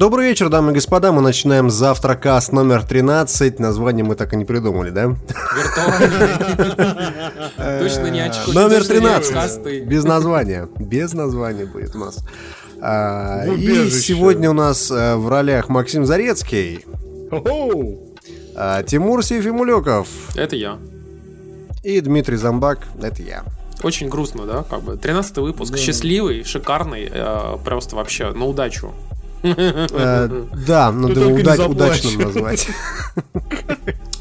Добрый вечер, дамы и господа. Мы начинаем завтракаст номер 13. Название мы так и не придумали, да? Точно не очко. Номер 13. Без названия. Без названия будет у нас. А, и сегодня у нас э, в ролях Максим Зарецкий. А, Тимур Сефимулёков. Это я. И Дмитрий Замбак. Это я. Очень грустно, да? Как бы 13 выпуск. Счастливый, шикарный. Э, просто вообще на удачу. Э, да, надо удачным назвать.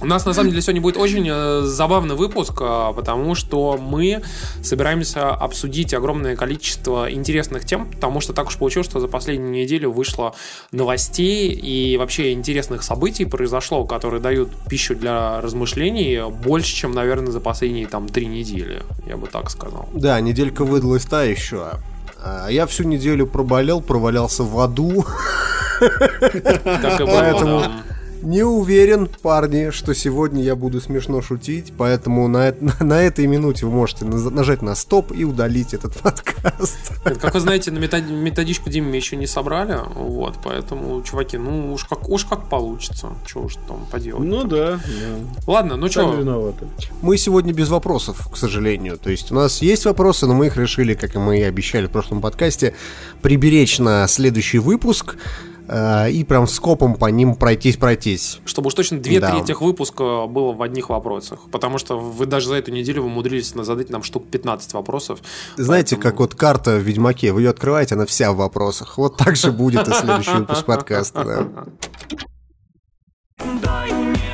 У нас на самом деле сегодня будет очень э, забавный выпуск, э, потому что мы собираемся обсудить огромное количество интересных тем, потому что так уж получилось, что за последнюю неделю вышло новостей и вообще интересных событий произошло, которые дают пищу для размышлений больше, чем, наверное, за последние там три недели, я бы так сказал. Да, неделька выдалась та еще. А я всю неделю проболел, провалялся в аду. Поэтому... Не уверен, парни, что сегодня я буду смешно шутить, поэтому на, на, на этой минуте вы можете нажать на стоп и удалить этот подкаст. Как вы знаете, на методичку Диме еще не собрали, вот, поэтому, чуваки, ну уж как, уж как получится, что уж там поделать. Ну да, да. Ладно, ну что? Мы сегодня без вопросов, к сожалению, то есть у нас есть вопросы, но мы их решили, как и мы и обещали в прошлом подкасте, приберечь на следующий выпуск. Э, и прям скопом по ним пройтись-пройтись. Чтобы уж точно две да. трети выпуска было в одних вопросах. Потому что вы даже за эту неделю умудрились задать нам штук 15 вопросов. Знаете, поэтому... как вот карта в Ведьмаке, вы ее открываете, она вся в вопросах. Вот так же будет и следующий выпуск подкаста. Дай мне,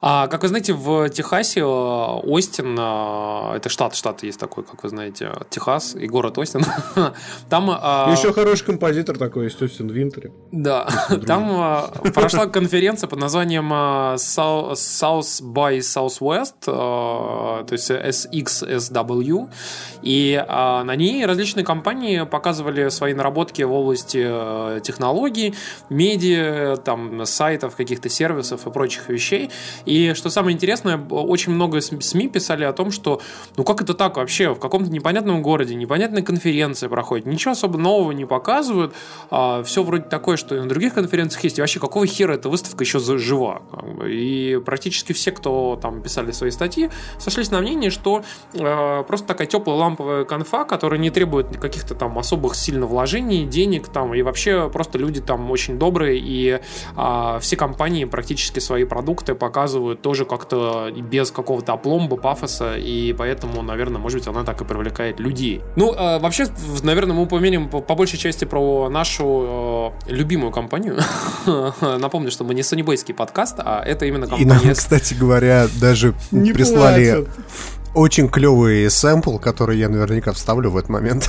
А, как вы знаете, в Техасе э, Остин, э, это штат, штат есть такой, как вы знаете, Техас и город Остин. Там... Э, Еще хороший композитор такой есть, Остин Винтер. Да, там прошла конференция под названием South by Southwest, то есть SXSW, и на ней различные компании показывали свои наработки в области технологий, медиа, там, сайтов, каких-то сервисов и прочих вещей. И что самое интересное, очень много СМИ писали о том, что ну как это так вообще, в каком-то непонятном городе, непонятная конференция проходит, ничего особо нового не показывают, а, все вроде такое, что и на других конференциях есть, и вообще какого хера эта выставка еще жива? И практически все, кто там писали свои статьи, сошлись на мнение, что э, просто такая теплая ламповая конфа, которая не требует каких-то там особых сильно вложений, денег там, и вообще просто люди там очень добрые, и э, все компании практически свои продукты показывают показывают тоже как-то без какого-то опломба, пафоса, и поэтому, наверное, может быть, она так и привлекает людей. Ну, э, вообще, наверное, мы упомянем по, по большей части про нашу э, любимую компанию. Напомню, что мы не сонибейский подкаст, а это именно компания... И нам, кстати говоря, даже прислали очень клевый сэмпл, который я наверняка вставлю в этот момент.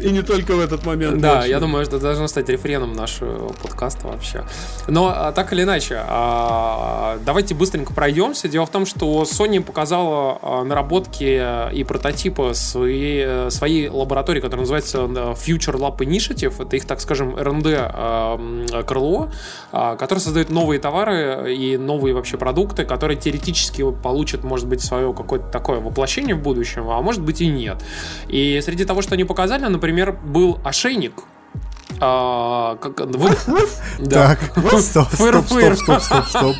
И не только в этот момент. Да, я думаю, это должно стать рефреном нашего подкаста вообще. Но а, так или иначе, а, давайте быстренько пройдемся. Дело в том, что Sony показала а, наработки и прототипы своей, своей лаборатории, которая называется Future Lab Initiative. Это их, так скажем, R&D крыло, которое создает новые товары и новые вообще продукты продукты, которые теоретически получат, может быть, свое какое-то такое воплощение в будущем, а может быть и нет. И среди того, что они показали, например, был ошейник, а, как, вы... да. Так, стоп, стоп, стоп, стоп, стоп, стоп.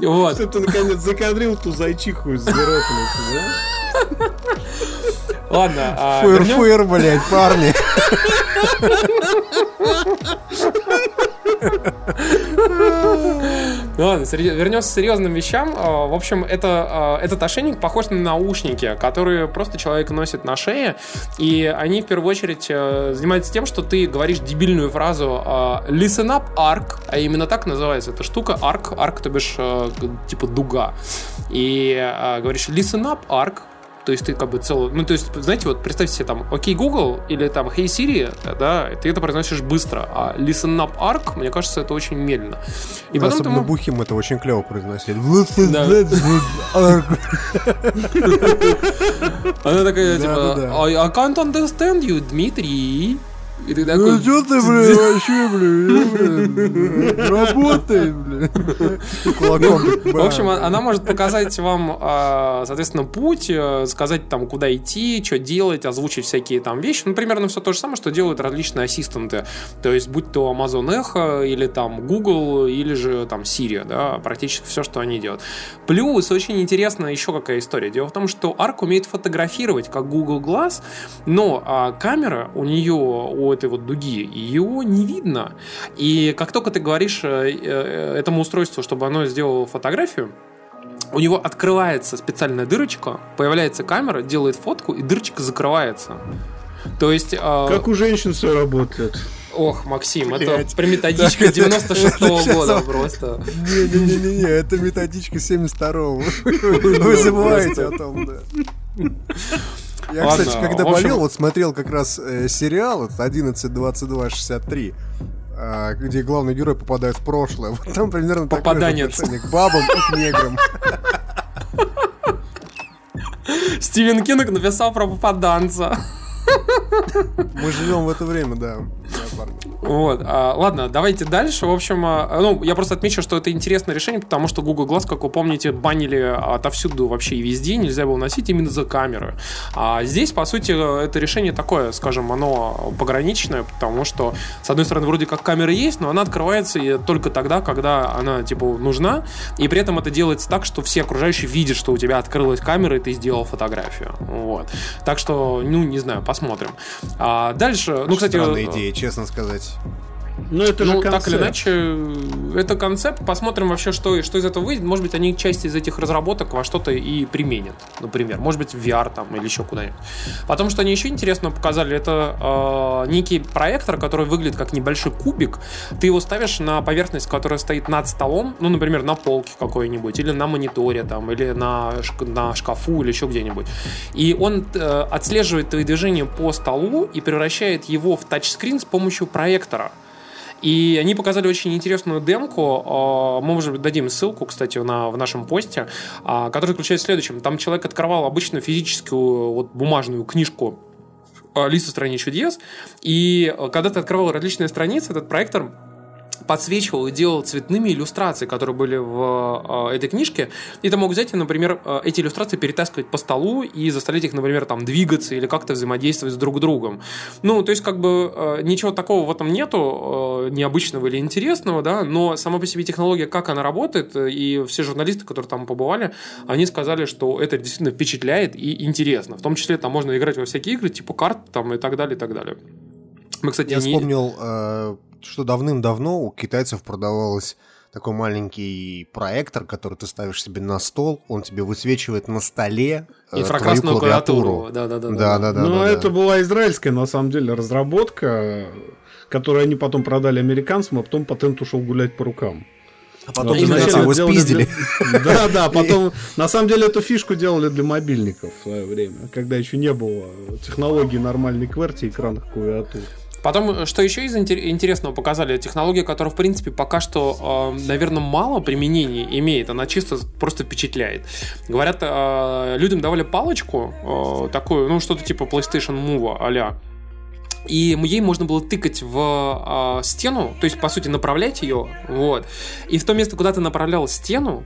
Вот. Ты наконец закадрил ту зайчиху из Зверополиса, да? Ладно. А, Фуэр-фуэр, блядь, парни. Ладно, вернемся к серьезным вещам. А, в общем, это, а, этот ошейник похож на наушники, которые просто человек носит на шее, и они в первую очередь э, занимаются тем, что ты говоришь дебильную фразу а, «listen up, arc», а именно так называется эта штука, arc, arc, то бишь э, типа дуга. И говоришь «listen up, arc», то есть ты как бы целую... Ну, то есть, знаете, вот представьте себе там «Окей, Google» или там «Hey Siri», да, ты это произносишь быстро, а «Listen Up Arc», мне кажется, это очень медленно. И да, потом особенно ты... Бухим это очень клево произносит. Да. Она такая, типа, I can't understand you, Дмитрий. И ты такой... Ну что ты, блин, вообще, блин, работай, блин. В общем, она может показать вам, а, соответственно, путь, э, сказать там, куда идти, что делать, озвучить всякие там вещи. Ну, примерно все то же самое, что делают различные ассистенты. То есть, будь то Amazon Echo, или там Google, или же там Siri, да, практически все, что они делают. Плюс, очень интересно еще какая история. Дело в том, что Arc умеет фотографировать, как Google Glass, но а, камера у нее, у этой вот дуги, ее не видно. И как только ты говоришь э, э, этому устройству, чтобы оно сделало фотографию, у него открывается специальная дырочка, появляется камера, делает фотку, и дырочка закрывается. То есть... Э... Как у женщин все работает. Ох, Максим, Блять. это при методичка 96-го года просто. Не-не-не, это методичка 72-го. Вы забываете о том, да. Я, Ладно, кстати, когда общем... болел, вот смотрел как раз э, сериал 11.22.63, э, где главный герой попадает в прошлое. Вот там примерно Попаданец. такое же к бабам и к неграм. Стивен Кинг написал про попаданца. Мы живем в это время, да. Вот. А, ладно, давайте дальше. В общем, а, ну, я просто отмечу, что это интересное решение, потому что Google Glass, как вы помните, банили отовсюду вообще и везде, нельзя было носить именно за камеры. А здесь, по сути, это решение такое, скажем, оно пограничное, потому что, с одной стороны, вроде как камера есть, но она открывается только тогда, когда она, типа, нужна, и при этом это делается так, что все окружающие видят, что у тебя открылась камера, и ты сделал фотографию. Вот. Так что, ну, не знаю, посмотрим. А дальше, ну, кстати... Странная идея, честно сказать. Ну, это же ну, концепт. так или иначе, это концепт. Посмотрим вообще, что, что из этого выйдет. Может быть, они часть из этих разработок во что-то и применят, например. Может быть, в VR там или еще куда-нибудь. Потом, что они еще интересно показали, это э, некий проектор, который выглядит как небольшой кубик. Ты его ставишь на поверхность, которая стоит над столом, ну, например, на полке какой-нибудь, или на мониторе, там, или на, на шкафу, или еще где-нибудь. И он э, отслеживает твои движения по столу и превращает его в тачскрин с помощью проектора. И они показали очень интересную демку. А, мы, быть, дадим ссылку, кстати, на, в нашем посте, а, который заключается в следующем. Там человек открывал обычную физическую вот, бумажную книжку «Листа страниц чудес», и когда ты открывал различные страницы, этот проектор подсвечивал и делал цветными иллюстрации, которые были в э, этой книжке. И ты мог взять и, например, э, эти иллюстрации перетаскивать по столу и заставлять их, например, там двигаться или как-то взаимодействовать с друг другом. Ну, то есть, как бы э, ничего такого в этом нету, необычного или интересного, да, но сама по себе технология, как она работает, и все журналисты, которые там побывали, они сказали, что это действительно впечатляет и интересно. В том числе там можно играть во всякие игры, типа карт там и так далее, и так далее. Мы, кстати, Я не... вспомнил что давным-давно у китайцев продавалось такой маленький проектор, который ты ставишь себе на стол, он тебе высвечивает на столе э, Инфракрасную твою клавиатуру. Да, да, да. да, да, да Но да, это да. была израильская, на самом деле, разработка, которую они потом продали американцам, а потом патент ушел гулять по рукам. А потом вначале его спиздили. Да, да, потом на самом деле эту фишку делали для мобильников в свое время, когда еще не было технологии нормальной QWERTY экранных клавиатур. Потом, что еще из интересного показали, технология, которая, в принципе, пока что, э, наверное, мало применений имеет, она чисто просто впечатляет. Говорят, э, людям давали палочку, э, такую, ну, что-то типа PlayStation Move а и ей можно было тыкать в э, стену, то есть, по сути, направлять ее, вот. И в то место, куда ты направлял стену,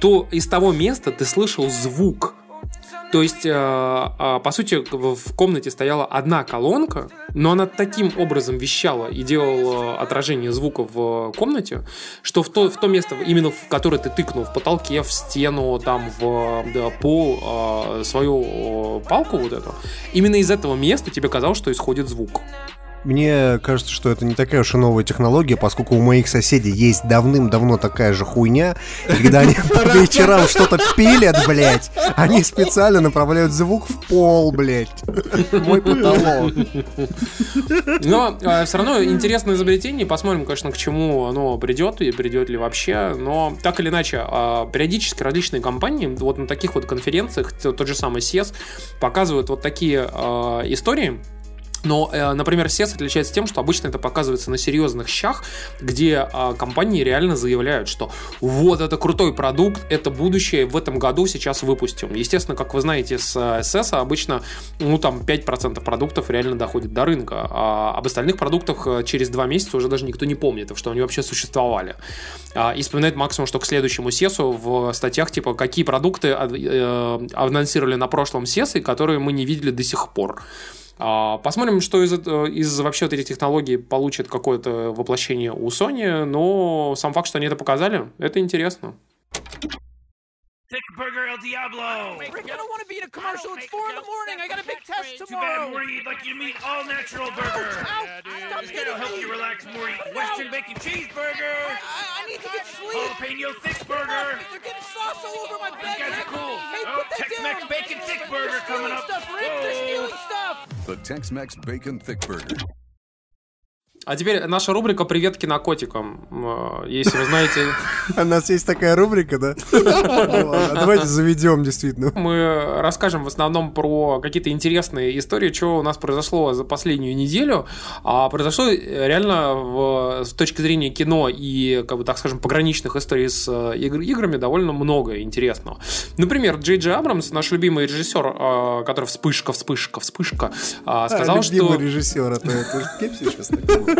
то из того места ты слышал звук то есть, э, э, по сути, в комнате стояла одна колонка, но она таким образом вещала и делала отражение звука в комнате, что в то, в то место, именно в которое ты тыкнул, в потолке, в стену, там, в да, пол, э, свою палку вот эту, именно из этого места тебе казалось, что исходит звук. Мне кажется, что это не такая уж и новая технология, поскольку у моих соседей есть давным-давно такая же хуйня. И когда они по вечерам что-то пилят, блядь, они специально направляют звук в пол, блядь. Мой потолок. Но э, все равно интересное изобретение. Посмотрим, конечно, к чему оно придет и придет ли вообще. Но так или иначе, э, периодически различные компании вот на таких вот конференциях, тот же самый CES, показывают вот такие э, истории, но, э, например, SES отличается тем, что обычно это показывается на серьезных щах, где э, компании реально заявляют, что вот это крутой продукт, это будущее, в этом году сейчас выпустим. Естественно, как вы знаете, с э, SS обычно, ну, там 5% продуктов реально доходит до рынка, а об остальных продуктах э, через 2 месяца уже даже никто не помнит, что они вообще существовали. А, И вспоминает максимум, что к следующему SES в статьях, типа, какие продукты э, анонсировали на прошлом SES, которые мы не видели до сих пор. А, Посмотрим, что из, это- из вообще вот этих технологий получит какое-то воплощение у Sony, но сам факт, что они это показали, это интересно. Thick Burger El Diablo. Rick, I don't want to be in a commercial. It's four in the morning. I got a big test Too bad, tomorrow. Morty. You'd like you to meet all natural burger. Ow! Stop It's hitting gonna help you relax, Morty. Western bacon cheeseburger. I, I need to get sleep. Jalapeno thick burger. They're getting sauce all over my bed. These guys are cool. Hey, Oh, put that Tex-Mex down. bacon thick burger They're coming up. Stuff, Rick. They're stealing stuff. The Tex-Mex Bacon Thick Burger. А теперь наша рубрика «Привет кинокотикам». Э, Если вы знаете, У нас есть такая рубрика, да? Ладно, Давайте заведем, действительно. мы расскажем в основном про какие-то интересные истории, что у нас произошло за последнюю неделю. А произошло реально в- с точки зрения кино и, как бы, так скажем, пограничных историй с э, игр- играми довольно много интересного. Например, Джей Джей Абрамс, наш любимый режиссер, э, который вспышка, вспышка, вспышка, э, сказал, что... Любимый режиссер, это это ж кем сейчас такого?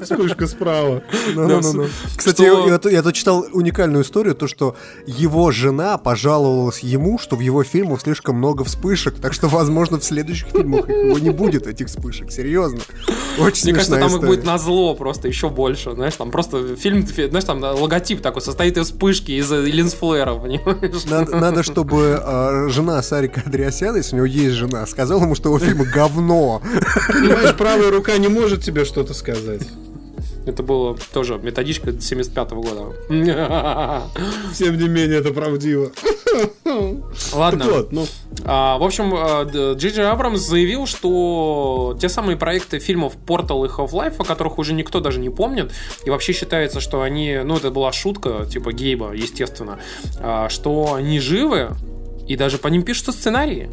Вспышка справа. Кстати, я, тут читал уникальную историю, то, что его жена пожаловалась ему, что в его фильмах слишком много вспышек, так что, возможно, в следующих фильмах его не будет, этих вспышек, серьезно. Очень Мне кажется, там их будет на зло просто еще больше. Знаешь, там просто фильм, фи- знаешь, там логотип такой состоит из вспышки, из э, линзфлера, понимаешь? Надо, надо, чтобы э, жена Сарика Андреасяна, если у него есть жена, сказала ему, что его фильмы говно. Понимаешь, правая рука не может тебе что-то сказать. Это было тоже методичка 75 года. Тем не менее, это правдиво. Ладно. Так вот, ну, А, в общем, Д- Джей Джей Абрамс заявил, что те самые проекты фильмов Portal и Half-Life, о которых уже никто даже не помнит, и вообще считается, что они, ну, это была шутка, типа Гейба, естественно, а, что они живы, и даже по ним пишутся сценарии.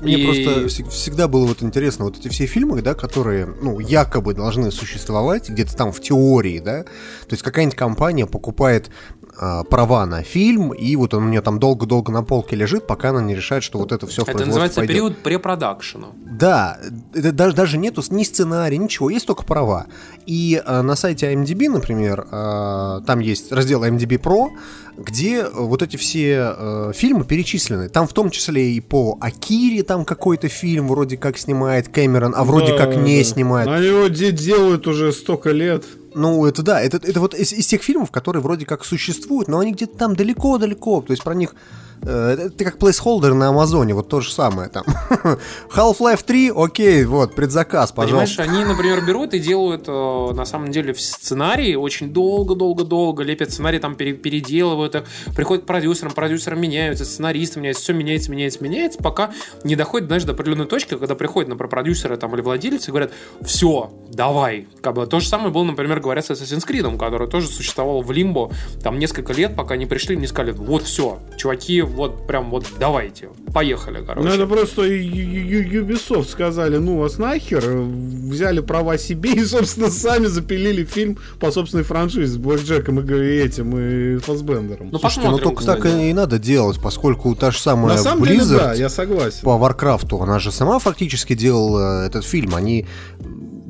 Мне И- просто всег- всегда было вот интересно, вот эти все фильмы, да, которые, ну, якобы должны существовать, где-то там в теории, да, то есть какая-нибудь компания покупает а, права на фильм, и вот он у нее там долго-долго на полке лежит, пока она не решает, что вот это все в Это называется пойдет. период препродакшена. Да, это даже, даже нету ни сценария, ничего, есть только права. И э, на сайте IMDb, например, э, там есть раздел IMDb Pro, где э, вот эти все э, фильмы перечислены. Там в том числе и по Акире там какой-то фильм вроде как снимает Кэмерон, а вроде да, как не да. снимает. Они его де- делают уже столько лет. Ну, это да, это, это вот из, из тех фильмов, которые вроде как существуют, но они где-то там далеко-далеко. То есть про них э, это как плейсхолдер на Амазоне, вот то же самое там. Half-Life 3, окей, вот, предзаказ, Понимаешь, пожалуйста. они, например, берут и делают э, на самом деле сценарии очень долго-долго-долго, лепят сценарий, там пере- переделывают их, приходят к продюсерам, продюсеры меняются, сценаристы меняются, все меняется, меняется, меняется, пока не доходит, знаешь, до определенной точки, когда приходят, например, продюсеры там или владельцы и говорят, все, давай. Как бы то же самое было, например, говорят с Assassin's Creed, который тоже существовал в Лимбо там несколько лет, пока они пришли не сказали, вот все, чуваки, вот прям вот давайте, поехали, короче. Ну, это просто Ubisoft сказали, ну, вас нахер, взяли права себе и, собственно, сами запилили фильм по собственной франшизе с Блэк Джеком и этим, и Фассбендером. Ну, Слушайте, ну только так и надо делать, поскольку та же самая На самом деле, Blizzard да, я согласен. по Варкрафту, она же сама фактически делала этот фильм. Они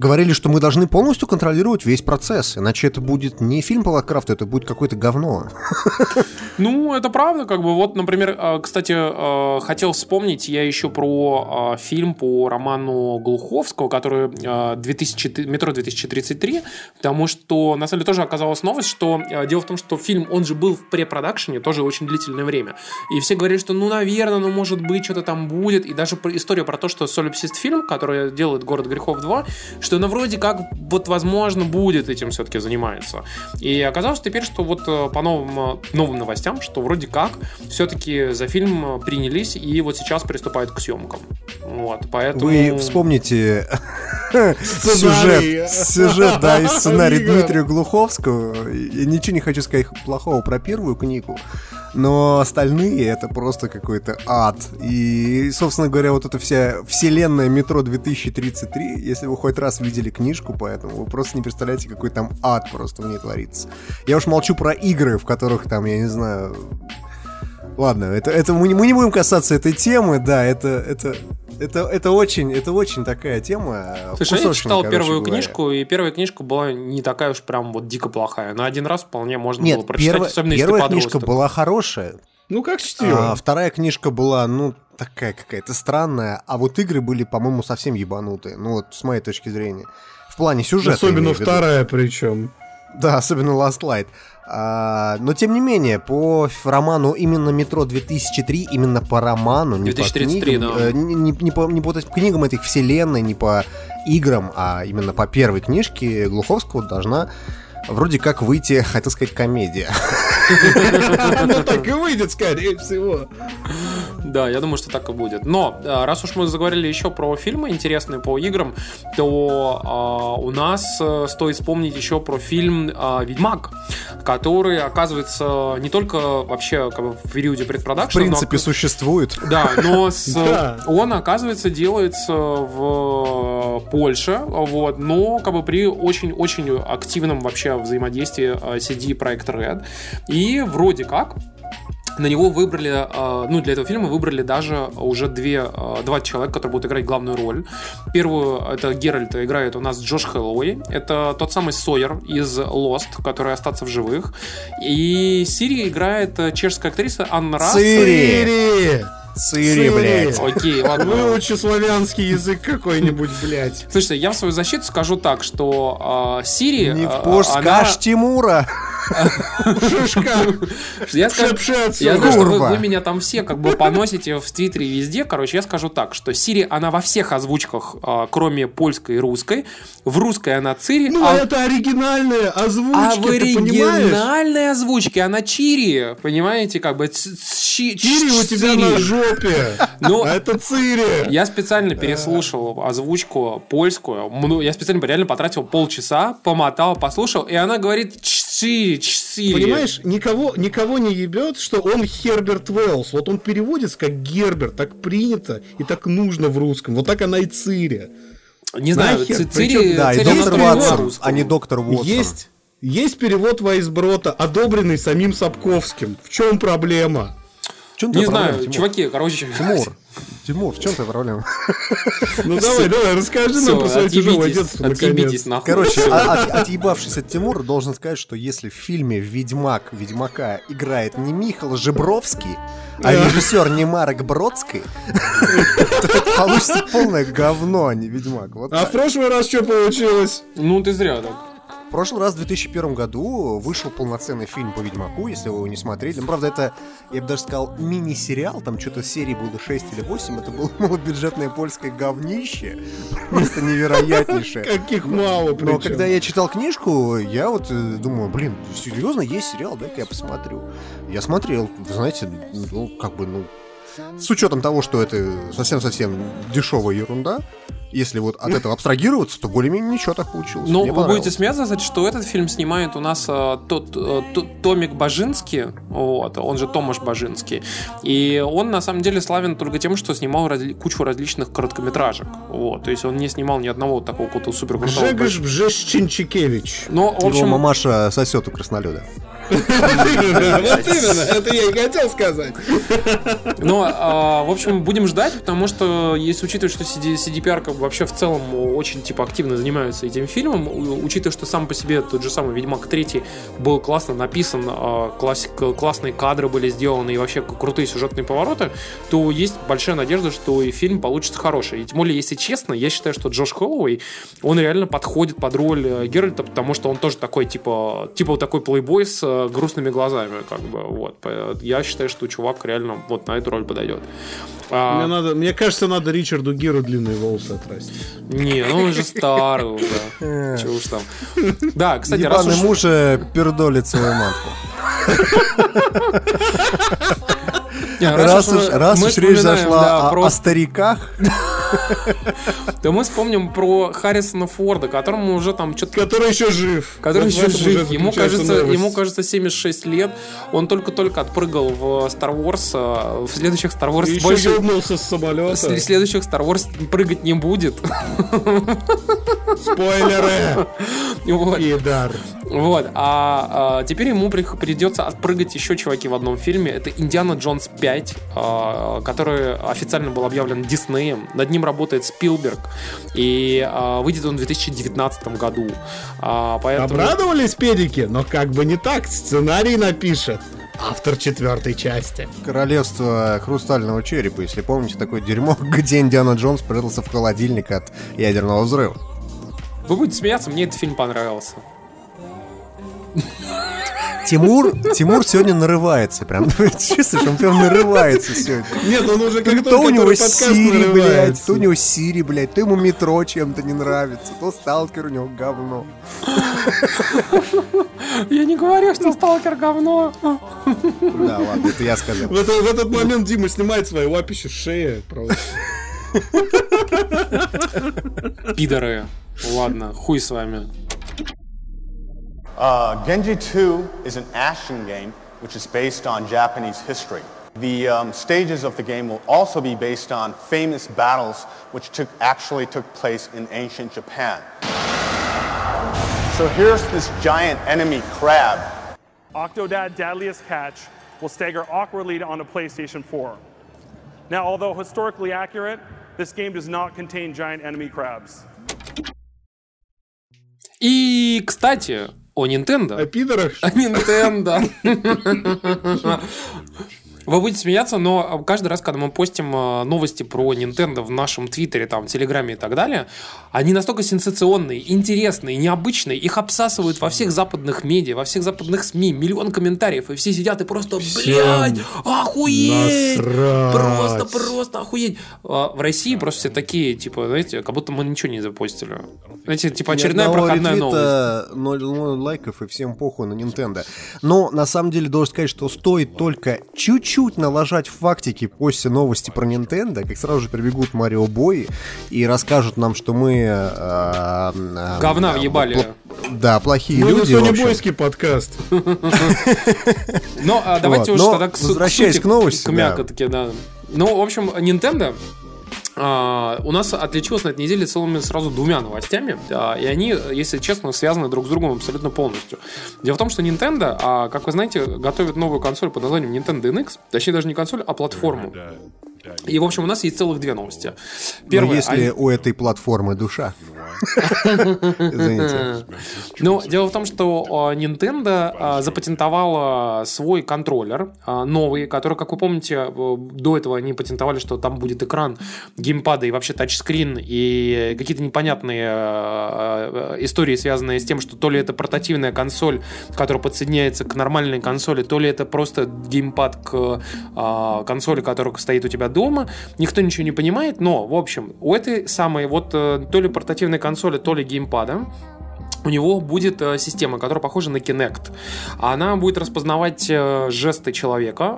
говорили, что мы должны полностью контролировать весь процесс, иначе это будет не фильм по Варкрафту, это будет какое-то говно. Ну, это правда, как бы. Вот, например, э, кстати, э, хотел вспомнить я еще про э, фильм по роману Глуховского, который э, 2000, «Метро 2033», потому что, на самом деле, тоже оказалась новость, что дело в том, что фильм, он же был в препродакшене тоже очень длительное время. И все говорили, что, ну, наверное, ну, может быть, что-то там будет. И даже история про то, что Солипсист фильм, который делает «Город грехов 2», что она вроде как, вот, возможно, будет этим все-таки занимается. И оказалось теперь, что вот э, по новым, э, новым новостям, что вроде как все-таки за фильм э, принялись и вот сейчас приступают к съемкам. Вот, поэтому... Вы вспомните сюжет, сюжет, да, и сценарий. Дмитрия Глуховского. Я ничего не хочу сказать плохого про первую книгу, но остальные это просто какой-то ад. И, собственно говоря, вот эта вся вселенная метро 2033, если вы хоть раз видели книжку, поэтому вы просто не представляете, какой там ад просто в ней творится. Я уж молчу про игры, в которых там, я не знаю, Ладно, это, это мы, не, мы не будем касаться этой темы, да, это, это, это, это очень, это очень такая тема. Слушай, я читал короче первую говоря. книжку, и первая книжка была не такая уж прям вот дико плохая. На один раз вполне можно было Нет, прочитать, первая, особенно если первая книжка подросток. была хорошая, Ну, как чтиво. а вторая книжка была, ну, такая какая-то странная, а вот игры были, по-моему, совсем ебанутые, ну вот с моей точки зрения. В плане сюжета. Особенно вторая причем. Да, особенно Last Light. А, но тем не менее, по роману именно Метро 2003, именно по роману, не 2033, по книгам, да. э, не, не- не по, не по книгам этих вселенной, не по играм, а именно по первой книжке Глуховского должна вроде как выйти, хотел сказать, комедия. Ну, так и выйдет, скорее всего. Да, я думаю, что так и будет. Но э, раз уж мы заговорили еще про фильмы интересные по играм, то а, у нас э, стоит вспомнить еще про фильм а, «Ведьмак», который, оказывается, не только вообще как бы, в периоде В предпродакшена, но принципе, существует. Да, но с- Да. он, оказывается, делается в Польше, вот, но как бы при очень-очень активном вообще взаимодействии э, CD Projekt Red. И вроде как на него выбрали, э, ну, для этого фильма выбрали даже уже две, э, два человека, которые будут играть главную роль. Первую, это Геральта, играет у нас Джош Хэллоуэй. Это тот самый Сойер из Lost, который остаться в живых. И Сири играет э, чешская актриса Анна Рас. Цири! Цири! Блядь. Окей, ладно. Выучи славянский язык какой-нибудь, блядь. Слушайте, я в свою защиту скажу так, что э, Сири... Не э, в пуш, она- Тимура. Шишка! Я скажу, Шепши отсюда. я знаю, что вы, меня там все как бы поносите в Твиттере везде. Короче, я скажу так, что Сири, она во всех озвучках, э, кроме польской и русской. В русской она Цири, Ну, а, это оригинальные озвучки, а в ты понимаешь? оригинальной озвучке она Чири. Понимаете, как бы... Цири у тебя на жопе. Ну, А это Цири. Я специально переслушал озвучку польскую. Я специально реально потратил полчаса, помотал, послушал, и она говорит чси, чси. Понимаешь, никого, никого не ебет, что он Херберт Уэллс. Вот он переводится как Герберт, так принято и так нужно в русском. Вот так она и Цири. Не знаю, Нахер? Ци- Цири, Причем- Да, и Цири доктор она Ватсон, а не доктор Уотсон. Есть, есть перевод Вайсброта, одобренный самим Сапковским. В чем проблема? Чем Не проблема, знаю, Тимур? чуваки, короче... Тимур, Тимур, в чем твоя проблема? Ну давай, давай, расскажи нам про свое тяжелое детство, наконец. Короче, а- от- отъебавшись от Тимура, должен сказать, что если в фильме «Ведьмак» Ведьмака играет не Михаил Жебровский, а режиссер не Марек Бродский, то это получится полное говно, а не Ведьмак. А в прошлый раз что получилось? Ну, ты зря так. В прошлый раз, в 2001 году, вышел полноценный фильм по Ведьмаку, если вы его не смотрели. Ну, правда, это, я бы даже сказал, мини-сериал, там что-то серий было 6 или 8, это было малобюджетное польское говнище, просто невероятнейшее. Каких мало Но когда я читал книжку, я вот э, думаю, блин, серьезно, есть сериал, дай-ка я посмотрю. Я смотрел, вы знаете, ну, как бы, ну, с учетом того, что это совсем-совсем дешевая ерунда, если вот от этого абстрагироваться, то более-менее ничего так получилось. Ну, вы будете смеяться, что этот фильм снимает у нас э, тот, э, т- Томик Бажинский, вот, он же Томаш Бажинский. И он, на самом деле, славен только тем, что снимал разли- кучу различных короткометражек. Вот, то есть он не снимал ни одного вот такого какого-то супер крутого. Жегаш Бжещенчикевич. Но, в Его общем, мамаша сосет у краснолюда. Вот именно, это я и хотел сказать. Но, а, в общем, будем ждать, потому что, если учитывать, что CD, CDPR как бы вообще в целом очень типа активно занимаются этим фильмом, учитывая, что сам по себе тот же самый Ведьмак 3 был классно написан, а, классик, классные кадры были сделаны и вообще крутые сюжетные повороты, то есть большая надежда, что и фильм получится хороший. И тем более, если честно, я считаю, что Джош Холлоуэй, он реально подходит под роль э, Геральта, потому что он тоже такой, типа, типа вот такой плейбой с э, грустными глазами, как бы, вот. Я считаю, что чувак реально вот на эту роль подойдет. А, Мне, надо, мне кажется, надо Ричарду Гиру длинные волосы отрастить. не, ну он же старый уже. Чего уж там. Да, кстати, раз уж... муж э, пердолит свою матку. Раз уж раз уж речь зашла о- стариках, то мы вспомним про Харрисона Форда, которому уже там что-то Который еще жив. который еще жив. Ему кажется, ему кажется 76 лет. Он только-только отпрыгал в Star Wars. а В следующих Star Wars И еще больше... ёбнулся с самолета. В следующих Star Wars прыгать не будет. Спойлеры! Вот. Пидар. Вот. А, а, теперь ему при- придется отпрыгать еще чуваки в одном фильме. Это Индиана Джонс 5, а, который официально был объявлен Диснеем. Над ним работает Спилберг. И а, выйдет он в 2019 году. А, поэтому... Обрадовались педики, но как бы не так. Сценарий напишет автор четвертой части. королевство хрустального черепа, если помните, такое дерьмо, где Индиана Джонс прятался в холодильник от ядерного взрыва. Вы будете смеяться, мне этот фильм понравился. Тимур, Тимур сегодня нарывается, прям, чувствуешь, он прям нарывается сегодня. Нет, он уже как То у него Сири, блядь, то у него Сири, блядь, то ему метро чем-то не нравится, то сталкер у него говно. Я не говорю, что Сталкер говно. Да, ладно, это я сказал. В, это- в этот момент Дима снимает свои лапищи с шеи. Просто. Пидоры. Ладно, хуй с вами. Uh, Genji 2 is an action game which is based on Japanese history. The um, stages of the game will also be based on famous battles which took, actually took place in ancient Japan. So here's this giant enemy crab. Octodad Dadliest Catch will stagger awkwardly onto PlayStation 4. Now, although historically accurate, this game does not contain giant enemy crabs. И, кстати, о Nintendo. О пидорах? О Nintendo. Вы будете смеяться, но каждый раз, когда мы постим э, новости про Nintendo в нашем Твиттере, там, Телеграме и так далее, они настолько сенсационные, интересные, необычные, их обсасывают во всех западных медиа, во всех западных СМИ, миллион комментариев, и все сидят и просто, блядь, охуеть! насрать. Просто, просто охуеть! А В России просто все такие, типа, знаете, как будто мы ничего не запостили. Знаете, типа очередная проходная новость. ноль, ноль лайков и всем похуй на Nintendo. Но на самом деле должен сказать, что стоит только чуть-чуть налажать фактики после новости про Nintendo, как сразу же прибегут Марио Бои и расскажут нам, что мы... э, э, Говна э, въебали. пл- Да, плохие на люди, в общем. Сонебойский подкаст. Ну, а давайте уже но тогда к, возвращаясь к новости, к мякотке, да. Ну, в общем, Nintendo а, у нас отличилась на этой неделе целыми сразу двумя новостями, а, и они, если честно, связаны друг с другом абсолютно полностью. Дело в том, что Nintendo, как вы знаете, готовит новую консоль под названием Nintendo NX, точнее даже не консоль, а платформу. И, в общем, у нас есть целых две новости. Но Первая, если они- у этой платформы душа. Извините. Ну, дело в том, что э, Nintendo э, запатентовала свой контроллер э, новый, который, как вы помните, э, до этого они патентовали, что там будет экран геймпада и вообще тачскрин и какие-то непонятные истории, связанные с тем, что то ли это портативная консоль, которая подсоединяется к нормальной консоли, то ли это просто геймпад к консоли, которая стоит у тебя дома. Никто ничего не понимает, но, в общем, у этой самой вот э, то ли портативной консоли, то ли геймпада у него будет э, система, которая похожа на Kinect. Она будет распознавать э, жесты человека, э,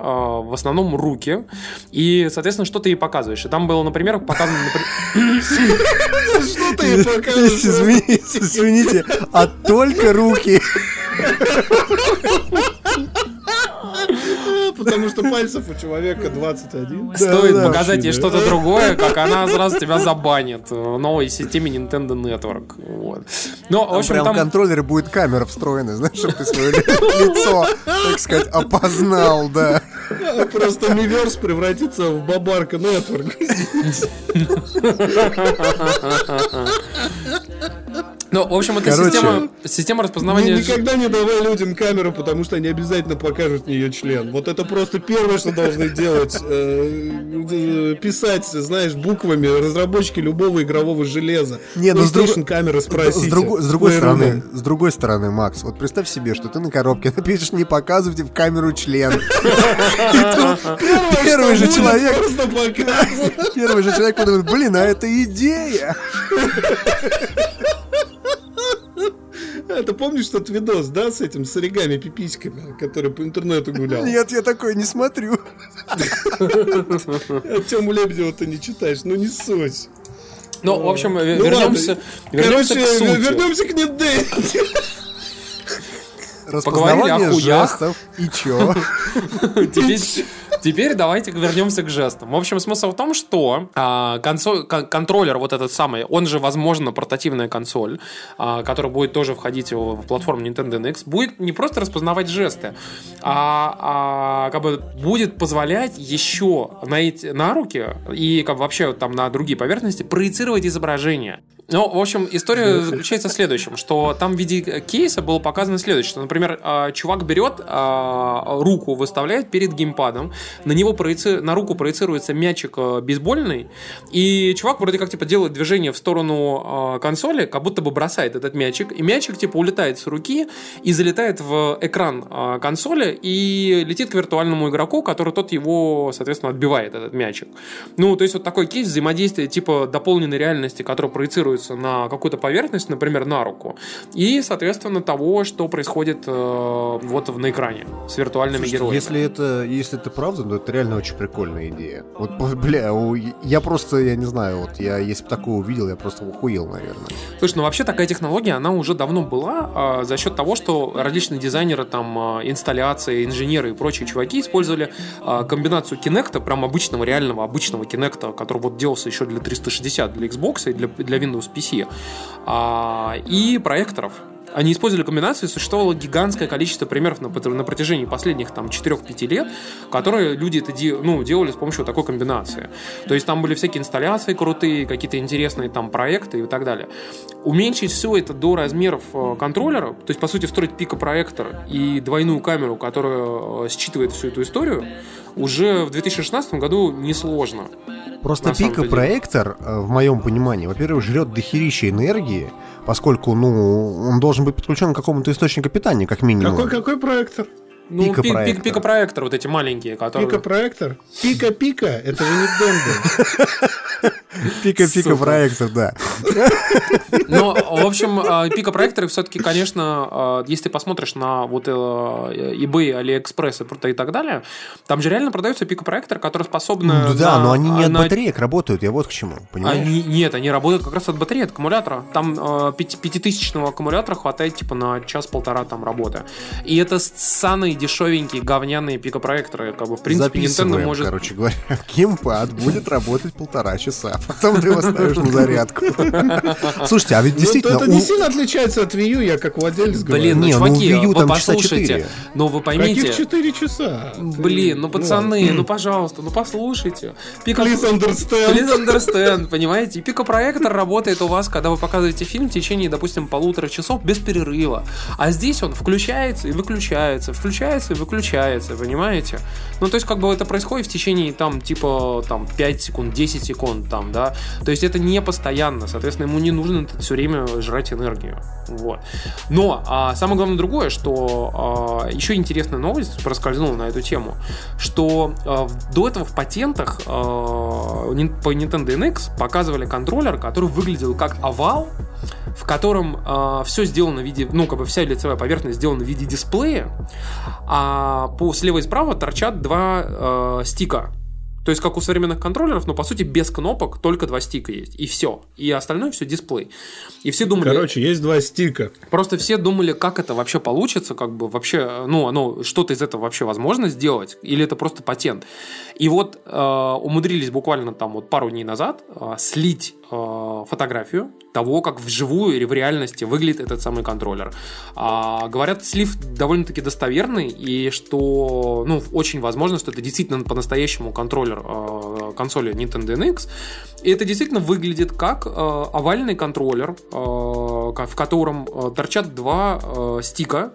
в основном руки, и, соответственно, что ты ей показываешь. И там было, например, показано... Что ты покажешь? Извините, извините, а только руки. потому что пальцев у человека 21. Стоит да, показать ей что-то другое, как она сразу тебя забанит в новой системе Nintendo Network. Вот. Но, в общем, прям в там... контроллере будет камера встроена, знаешь, чтобы ты свое ли- лицо, так сказать, опознал, да. Просто Миверс превратится в Бабарка Нетворк. Ну, в общем, это Короче, система, система распознавания... ж- Никогда не давай людям камеру, потому что они обязательно покажут в нее член. Вот это просто первое, что должны делать. Э, Писать, знаешь, буквами разработчики любого игрового железа. Не, ну, с друг- камеры спросите. С, другой- с другой стороны, с другой стороны, Макс, вот представь себе, что ты на коробке напишешь «Не показывайте в камеру член». Первый же человек, первый же человек подумает, блин, а это идея. Это помнишь тот видос, да, с этим, с оригами пиписьками, который по интернету гулял? Нет, я такой не смотрю. Тему Лебедева ты не читаешь, ну не суть. Ну, в общем, Ну вернемся, вернемся Короче, к сути. вернемся к Ниденте. Распознавание о хуях. жестов. И чё? Теперь, теперь давайте вернемся к жестам. В общем, смысл в том, что а, консоль, кон- контроллер вот этот самый, он же, возможно, портативная консоль, а, которая будет тоже входить в, в платформу Nintendo NX, будет не просто распознавать жесты, а, а, как бы будет позволять еще на, эти, на руки и как бы вообще там на другие поверхности проецировать изображение. Ну, в общем, история заключается в следующем, что там в виде кейса было показано следующее, что, например, а, чувак берет, а, руку выставляет перед геймпадом, на него проеци- на руку проецируется мячик а, бейсбольный, и чувак вроде как типа делает движение в сторону консоли, как будто бы бросает этот мячик, и мячик типа улетает с руки и залетает в экран консоли и летит к виртуальному игроку, который тот его, соответственно, отбивает этот мячик. Ну, то есть вот такой кейс взаимодействия типа дополненной реальности, который проецируется на какую-то поверхность, например, на руку, и, соответственно, того, что происходит э, вот на экране с виртуальными героями. Если это, если это правда, то это реально очень прикольная идея. Вот, бля, я просто, я не знаю, вот я, если бы такое увидел, я просто ухуел, наверное. Слушай, ну вообще такая технология, она уже давно была а, за счет того, что различные дизайнеры, там, а, инсталляции, инженеры и прочие чуваки использовали а, комбинацию Kinect, прям обычного, реального, обычного Kinect, который вот делался еще для 360, для Xbox и для, для Windows PC, а, и проекторов. Они использовали комбинацию, существовало гигантское количество примеров на, на протяжении последних там 4-5 лет, которые люди это де- ну, делали с помощью такой комбинации. То есть там были всякие инсталляции крутые, какие-то интересные там проекты и так далее. Уменьшить все это до размеров э, контроллера, то есть, по сути, встроить пикопроектор и двойную камеру, которая э, считывает всю эту историю, уже в 2016 году несложно. Просто пикопроектор, э, в моем понимании, во-первых, жрет дохерища энергии, поскольку, ну, он должен быть подключен к какому-то источнику питания, как минимум. Какой, какой проектор? Ну, пик- Пикопроектор. пик- пикопроектор, вот эти маленькие, которые... Пика-проектор? Пика-пика? Это же не Денго. Пика-пика-проектор, да. Но, в общем, э, пикопроекторы все-таки, конечно, э, если ты посмотришь на вот э, eBay, AliExpress и так далее, там же реально продаются пикопроекторы, которые способны... Ну да, на- но они не от батареек работают, я вот к чему, понимаешь? Они, нет, они работают как раз от батареи, от аккумулятора. Там пяти- пятитысячного аккумулятора хватает типа на час-полтора там работы. И это самые дешевенькие говняные пикопроекторы. Как бы, в принципе, Nintendo может... короче говоря. Геймпад будет работать полтора часа, потом ты его ставишь на зарядку. Слушайте, а ведь Ну, действительно... это не сильно отличается от Wii U, я как владелец говорю. Блин, ну, Не, ну, чуваки, вы там часа послушайте. четыре. Ну, вы поймите... Каких 4 часа? Блин, ну пацаны, ну пожалуйста, ну послушайте. Please understand. Please understand, понимаете? И пикопроектор работает у вас, когда вы показываете фильм в течение, допустим, полутора часов без перерыва. А здесь он включается и выключается, включается и выключается, понимаете? Ну, то есть, как бы это происходит в течение, там, типа, там, 5 секунд, 10 секунд, там, да? То есть, это не постоянно, соответственно, ему не нужно все время жрать энергию. Вот. Но а, самое главное другое, что а, еще интересная новость проскользнула на эту тему, что а, до этого в патентах а, по Nintendo NX показывали контроллер, который выглядел как овал, в котором все сделано в виде, ну, как бы вся лицевая поверхность сделана в виде дисплея, а по слева и справа торчат два э, стика. То есть, как у современных контроллеров, но по сути без кнопок, только два стика есть. И все. И остальное все дисплей. И все думали... Короче, есть два стика. Просто все думали, как это вообще получится, как бы вообще, ну, оно, что-то из этого вообще возможно сделать, или это просто патент. И вот э, умудрились буквально там вот пару дней назад э, слить э, фотографию того, как вживую или в реальности выглядит этот самый контроллер. А, говорят, слив довольно-таки достоверный, и что, ну, очень возможно, что это действительно по-настоящему контроллер э, консоли Nintendo NX. И это действительно выглядит как э, овальный контроллер, э, в котором э, торчат два э, стика,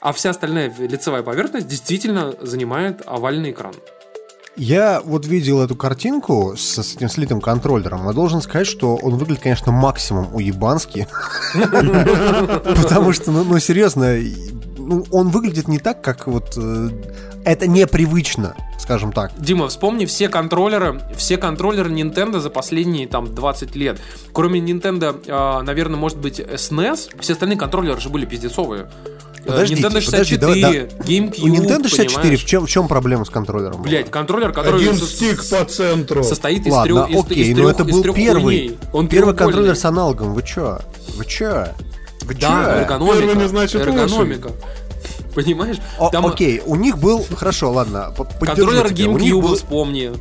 а вся остальная лицевая поверхность действительно занимает овальный экран. Я вот видел эту картинку с, с этим слитым контроллером, и должен сказать, что он выглядит, конечно, максимум уебански. Потому что, ну, ну серьезно, ну, он выглядит не так, как вот... э, Это непривычно, скажем так. Дима, вспомни все контроллеры, все контроллеры Nintendo за последние там 20 лет. Кроме Nintendo, э, наверное, может быть SNES, все остальные контроллеры же были пиздецовые. Э, Подождите, Nintendo подожди, 64, давай, да. GameCube, У Nintendo 64 понимаешь? в чем, в чем проблема с контроллером? Блять, контроллер, который Один со- стик по центру. состоит из Ладно, трех, из, окей, из но трех- это был первый. хуйней. Он Первый контроллер с аналогом. Вы чё? Вы чё? Вы чё? Да, эргономика. Первый не значит эргономика. Понимаешь? О, Там окей, у них был... Хорошо, ладно, контроллер GameCube, был- вспомни.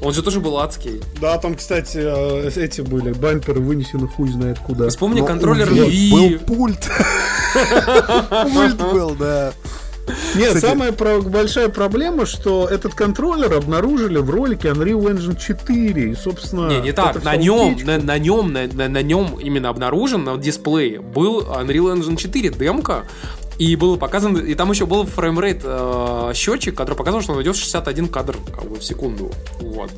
Он же тоже был адский. Да, там, кстати, э, эти были, бамперы вынесены хуй знает куда. Вспомни но контроллер Wii. Был пульт. Пульт был, да. Нет, Кстати- самая про- большая проблема, что этот контроллер обнаружили в ролике Unreal Engine 4. И, собственно, Не, не так. На нем, на, на нем, на, на, на нем именно обнаружен на дисплее был Unreal Engine 4 демка. И было показано, и там еще был framerate э, счетчик, который показывал, что он идет 61 кадр как бы, в секунду. Вот.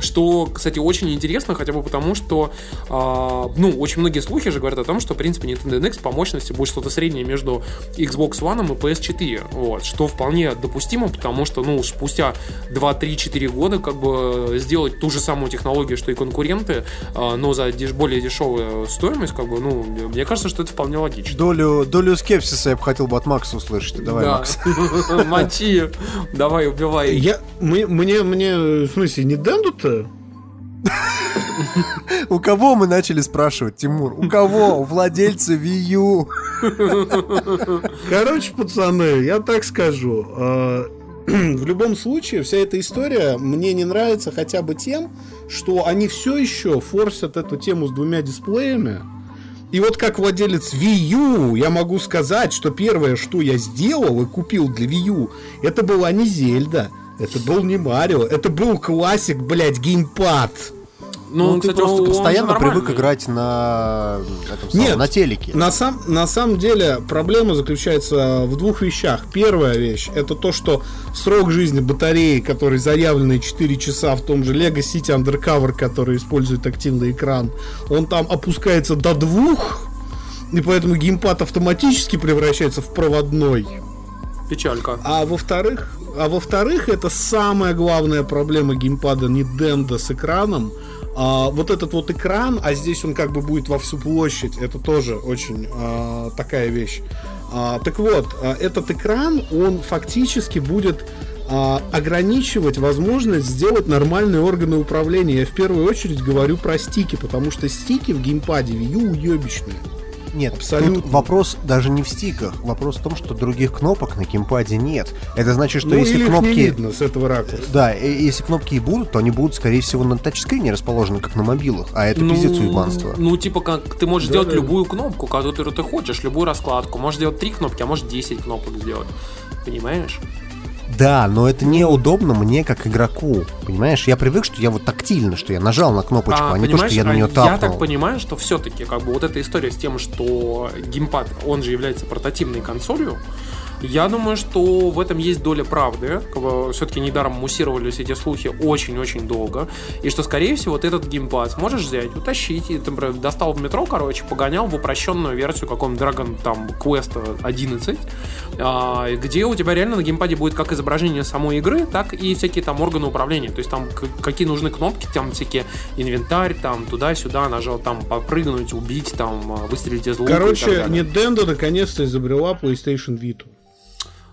Что, кстати, очень интересно, хотя бы потому, что, а, ну, очень многие слухи же говорят о том, что, в принципе, Nintendo NX по мощности будет что-то среднее между Xbox One и PS4, вот, что вполне допустимо, потому что, ну, спустя 2-3-4 года, как бы, сделать ту же самую технологию, что и конкуренты, а, но за деш- более дешевую стоимость, как бы, ну, мне кажется, что это вполне логично. Долю, долю скепсиса я бы хотел бы от Макса услышать. Давай, Да. Макс. Мочи, давай, убивай. Я, мне, мне, мне, в смысле, не Денду-то? У кого мы начали спрашивать, Тимур? У кого? У владельца Wii U. Короче, пацаны, я так скажу. э, В любом случае, вся эта история мне не нравится хотя бы тем, что они все еще форсят эту тему с двумя дисплеями. И вот как владелец Wii U, я могу сказать, что первое, что я сделал и купил для Wii U, это была не Зельда, это был не Марио, это был классик, блядь, геймпад. Ну, Ну, ты кстати, просто он- он постоянно же привык играть на, этом самом, Нет. на телеке. На, сам, на самом деле проблема заключается в двух вещах. Первая вещь это то, что срок жизни батареи, который заявленный 4 часа в том же Lego City Undercover, который использует активный экран, он там опускается до двух, и поэтому геймпад автоматически превращается в проводной. Печалька. А во-вторых, а во-вторых, это самая главная проблема геймпада Nintendo с экраном. А, вот этот вот экран, а здесь он как бы будет во всю площадь, это тоже очень а, такая вещь. А, так вот, а, этот экран, он фактически будет а, ограничивать возможность сделать нормальные органы управления. Я в первую очередь говорю про стики, потому что стики в геймпаде Wii U уебищные. Нет, Абсолютно. тут вопрос даже не в стиках. Вопрос в том, что других кнопок на геймпаде нет. Это значит, что ну, если кнопки... не видно с этого ракурса. Да, и- если кнопки и будут, то они будут, скорее всего, на тачскрине расположены, как на мобилах. А это пиздец уебанство. Ну, типа, как ты можешь Да, сделать да. любую кнопку, которую ты хочешь, любую раскладку. Можешь сделать три кнопки, а можешь 10 кнопок сделать. Понимаешь? Да, но это неудобно мне как игроку. Понимаешь, я привык, что я вот тактильно, что я нажал на кнопочку, а, не то, что я на а нее я тапнул. так понимаю, что все-таки как бы вот эта история с тем, что геймпад, он же является портативной консолью, я думаю, что в этом есть доля правды. Все-таки недаром муссировались эти слухи очень-очень долго. И что, скорее всего, вот этот геймпад сможешь взять, утащить. И, например, достал в метро, короче, погонял в упрощенную версию какого-нибудь Dragon там, Quest 11, а, где у тебя реально на геймпаде будет как изображение самой игры, так и всякие там органы управления. То есть там какие нужны кнопки, там всякие инвентарь, там туда-сюда, нажал там попрыгнуть, убить, там выстрелить из лука. Короче. Nintendo наконец-то изобрела PlayStation Vita.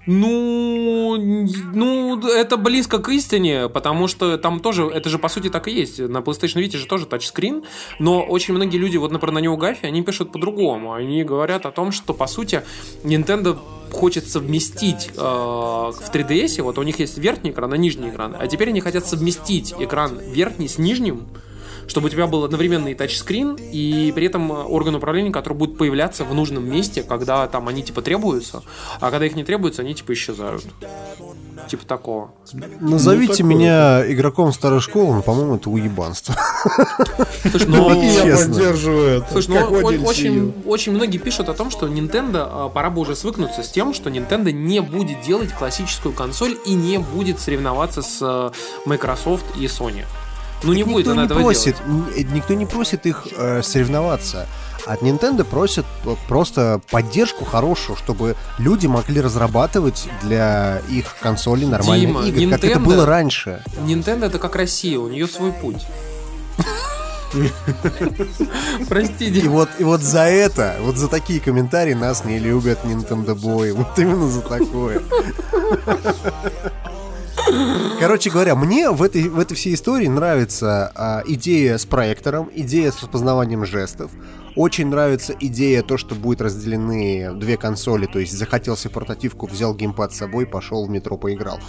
Ну, ну, это близко к истине, потому что там тоже, это же по сути так и есть. На PlayStation Vita же тоже тачскрин, но очень многие люди, вот, например, на него Гафи, они пишут по-другому. Они говорят о том, что, по сути, Nintendo хочет совместить э, в 3DS, вот у них есть верхний экран и нижний экран, а теперь они хотят совместить экран верхний с нижним, чтобы у тебя был одновременно и тачскрин, и при этом орган управления, который будет появляться в нужном месте, когда там они типа требуются, а когда их не требуется, они типа исчезают. Типа такого. Назовите меня игроком старой школы, но, по-моему, это уебанство. Слушай, Ну, ну, я честно. поддерживаю это. Слушай, Как ну, очень многие пишут о том, что Nintendo а, пора бы уже свыкнуться с тем, что Nintendo не будет делать классическую консоль и не будет соревноваться с э, Microsoft и Sony. Ну не будет она не этого просит, делать. н- никто не просит их э, соревноваться. От Nintendo просят п- просто поддержку хорошую, чтобы люди могли разрабатывать для их консолей нормальные Дима, игры, как это Nintendo- было раньше. Nintendo это как Россия, у нее свой путь. Простите. И вот, и вот за это, вот за такие комментарии нас не любят Nintendo Boy. Вот именно за такое. Короче говоря, мне в этой, в этой всей истории нравится а, идея с проектором, идея с распознаванием жестов. Очень нравится идея то, что будет разделены две консоли, то есть захотел себе портативку, взял геймпад с собой, пошел в метро, поиграл.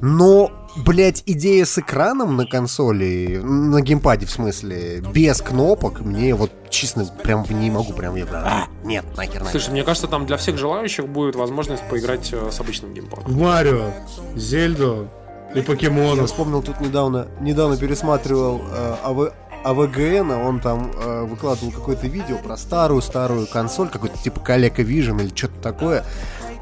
Но, блядь, идея с экраном на консоли, на геймпаде в смысле, без кнопок, мне вот честно прям не могу, прям я прям, «А, нет, нахер, нахер. Слушай, мне кажется, там для всех желающих будет возможность поиграть э, с обычным геймпадом. В Марио, Зельду и Я покемонов. вспомнил тут недавно, недавно пересматривал э, АВ, АВГН, а он там э, выкладывал какое-то видео про старую-старую консоль, какой-то типа Калека Vision или что-то такое.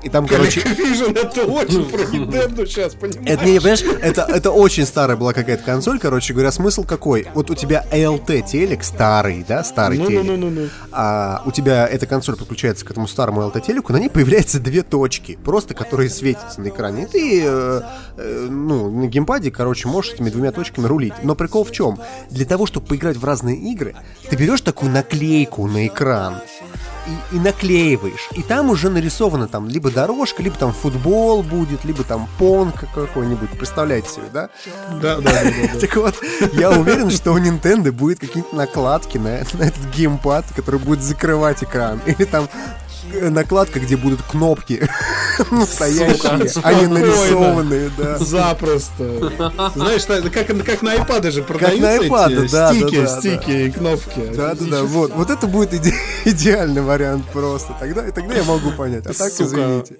И там, короче, это очень про Nintendo сейчас, понимаешь? Это, не, понимаешь, это, это очень старая была какая-то консоль, короче говоря, смысл какой? Вот у тебя ALT телек старый, да, старый телек, а у тебя эта консоль подключается к этому старому LT телеку, на ней появляются две точки, просто которые светятся на экране. И ты, э, э, ну, на геймпаде, короче, можешь этими двумя точками рулить. Но прикол в чем? Для того, чтобы поиграть в разные игры, ты берешь такую наклейку на экран, и, и наклеиваешь. И там уже нарисована там либо дорожка, либо там футбол будет, либо там понг какой-нибудь. Представляете себе, да? Да, да, да, да, да. Так вот, я уверен, что у Nintendo будет какие-то накладки на, на этот геймпад, который будет закрывать экран. Или там накладка, где будут кнопки настоящие, а не нарисованные, да. Запросто. Знаешь, на- как, как на iPad же на продаются iPad, эти да, стики, да, да, стики и кнопки. Да, да, да, вот, вот это будет иде- идеальный вариант просто. Тогда, тогда я могу понять. А так, Сука. извините.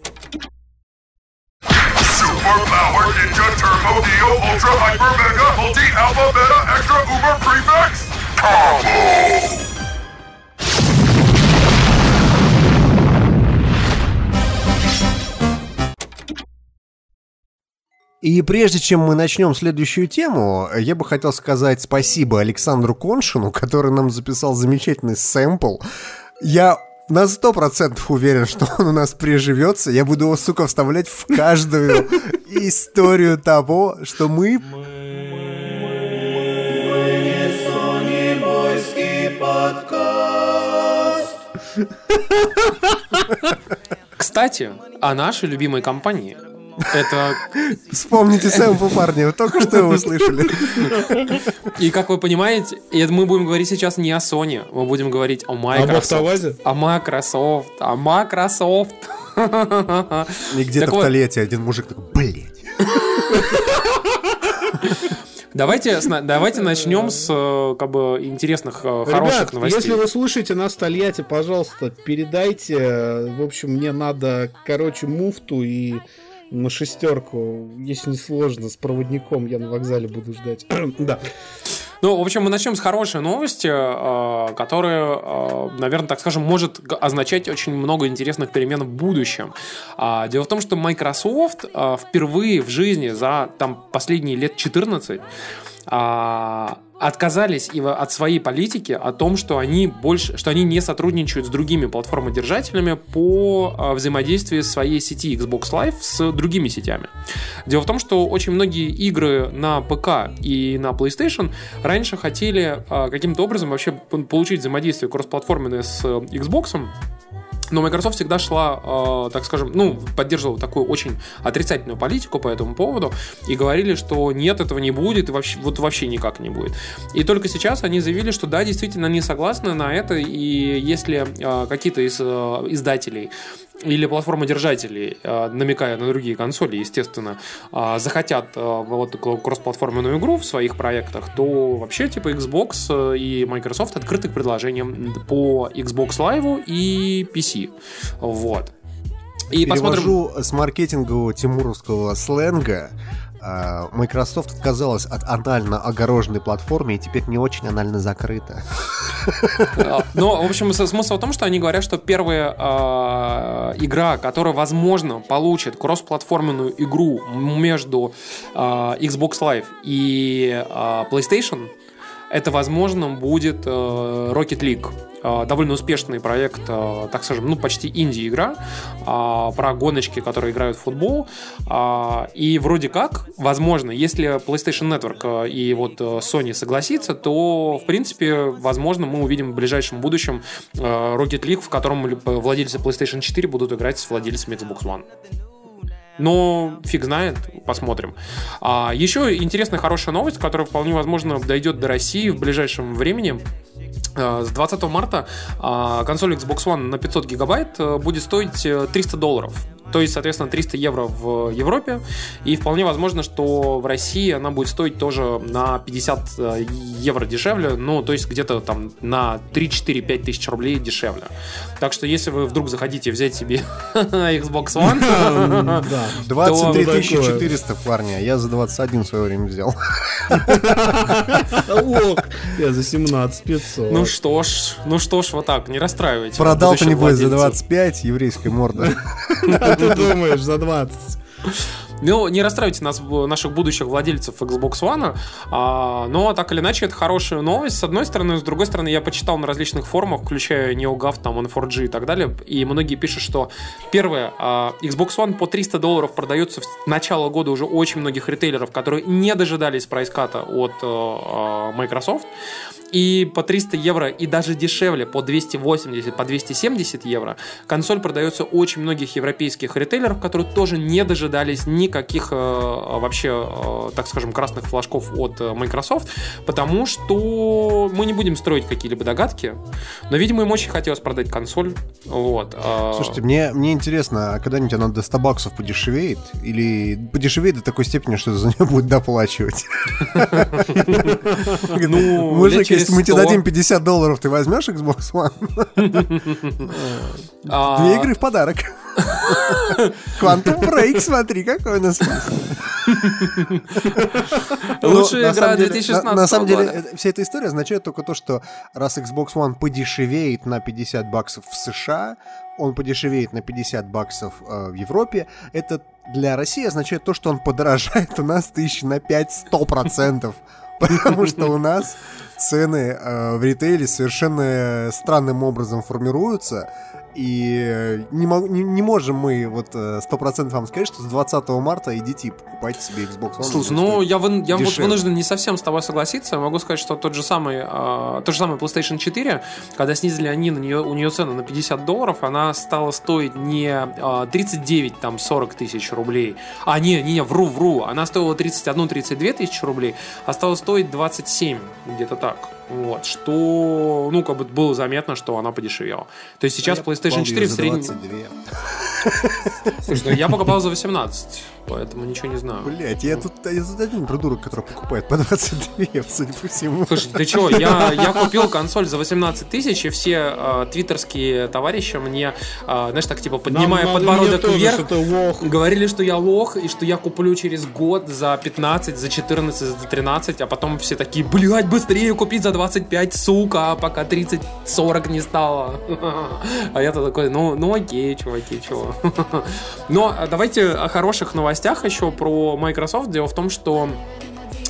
Ultra Hyper Mega Multi Alpha Beta Extra Uber Prefix Combo! И прежде чем мы начнем следующую тему, я бы хотел сказать спасибо Александру Коншину, который нам записал замечательный сэмпл. Я на сто процентов уверен, что он у нас приживется. Я буду его, сука, вставлять в каждую историю того, что мы... Кстати, о нашей любимой компании. Это, Вспомните сэмпл, парни, вы только что его услышали. и как вы понимаете, мы будем говорить сейчас не о Sony, мы будем говорить о Microsoft. О Microsoft, о Microsoft. И где-то Так в вот. туалете один мужик такой, блядь. Давайте, давайте начнем с э, как бы интересных, э, хороших Ребят, новостей. если вы слушаете нас в Тольятти, пожалуйста, передайте. э, В общем, мне надо, короче, муфту и на шестерку, если не сложно, с проводником я на вокзале буду ждать. да. Ну, в общем, мы начнем с хорошей новости, э, которая, наверное, так скажем, может означать очень много интересных перемен в будущем. А, Дело в том, что Microsoft э, впервые в жизни за там, последние лет 14 а, отказались и от своей политики о том, что они больше, что они не сотрудничают с другими платформодержателями по а, взаимодействию своей сети Xbox Live с другими сетями. Дело в том, что очень многие игры на ПК и на PlayStation раньше хотели а, каким-то образом вообще получить взаимодействие кроссплатформенное с э, Xbox, Но Microsoft всегда шла, э, так скажем, ну, поддерживала такую очень отрицательную политику по этому поводу и говорили, что нет, этого не будет, и вообще, вот вообще никак не будет. И только сейчас они заявили, что да, действительно, они согласны на это, и если э, какие-то из э, издателей или платформодержателей, э, намекая на другие консоли, естественно, э, захотят э, вот кроссплатформенную игру в своих проектах, то вообще типа Xbox и Microsoft открыты к предложениям по Xbox Live и PC. Вот. И посмотрим. Перевожу с маркетингового тимуровского сленга. А, Microsoft отказалась от анально огороженной платформы и теперь не очень анально закрыта. А, Но, в общем, смысл в том, что они говорят, что первая а, игра, которая, возможно, получит кроссплатформенную игру между а, Xbox Live и PlayStation, это, возможно, будет э, Rocket League. Э, довольно успешный проект, э, так скажем, ну, почти инди-игра э, про гоночки, которые играют в футбол. А, И вроде как, возможно, если PlayStation Network и вот Sony согласится, то, в принципе, возможно, мы увидим в ближайшем будущем Rocket League, в котором владельцы PlayStation 4 будут играть с владельцами Xbox One. Но фиг знает, посмотрим. А, еще интересная хорошая новость, которая вполне возможно дойдет до России в ближайшем времени. А, С 20 марта а, консоль Xbox One на 500 гигабайт э, будет стоить э, 300 долларов. То есть, соответственно, 300 евро в Европе. И вполне возможно, что в России она будет стоить тоже на 50 э, евро дешевле. Ну, то есть где-то там на 3-4-5 тысяч рублей дешевле. Так что, если вы вдруг захотите взять себе Xbox One, Да. 23 такое. 400, парни, а я за 21 в свое время взял. Я за 17 500. Ну что ж, ну что ж, вот так, не расстраивайте. Продал-то небось за владельцев. 25, еврейская морда. А ты думаешь, за 20. Ну, не расстраивайте нас, наших будущих владельцев Xbox One, а, но так или иначе это хорошая новость, с одной стороны, с другой стороны, я почитал на различных форумах, включая NeoGAF, там, N4G и так далее, и многие пишут, что первое, а, Xbox One по 300 долларов продается в начало года уже очень многих ритейлеров, которые не дожидались прайската от э, э, Microsoft, и по 300 евро, и даже дешевле, по 280, по 270 евро, консоль продается очень многих европейских ритейлеров, которые тоже не дожидались никаких э, вообще, э, так скажем, красных флажков от э, Microsoft, потому что мы не будем строить какие-либо догадки, но, видимо, им очень хотелось продать консоль. Вот. э, Слушайте, мне, мне интересно, а когда-нибудь она до 100 баксов подешевеет? Или подешевеет до такой степени, что за нее будет доплачивать? Ну, Мужик, если мы тебе 100. дадим 50 долларов, ты возьмешь Xbox One? а, Две игры в подарок. Quantum Break, смотри, какой у нас Лучшая Ну, на игра самом деле- 2016 на- На самом деле, вся эта история означает только то, что раз Xbox One подешевеет на 50 баксов в США, он подешевеет на 50 баксов э, в Европе, это для России означает то, что он подорожает у нас тысяч на 5-100%. Потому что у нас цены э, в ритейле совершенно странным образом формируются. И э, не, мог- не, не можем мы вот э, 100% вам сказать, что с 20 марта идите и покупайте себе Xbox One. Слушай, ну я, вын- я вот вынужден не совсем с тобой согласиться. Могу сказать, что тот же самый, э, тот же самый PlayStation 4, когда снизили они на нее, у нее цену на 50 долларов, она стала стоить не э, 39, там 40 тысяч рублей. А, не, не, не, вру, вру. Она стоила 31-32 тысячи рублей, а стала стоить 27, где-то так. Вот, что, ну, как бы было заметно, что она подешевела. То есть сейчас Я PlayStation покупал 4 её в среднем... 22. Слушай, ну, я покупал за 18, поэтому ничего не знаю. Блять, я тут, я один придурок, который покупает по 22, судя по всему. Слушай, ты чё, я, я купил консоль за 18 тысяч, и все э, твиттерские товарищи мне, э, знаешь, так типа поднимая Нам- подбородок вверх, что говорили, что я лох, и что я куплю через год за 15, за 14, за 13, а потом все такие, блядь, быстрее купить за 25, сука, пока 30-40 не стало. А я-то такой, ну, ну окей, чуваки, чего. Но а, давайте о хороших новостях еще про Microsoft. Дело в том, что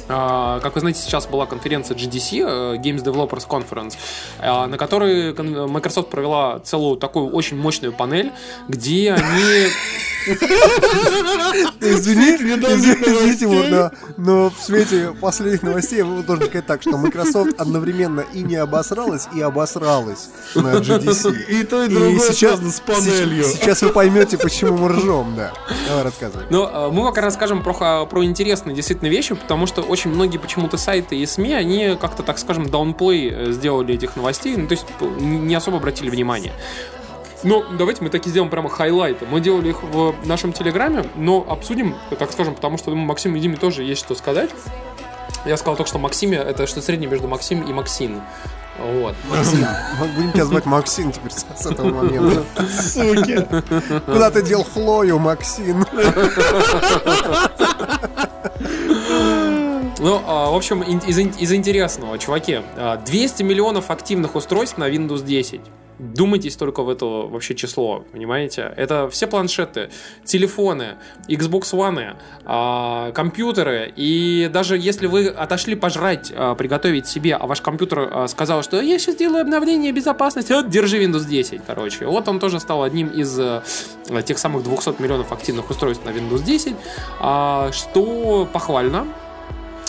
а, Как вы знаете, сейчас была конференция GDC, э, Games Developers Conference, а, на которой Microsoft провела целую такую очень мощную панель, где они Извини, извините, вот, но, но в свете последних новостей я должен сказать так, что Microsoft одновременно и не обосралась, и обосралась на GDC. И то, и другое связано с панелью. Сейчас, сейчас вы поймете, почему мы ржем, да. Давай рассказывай. Ну, э, мы пока расскажем про, про интересные действительно вещи, потому что очень многие почему-то сайты и СМИ, они как-то, так скажем, даунплей э, сделали этих новостей, ну, то есть не особо обратили внимание. Ну, давайте мы таки сделаем прямо хайлайты. Мы делали их в нашем телеграме, но обсудим, так скажем, потому что думаю, Максим и Диме тоже есть что сказать. Я сказал только, что Максиме это что среднее между Максим и Максин. Вот. Будем тебя звать Максим теперь с с этого момента. Суки. Куда ты дел Флою, Максим? Ну, а, в общем, из, из интересного, чуваки, а, 200 миллионов активных устройств на Windows 10. Думайтесь только в это вообще число, понимаете? Это все планшеты, телефоны, Xbox One, а, компьютеры. И даже если вы отошли пожрать, а, приготовить себе, а ваш компьютер а, сказал, что я сейчас делаю обновление безопасности, вот, держи Windows 10, короче. Вот он тоже стал одним из э, тех самых 200 миллионов активных устройств на Windows 10, а, что похвально.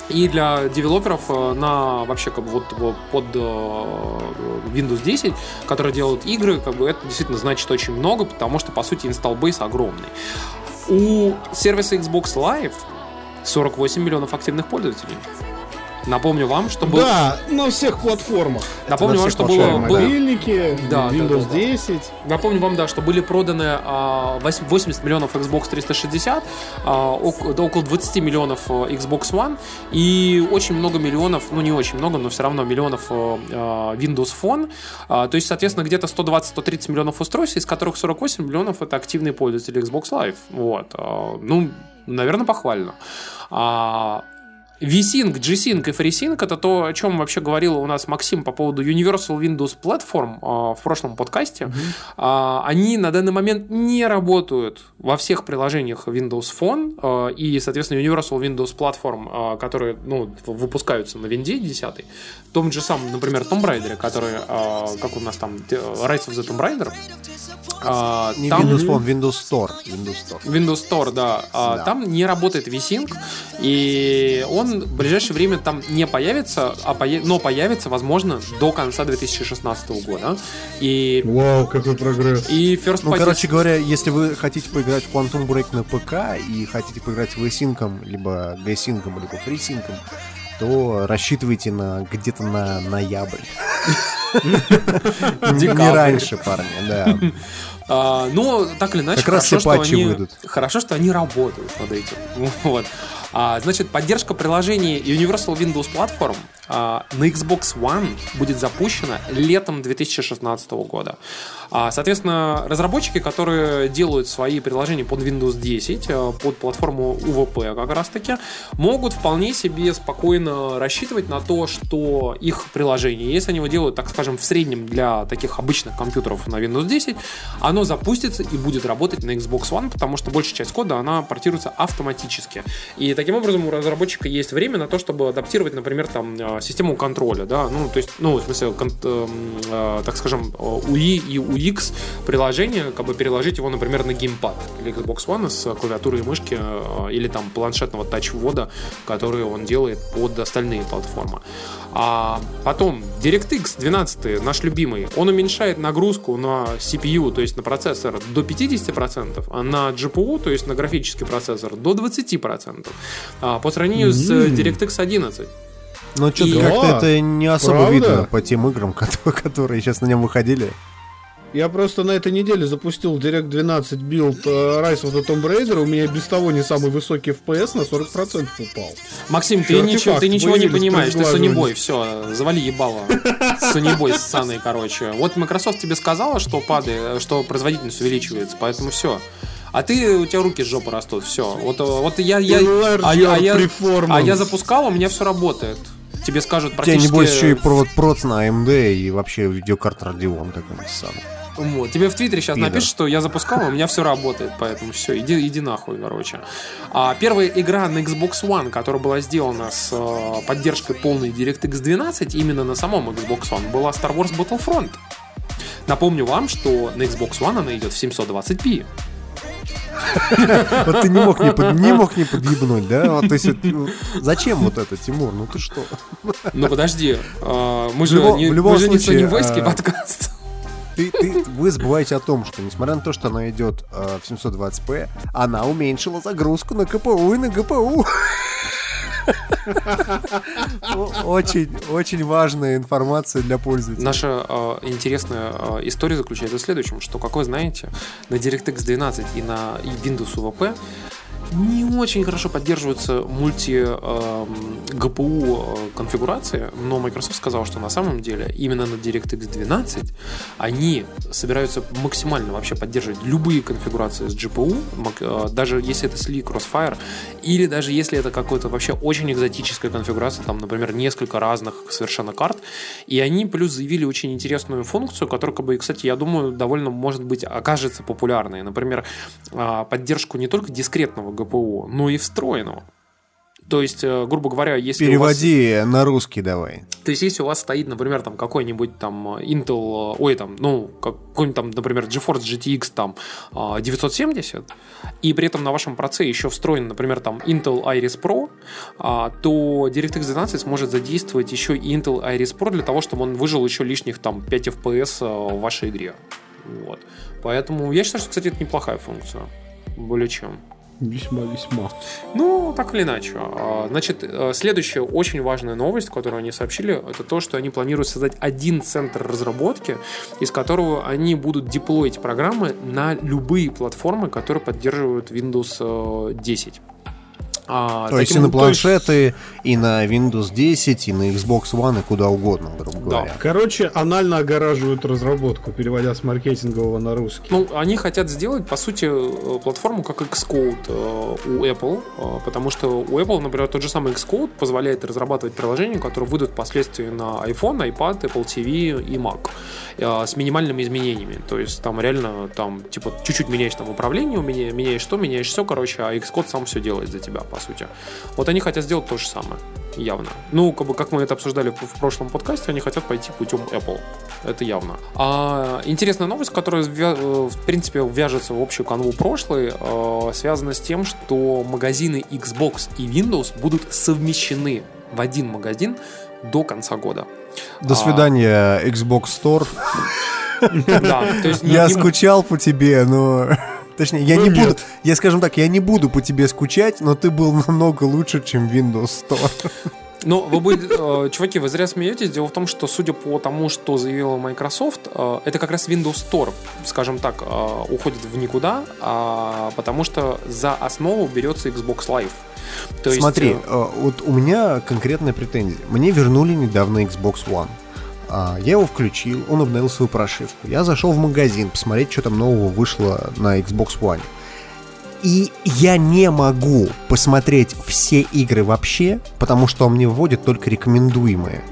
И для девелоперов э, на вообще как бы вот под э, Windows 10, которые делают игры, как бы это действительно значит очень много, потому что по сути base огромный. У сервиса Xbox Live 48 миллионов активных пользователей. Напомню вам, что был... Да, на всех платформах. Напомню на вам, всех что было, Мобильники, Да, Windows да, да. 10. Напомню вам, да, что были проданы а, вось- 80 миллионов Xbox 360, а, около 20 миллионов а, Xbox One и очень много миллионов, ну не очень много, но все равно миллионов а, а, Windows Phone. А, то есть, соответственно, где-то 120-130 миллионов устройств, из которых 48 миллионов это активные пользователи Xbox Live. Вот. А, ну, наверное, похвально. А, VSync, G-Sync и FreeSync это то, о чем вообще говорил у нас Максим по поводу Universal Windows Platform а, в прошлом подкасте. А, Они на данный момент не работают во всех приложениях Windows Phone а, и, соответственно, Universal Windows Platform, которые ну, выпускаются на Винде 10. В том же самом, например, Tomb Raider, который, как у нас там, Rise of the Tomb Raider. Не там- Windows Phone, Windows Store. Windows Store. Windows Store, да. Да. Там не работает VSync, и он в ближайшее время там не появится, а пое- но появится, возможно, до конца 2016 года. И, Вау, какой прогресс. и First Ну, Party- короче говоря, если вы хотите поиграть в Quantum Break на ПК и хотите поиграть в Async, либо G-Sync, либо FreeSync, то рассчитывайте на где-то на ноябрь. Не раньше, парни, да. А, но так или иначе, Как раз хорошо, все что патчи они, выйдут. хорошо, что они работают над этим. Вот. А, значит, поддержка приложений Universal Windows Platform на Xbox One будет запущена летом 2016 года. А, соответственно, разработчики, которые делают свои приложения под Windows 10, э, под платформу UVP как раз таки, могут вполне себе спокойно рассчитывать на то, что их приложение, если они его делают, так скажем, в среднем для таких обычных компьютеров на Windows 10, оно запустится и будет работать на Xbox One, потому что большая часть кода, она портируется автоматически. И таким образом у разработчика есть время на то, чтобы адаптировать, например, там, э, систему контроля, да, ну, то есть, ну, в смысле, кон- эм, э, так скажем, э, UI и UX приложение, как бы переложить его, например, на геймпад или Xbox One с клавиатурой и мышки э, или там планшетного тач-ввода, который он делает под остальные платформы. А потом DirectX 12, наш любимый, он уменьшает нагрузку на CPU, то есть на процессор, до 50%, а на GPU, то есть на графический процессор, до 20%. А, по сравнению с э, DirectX 11. Но что-то И- как-то это не особо правда? видно по тем играм, которые, сейчас на нем выходили. Я просто на этой неделе запустил Direct 12 build э, Rise of the Tomb Raider, у меня без того не самый высокий FPS на 40% упал. Максим, ты ничего, ты ничего не понимаешь, ты. Сонибой, все, завали ебало. Сонибой ссаный, короче. Вот Microsoft тебе сказала, что падает, что производительность увеличивается, поэтому все. А ты, у тебя руки с жопы растут, все. Вот, э, вот я, я, Enlarge а, я- а я, а я запускал, у меня все работает. Тебе скажут У тебя, практически... небось, еще и провод проц на AMD и вообще видеокарта Radeon какой-нибудь самый. Вот. Тебе в Твиттере сейчас Пидор. напишут, что я запускал, у меня все работает, поэтому все, иди, иди нахуй, короче. А первая игра на Xbox One, которая была сделана с э, поддержкой полной DirectX 12, именно на самом Xbox One, была Star Wars Battlefront. Напомню вам, что на Xbox One она идет в 720p. Вот ты не мог не, под, не мог не подъебнуть, да? Вот, то есть, вот, зачем вот это, Тимур? Ну ты что? Ну подожди, а, мы же любом- не, в любом мы же не случае, соневойский а, подкаст. Ты, ты- вы забываете о том, что несмотря на то, что она идет э, в 720p, она уменьшила загрузку на КПУ и на ГПУ. Очень, очень важная информация для пользователя. Наша э, интересная э, история заключается в следующем, что, как вы знаете, на DirectX 12 и на Windows UWP не очень хорошо поддерживаются мульти эм, э, конфигурации, но Microsoft сказал, что на самом деле именно на DirectX 12 они собираются максимально вообще поддерживать любые конфигурации с GPU, э, даже если это Sli Crossfire, или даже если это какая-то вообще очень экзотическая конфигурация, там, например, несколько разных совершенно карт, и они плюс заявили очень интересную функцию, которая, как бы, кстати, я думаю, довольно, может быть, окажется популярной. Например, а, поддержку не только дискретного GPU, но и встроенного. То есть, э, грубо говоря, если у вас- Переводи на русский давай. то есть, если у вас стоит, например, там какой-нибудь там Intel, э, ой, там, ну, какой-нибудь там, например, GeForce GTX там а, 970, и при этом на вашем проце еще встроен, например, там Intel Iris Pro, а, то DirectX 12 сможет задействовать еще и Intel Iris Pro для того, чтобы он выжил еще лишних там 5 FPS э, в вашей игре. Вот. Поэтому я считаю, что, кстати, это неплохая функция. Более чем. Весьма-весьма. Ну, так или иначе. А, Значит, э, следующая очень важная новость, которую они сообщили, это то, что они планируют создать один центр разработки, из которого они будут деплоить программы на любые платформы, которые поддерживают Windows э, 10. А, То есть и на планшеты, и на Windows 10, и на Xbox One, и куда угодно, грубо говоря. Короче, анально огораживают разработку, переводя с маркетингового на русский. Ну, они хотят сделать, по сути, э, платформу как Xcode э, у Apple, э, потому что у Apple, например, тот же самый Xcode позволяет разрабатывать приложения, которые выйдут впоследствии на iPhone, iPad, Apple TV и Mac э, с минимальными изменениями. То есть там реально там типа чуть-чуть меняешь там управление, меня- меняешь то, меняешь все, короче, а Xcode сам все делает за тебя, по сути. Вот они хотят сделать то же самое, явно. Ну, как бы, как мы это обсуждали в прошлом подкасте, они хотят пойти путем Apple. Это явно. А, интересная новость, которая, э, в принципе, вяжется в общую канву прошлой, э, связана с тем, что магазины Xbox и Windows будут совмещены в один магазин до конца года. До А, свидания, Xbox Store. Да, то есть не- Я скучал по тебе, но... Точнее, я Ну, не нет. буду, я скажем так, я не буду по тебе скучать, но ты был намного лучше, чем Windows Store. Ну, вы будете, э, чуваки, вы зря смеетесь. Дело в том, что, судя по тому, что заявила Microsoft, э, это как раз Windows Store, скажем так, э, уходит в никуда, а, потому что за основу берется Xbox Live. То есть, Смотри, э, э, вот у меня конкретная претензия. Мне вернули недавно Xbox One. А, Я его включил, он обновил свою прошивку. Я зашел в магазин посмотреть, что там нового вышло на Xbox One. И я не могу посмотреть все игры вообще, потому что он мне вводит только рекомендуемые.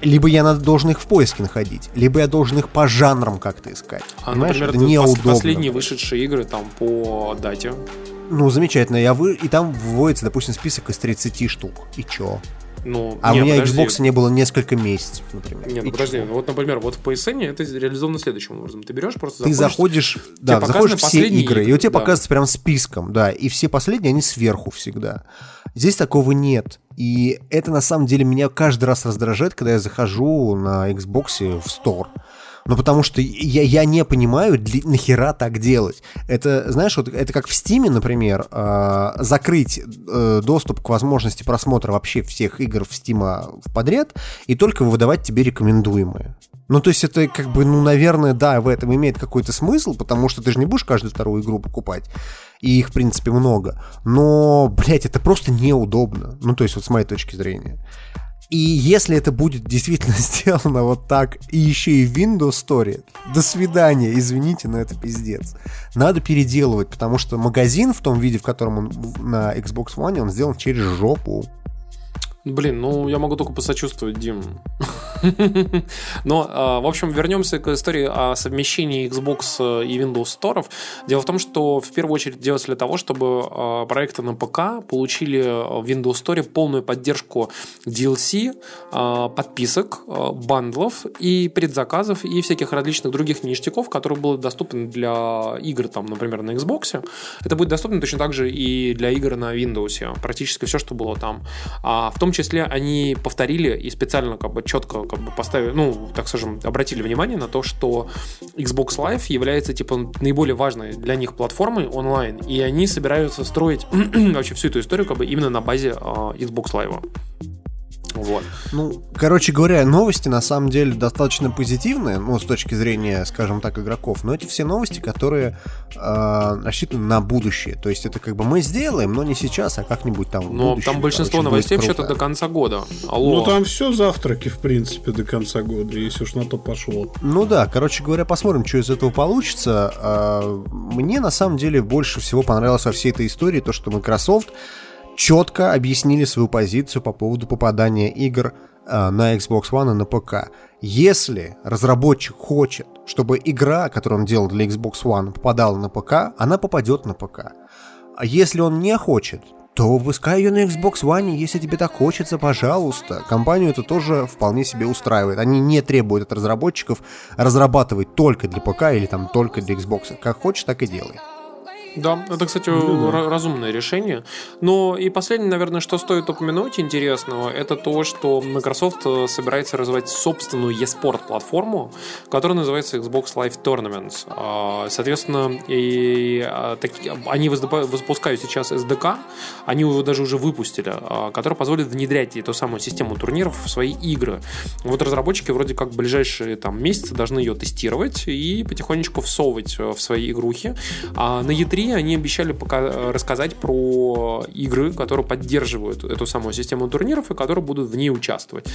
Либо я надо, должен их в поиске находить, либо я должен их по жанрам как-то искать. а, Понимаешь, например, это неудобно. последние вышедшие игры там по дате. Ну, замечательно. Я вы... И там вводится, допустим, список из 30 штук. И чё? Ну, А не, у меня подожди. Xbox не было несколько месяцев, например. Не, ну подожди, ну вот, например, вот в PSN это реализовано следующим образом. Ты берешь просто Ты заходишь, да, показаны заходишь все последние игры, и игры, у тебя да. показывается прям списком, да, и все последние, они сверху всегда. Здесь такого нет. И это на самом деле меня каждый раз раздражает, когда я захожу на Xbox в Store. Ну, потому что я, я не понимаю, для, нахера так делать. Это, знаешь, вот это как в Steam, например, э, закрыть э, доступ к возможности просмотра вообще всех игр в Steam подряд и только выдавать тебе рекомендуемые. Ну, то есть это как бы, ну, наверное, да, в этом имеет какой-то смысл, потому что ты же не будешь каждую вторую игру покупать. И их, в принципе, много. Но, блядь, это просто неудобно. Ну, то есть вот с моей точки зрения. И если это будет действительно сделано вот так, и еще и в Windows Store, до свидания, извините, но это пиздец. Надо переделывать, потому что магазин в том виде, в котором он на Xbox One, он сделан через жопу. Блин, ну я могу только посочувствовать, Дим. Но, а, в общем, вернемся к истории о совмещении Xbox и Windows Store. Дело в том, что в первую очередь делается для того, чтобы а, проекты на ПК получили в Windows Store полную поддержку DLC, а, подписок, бандлов и предзаказов и всяких различных других ништяков, которые были доступны для игр, там, например, на Xbox. Это будет доступно точно так же и для игр на Windows. Практически все, что было там. А в том числе они повторили и специально как бы четко как бы поставили, ну, так скажем, обратили внимание на то, что Xbox Live является типа наиболее важной для них платформой онлайн, и они собираются строить вообще всю эту историю как бы именно на базе э, Xbox Live. Вот. Ну, короче говоря, новости на самом деле достаточно позитивные, ну, с точки зрения, скажем так, игроков. Но эти все новости, которые э, рассчитаны на будущее. То есть это как бы мы сделаем, но не сейчас, а как-нибудь там. Но будущем, там большинство короче, новостей вообще-то до конца года. Алло. Ну там все завтраки, в принципе, до конца года, если уж на то пошло. Ну да, короче говоря, посмотрим, что из этого получится. А, Мне на самом деле больше всего понравилось во всей этой истории то, что Microsoft четко объяснили свою позицию по поводу попадания игр а, на Xbox One и на ПК. Если разработчик хочет, чтобы игра, которую он делал для Xbox One, попадала на ПК, она попадет на ПК. А если он не хочет, то выпускай ее на Xbox One, если тебе так хочется, пожалуйста. Компанию это тоже вполне себе устраивает. Они не требуют от разработчиков разрабатывать только для ПК или там только для Xbox. Как хочешь, так и делай. Да, это, кстати, Ну ра- разумное решение. Но и последнее, наверное, что стоит упомянуть интересного, это то, что Microsoft э, собирается развивать собственную eSport платформу, которая называется Xbox Live Tournaments. А, Соответственно, и а, таки- они запускают сейчас SDK, они его даже уже выпустили, а, который позволит внедрять эту самую систему турниров в свои игры. Вот разработчики вроде как в ближайшие там месяцы должны ее тестировать и потихонечку всовывать э, в свои игрухи. А на E3 они обещали пока рассказать про игры, которые поддерживают эту самую систему турниров и которые будут в ней участвовать.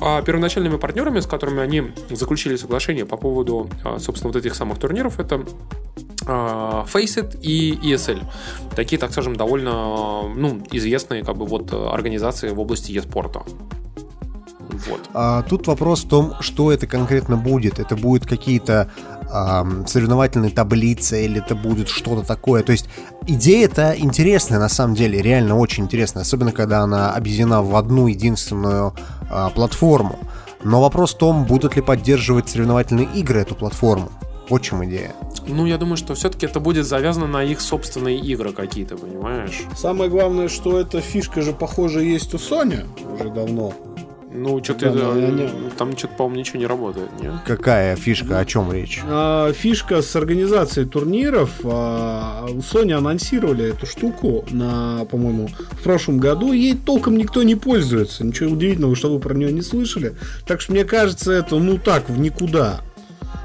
А первоначальными партнерами, с которыми они заключили соглашение по поводу, а, собственно, вот этих самых турниров, это а, Faceit и ESL. Такие, так скажем, довольно ну, известные как бы, вот, организации в области e-спорта. Вот. А, тут вопрос в том, что это конкретно будет. Это будут какие-то ам, соревновательные таблицы или это будет что-то такое. То есть идея-то интересная на самом деле, реально очень интересная, особенно когда она объединена в одну единственную а, платформу. Но вопрос в том, будут ли поддерживать соревновательные игры эту платформу. Вот в чем идея. Ну, я думаю, что все-таки это будет завязано на их собственные игры какие-то, понимаешь? Самое главное, что эта фишка же, похоже, есть у Sony уже давно. Ну, что-то Да, да, они- там что-то, по-моему, ничего не работает, нет? Какая фишка, о чем речь? А, фишка с организацией турниров. а, Sony анонсировали эту штуку на, по-моему, в прошлом году. Ей толком никто не пользуется. Ничего удивительного, что вы про нее не слышали. Так что мне кажется, это ну так, в никуда.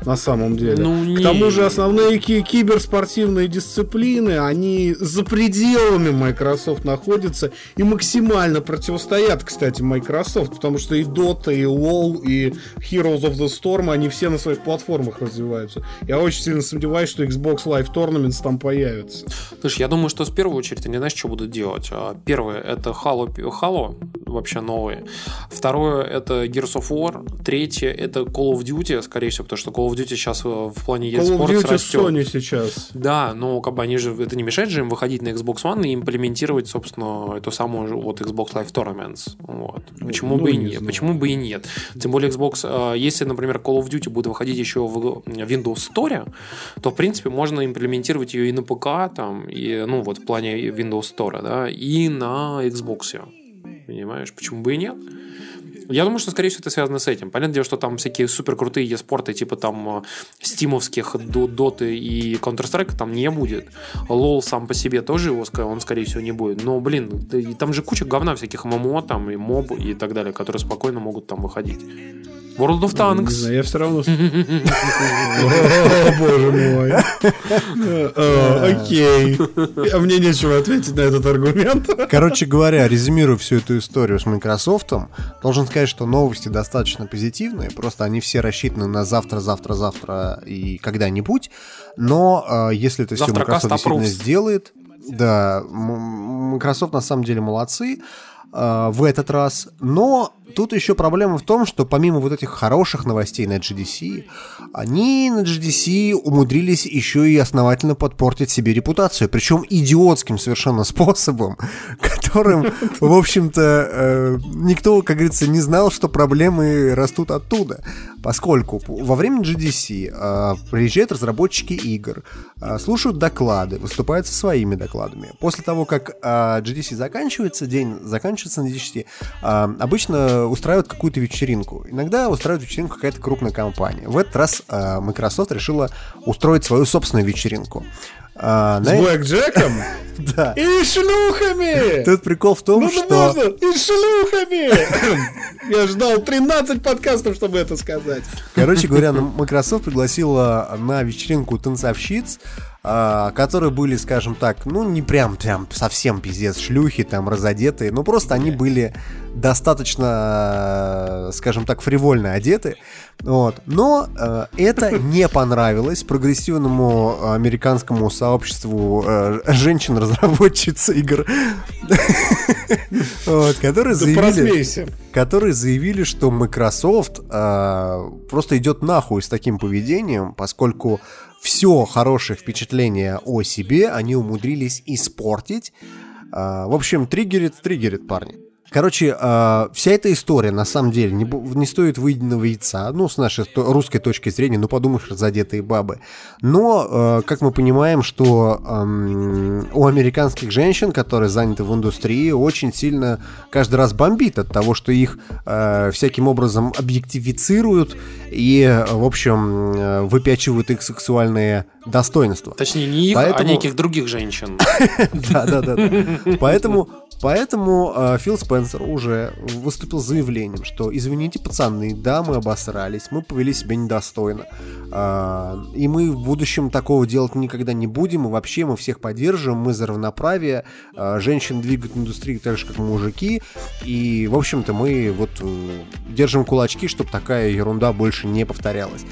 На самом деле. Ну, К не. тому же основные ки- киберспортивные дисциплины, они за пределами Microsoft находятся и максимально противостоят, кстати, Microsoft, потому что и Dota, и LoL, и Heroes of the Storm, они все на своих платформах развиваются. Я очень сильно сомневаюсь, что Xbox Live Tournaments там появится. Слушай, я думаю, что с первой очереди они знаешь, что будут делать. А, Первое это Halo, Halo вообще новые. Второе это Gears of War. Третье это Call of Duty, скорее всего, потому что Call of Duty сейчас э, в плане Call of eSports Duty растет. Sony сейчас. Да, но как бы они же, это не мешает же им выходить на Xbox One и имплементировать, собственно, эту самую вот Xbox Live Tournaments. Вот. Почему ну, бы и не нет? знаю. Почему бы и нет? Тем более Xbox, э, если, например, Call of Duty будет выходить еще в Windows Store, то, в принципе, можно имплементировать ее и на ПК, там, и, ну, вот в плане Windows Store, да, и на Xbox. Понимаешь? Почему бы и нет? Я думаю, что, скорее всего, это связано с этим. Понятное дело, что там всякие супер крутые e-спорты, типа там э, стимовских до- доты и Counter-Strike там не будет. Лол сам по себе тоже его, он, скорее всего, не будет. Но, блин, там же куча говна всяких ММО там и моб и так далее, которые спокойно могут там выходить. World of Tanks. знаю, я все равно... О, боже мой. Э, Окей. А мне нечего ответить на этот аргумент. Короче говоря, резюмируя всю эту историю с Microsoft, должен сказать, что новости достаточно позитивные, просто они все рассчитаны на завтра, завтра, завтра и когда-нибудь. Но э, если это все Microsoft действительно сделает, да, Microsoft на самом деле молодцы. Э, в этот раз. Но тут еще проблема в том, что помимо вот этих хороших новостей на GDC, они на GDC умудрились еще и основательно подпортить себе репутацию. Причем идиотским совершенно способом, которым, в общем-то, э, никто, как говорится, не знал, что проблемы растут оттуда. Поскольку во время GDC э, приезжают разработчики игр, э, слушают доклады, выступают со своими докладами. После того, как э, GDC заканчивается, день заканчивается на GDC, обычно устраивают какую-то вечеринку. Иногда устраивает вечеринку какая-то крупная компания. В этот раз Microsoft решила устроить свою собственную вечеринку. А, С на- Блэк Джеком? Да. И шлюхами! Тут прикол в том, Ну, что... можно, и шлюхами! Я ждал 13 подкастов, чтобы это сказать. Короче говоря, Microsoft пригласила на вечеринку танцовщиц, которые были, скажем так, ну не прям прям совсем пиздец шлюхи, там разодетые, но просто они были достаточно, э, скажем так, фривольно одеты. Вот. Но э, это не понравилось прогрессивному американскому сообществу э, женщин-разработчиц игр, которые заявили которые заявили, что Microsoft э, просто идет нахуй с таким поведением, поскольку все хорошее впечатление о себе они умудрились испортить. Э, в общем, триггерит, триггерит, парни. Короче, э, вся эта история, на самом деле, не, не стоит выеденного яйца. Ну, с нашей то- русской точки зрения, ну, подумаешь, задетые бабы. Но, э, как мы понимаем, что эм, у американских женщин, которые заняты в индустрии, очень сильно каждый раз бомбит от того, что их э, всяким образом объектифицируют и, э, в общем, э, выпячивают их сексуальные достоинства. Точнее, не их, Поэтому- а неких других женщин. Да, да, да. да. Поэтому, поэтому э, Фил Спенсер уже выступил с заявлением, что извините, пацаны, да, мы обосрались, мы повели себя недостойно. А, и мы в будущем такого делать никогда не будем. И вообще мы всех поддерживаем, мы за равноправие. А, женщин двигают индустрию так же, как мужики. И, в общем-то, мы вот э, держим кулачки, чтобы такая ерунда больше не повторялась.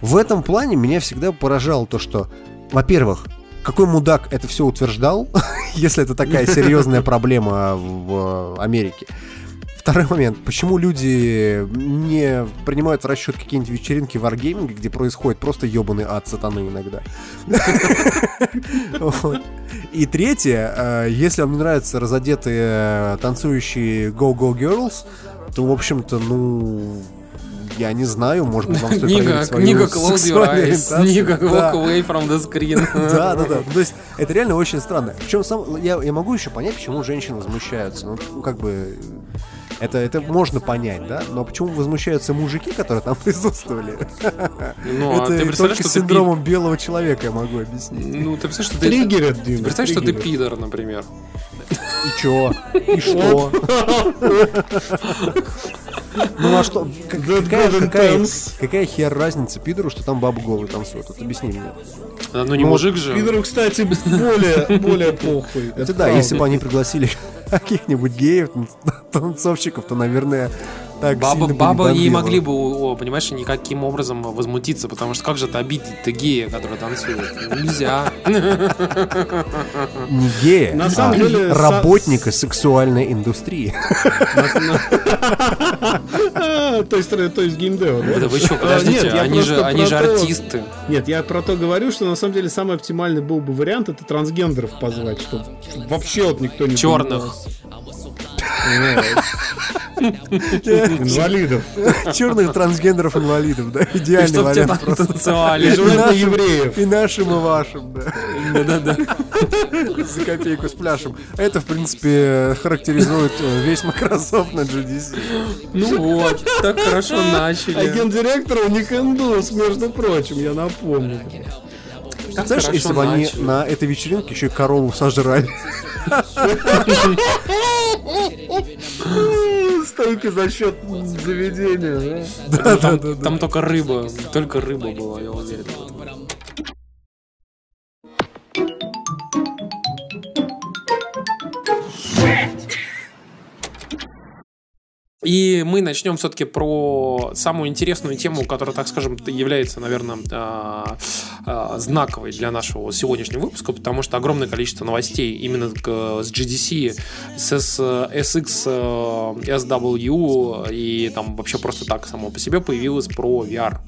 В этом плане меня всегда поражало то, что, во-первых, какой мудак это все утверждал, если это такая серьезная проблема в Америке. Второй момент. Почему люди не принимают в расчет какие-нибудь вечеринки варгейминга, где происходит просто ебаный ад сатаны иногда? И третье. э, Если вам не нравятся разодетые э, танцующие Go-Go Girls, то, в общем-то, ну... Я не знаю, может быть, вам стоит Книга, свою книга Close Your Eyes, книга Да. Walk Away from the Screen. Да, да, да. То есть это реально очень странно. Причем сам, я, я могу еще понять, почему женщины возмущаются. Ну, как бы это, это можно понять, да? Но почему возмущаются мужики, которые там присутствовали? Ну, а это ты представляешь, только что ты синдромом белого человека я могу объяснить. Ну, ты представляешь, что ты... Триггерят, Дима, Ты представляешь, что ты пидор, например. И чё? И что? Ну а что? Какая, какая, какая хер разница пидору, что там бабы голые танцуют? Вот объясни мне. Ну, не Ну, мужик же. Пидору, кстати, более, более похуй. Это да, если бы они пригласили каких-нибудь геев, танцовщиков, то, наверное, так Баба, баба не могли бы, о, понимаешь, никаким образом возмутиться, потому что как же ты обидеть-то гея, который танцует? Нельзя. Не гея, На а самом деле, работника сексуальной индустрии. А, То есть, то есть геймдева, да? Вы что, А, подождите, нет, я они же, они же артисты. Нет, я про то говорю, что на самом деле самый оптимальный был бы вариант это трансгендеров позвать, чтобы вообще вот никто не Черных. Инвалидов. Черных трансгендеров инвалидов, да? Идеальный вариант просто. танцевали. И евреев. И нашим, и вашим, да. Да-да-да. За копейку с пляшем. Это, в принципе, характеризует э, весь Microsoft на GDC. Ну вот, так хорошо начали. Агент директора не индус, между прочим, я напомню. Так Знаешь, если бы они на этой вечеринке еще и корову сожрали. Стойки за счет заведения, Там, там только рыба, только рыба была, я уверен. И мы начнем все-таки про самую интересную тему, которая, так скажем, является, наверное, а, а, знаковой для нашего сегодняшнего выпуска, потому что огромное количество новостей именно с GDC, с SX, э, SW и там вообще просто так само по себе появилось про VR.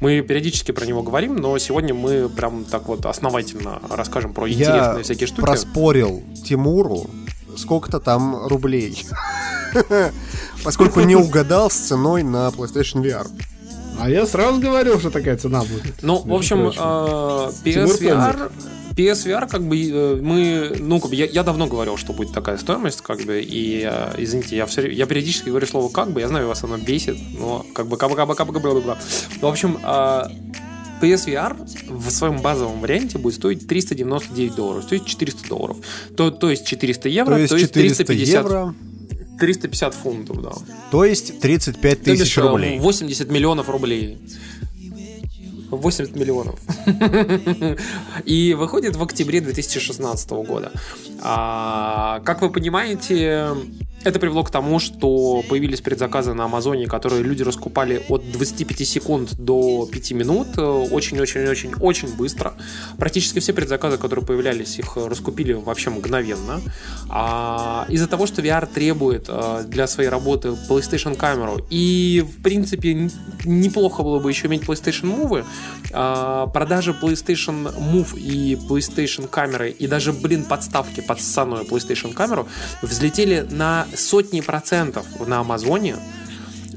Мы периодически про него говорим, но сегодня мы прям так вот основательно расскажем про интересные Я всякие штуки. проспорил Тимуру сколько-то там рублей. Поскольку не угадал с ценой на PlayStation VR. А я сразу говорил, что такая цена будет. Ну, в общем, Тимур PSVR, PSVR, как бы э, мы, ну, как бы я, я давно говорил, что будет такая стоимость, как бы, и э, извините, я все, я периодически говорю слово как бы, я знаю, вас оно бесит, но как бы, как бы, как бы, как бы, бла, бла, бла. В общем, э, PSVR в своем базовом варианте будет стоить 399 долларов, то есть 400 долларов. То, то есть 400 евро, То есть 400 350, евро, 350 фунтов, да. то есть 35 То бишь, тысяч э, рублей. 80 миллионов рублей. 80 миллионов. И выходит в октябре 2016 года. А, как вы понимаете, это привело к тому, что появились предзаказы на Амазоне, которые люди раскупали от 25 секунд до 5 минут. Очень-очень-очень-очень быстро. Практически все предзаказы, которые появлялись, их раскупили вообще мгновенно. А, из-за того, что VR требует э, для своей работы PlayStation камеру, и, в принципе, неплохо было бы еще иметь PlayStation Move, продажи PlayStation Move и PlayStation камеры, и даже, блин, подставки под ссаную PlayStation камеру взлетели на сотни процентов на Амазоне.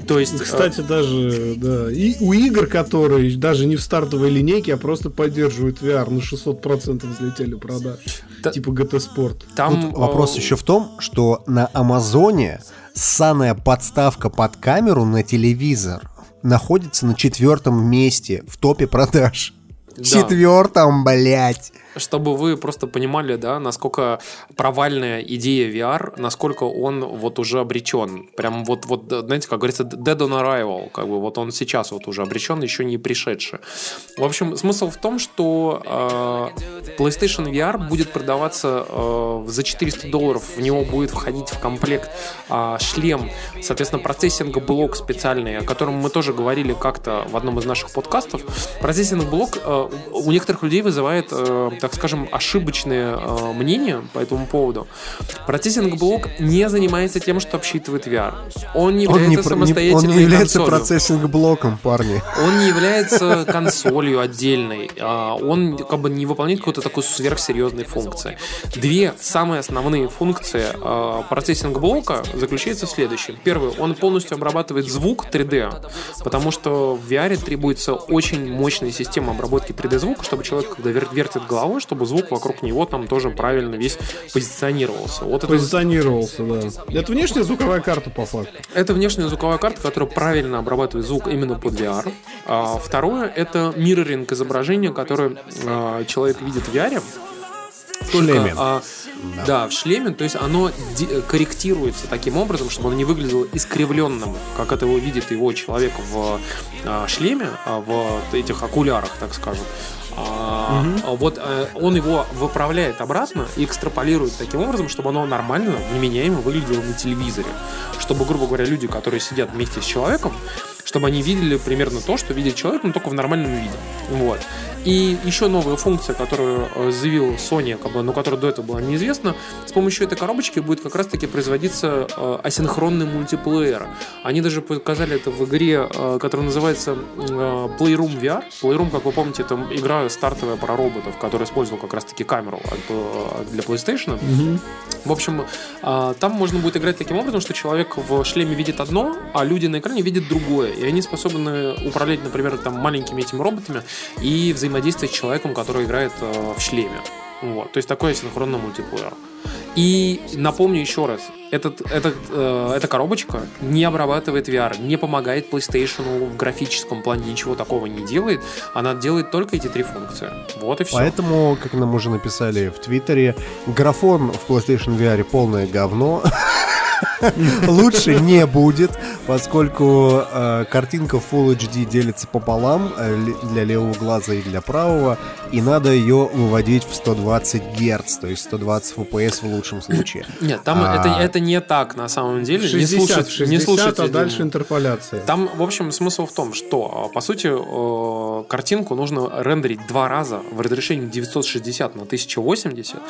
То есть, э, Кстати, даже, да, и у игр, которые даже не в стартовой линейке, а просто поддерживают VR, на 600% взлетели продаж. Та- Типа GT Sport. там Тут вопрос э, еще в том, что на Амазоне ссаная подставка под камеру на телевизор находится на четвертом месте в топе продаж. Да. Четвертом, блять. Чтобы вы просто понимали, да, насколько провальная идея VR, насколько он вот уже обречен. Прям вот, вот, знаете, как говорится, dead on arrival, как бы вот он сейчас вот уже обречен, еще не пришедший. В общем, смысл в том, что э, PlayStation VR будет продаваться э, за 400 долларов, в него будет входить в комплект э, шлем, соответственно, процессинг-блок специальный, о котором мы тоже говорили как-то в одном из наших подкастов. Процессинг-блок э, у некоторых людей вызывает, э, так скажем, ошибочные э, мнения по этому поводу. Процессинг-блок не занимается тем, что обсчитывает VR. Он не Он является про- не- самостоятельной он не является консолью. процессинг-блоком, парни. Он не является консолью отдельной. а, Он как бы не выполняет какой-то такой сверхсерьезной функции. Две самые основные функции а, процессинг-блока заключаются в следующем. Первый, он полностью обрабатывает звук 3D, потому что в VR требуется очень мощная система обработки 3D-звука, чтобы человек, когда вер- вертит головой, чтобы звук вокруг него там тоже правильно весь позиционировался. Вот это Позиционировался, да. Это внешняя звуковая карта, по факту. это внешняя звуковая карта, которая правильно обрабатывает звук именно под VR. А второе — это мирроринг изображения, которое а, человек видит в VR. В шлеме. а, да. в шлеме, то есть оно корректируется таким образом, чтобы оно не выглядело искривленным, как это его видит его человек в а, шлеме, а, в этих окулярах, так скажем. А, а Вот э, он его выправляет обратно и экстраполирует таким образом, чтобы оно нормально, вменяемо выглядело на телевизоре. Чтобы, грубо говоря, люди, которые сидят вместе с человеком, чтобы они видели примерно то, что видит человек, но только в нормальном виде. Вот. И еще новая функция, которую э, заявил Sony, как бы, но которая до этого была неизвестна, с помощью этой коробочки будет как раз-таки производиться э, асинхронный мультиплеер. Они даже показали это в игре, э, которая называется Playroom VR. Playroom, как вы помните, это игра стартовая про роботов, которая использовала как раз-таки камеру для PlayStation. В общем, там можно будет играть таким образом, что человек в шлеме видит одно, а люди на экране видят другое. И они способны управлять, например, там маленькими этими роботами и взаимодействовать с человеком, который играет э, в шлеме. Вот. То есть такой синхронный мультиплеер. И напомню еще раз, этот, этот, э, эта коробочка не обрабатывает VR, не помогает PlayStation в графическом плане, ничего такого не делает. Она делает только эти три функции. Вот и все. Поэтому, как нам уже написали в Твиттере, графон в PlayStation VR полное говно. лучше не будет, поскольку э, картинка Full HD делится пополам э, для левого глаза и для правого, и надо ее выводить в 120 Гц, то есть 120 FPS в лучшем случае. Нет, там А. это, это не так на самом деле. 60, не слушайте, 60, не слушайте а дальше интерполяция. Там, в общем, смысл в том, что, э, по сути, э, картинку нужно рендерить два раза в разрешении 960 на 1080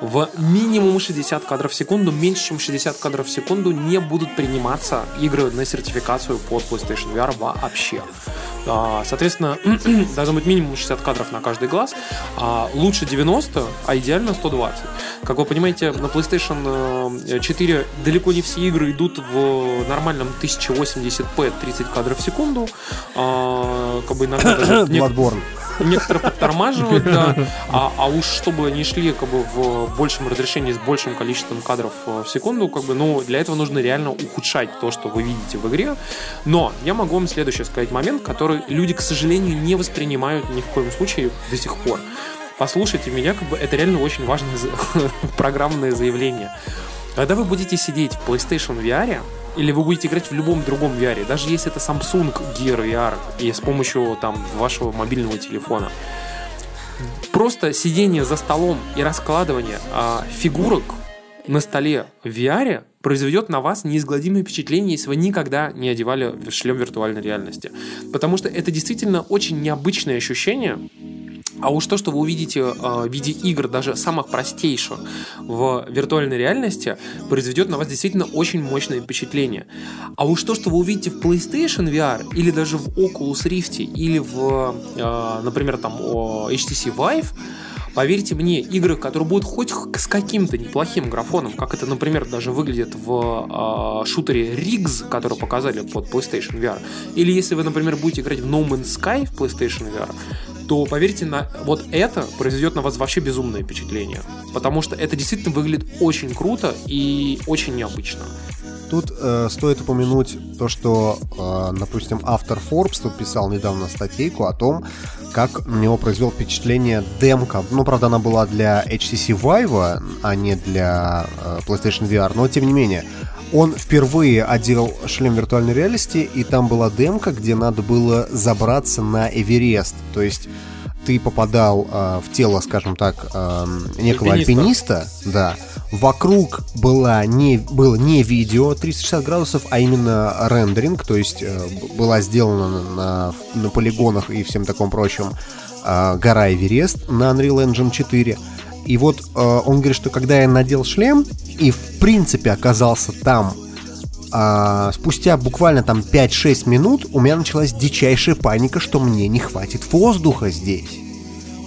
в минимум 60 кадров в секунду. Меньше, чем 60 кадров в секунду не будут приниматься игры на сертификацию под PlayStation VR вообще. А, Соответственно, должно быть минимум 60 кадров на каждый глаз. а Лучше 90, а идеально 120. Как вы понимаете, на PlayStation э, 4 далеко не все игры идут в нормальном 1080p 30 кадров в секунду. А, Как бы иногда даже. Некоторые подтормаживают, да. А, а уж чтобы они шли как бы в большем разрешении с большим количеством кадров э, в секунду, как бы, ну, для этого нужно реально ухудшать то, что вы видите в игре. Но я могу вам следующий сказать момент, который люди, к сожалению, не воспринимают ни в коем случае до сих пор. Послушайте меня, как бы это реально очень важное программное заявление. Когда вы будете сидеть в PlayStation VR, или вы будете играть в любом другом VR, даже если это Samsung Gear VR, и с помощью там вашего мобильного телефона, просто сидение за столом и раскладывание а, фигурок на столе в VR произведет на вас неизгладимое впечатление, если вы никогда не одевали шлем виртуальной реальности. Потому что это действительно очень необычное ощущение, а уж то, что вы увидите э, в виде игр, даже самых простейших в виртуальной реальности, произведет на вас действительно очень мощное впечатление. А уж то, что вы увидите в PlayStation VR или даже в Oculus Rift или в, э, например, там HTC Vive, Поверьте мне, игры, которые будут хоть с каким-то неплохим графоном, как это, например, даже выглядит в э, шутере Riggs, который показали под PlayStation VR, или если вы, например, будете играть в No Man's Sky в PlayStation VR, то поверьте, на вот это произведет на вас вообще безумное впечатление. Потому что это действительно выглядит очень круто и очень необычно. Тут э, стоит упомянуть то, что, э, допустим, автор Forbes тут писал недавно статейку о том, как на него произвел впечатление демка. Ну, правда, она была для HTC Vive, а не для э, PlayStation VR, но тем не менее. Он впервые одел шлем виртуальной реальности, и там была демка, где надо было забраться на Эверест. То есть ты попадал э, в тело, скажем так, э, некого Альпиниста. альпиниста, да. Вокруг была не, было не видео 360 градусов, а именно рендеринг, то есть э, была сделана на, на, на полигонах и всем таком прочем э, гора Эверест на Unreal Engine 4. И вот э, он говорит, что когда я надел шлем и в принципе оказался там а, спустя буквально там 5-6 минут у меня началась дичайшая паника, что мне не хватит воздуха здесь.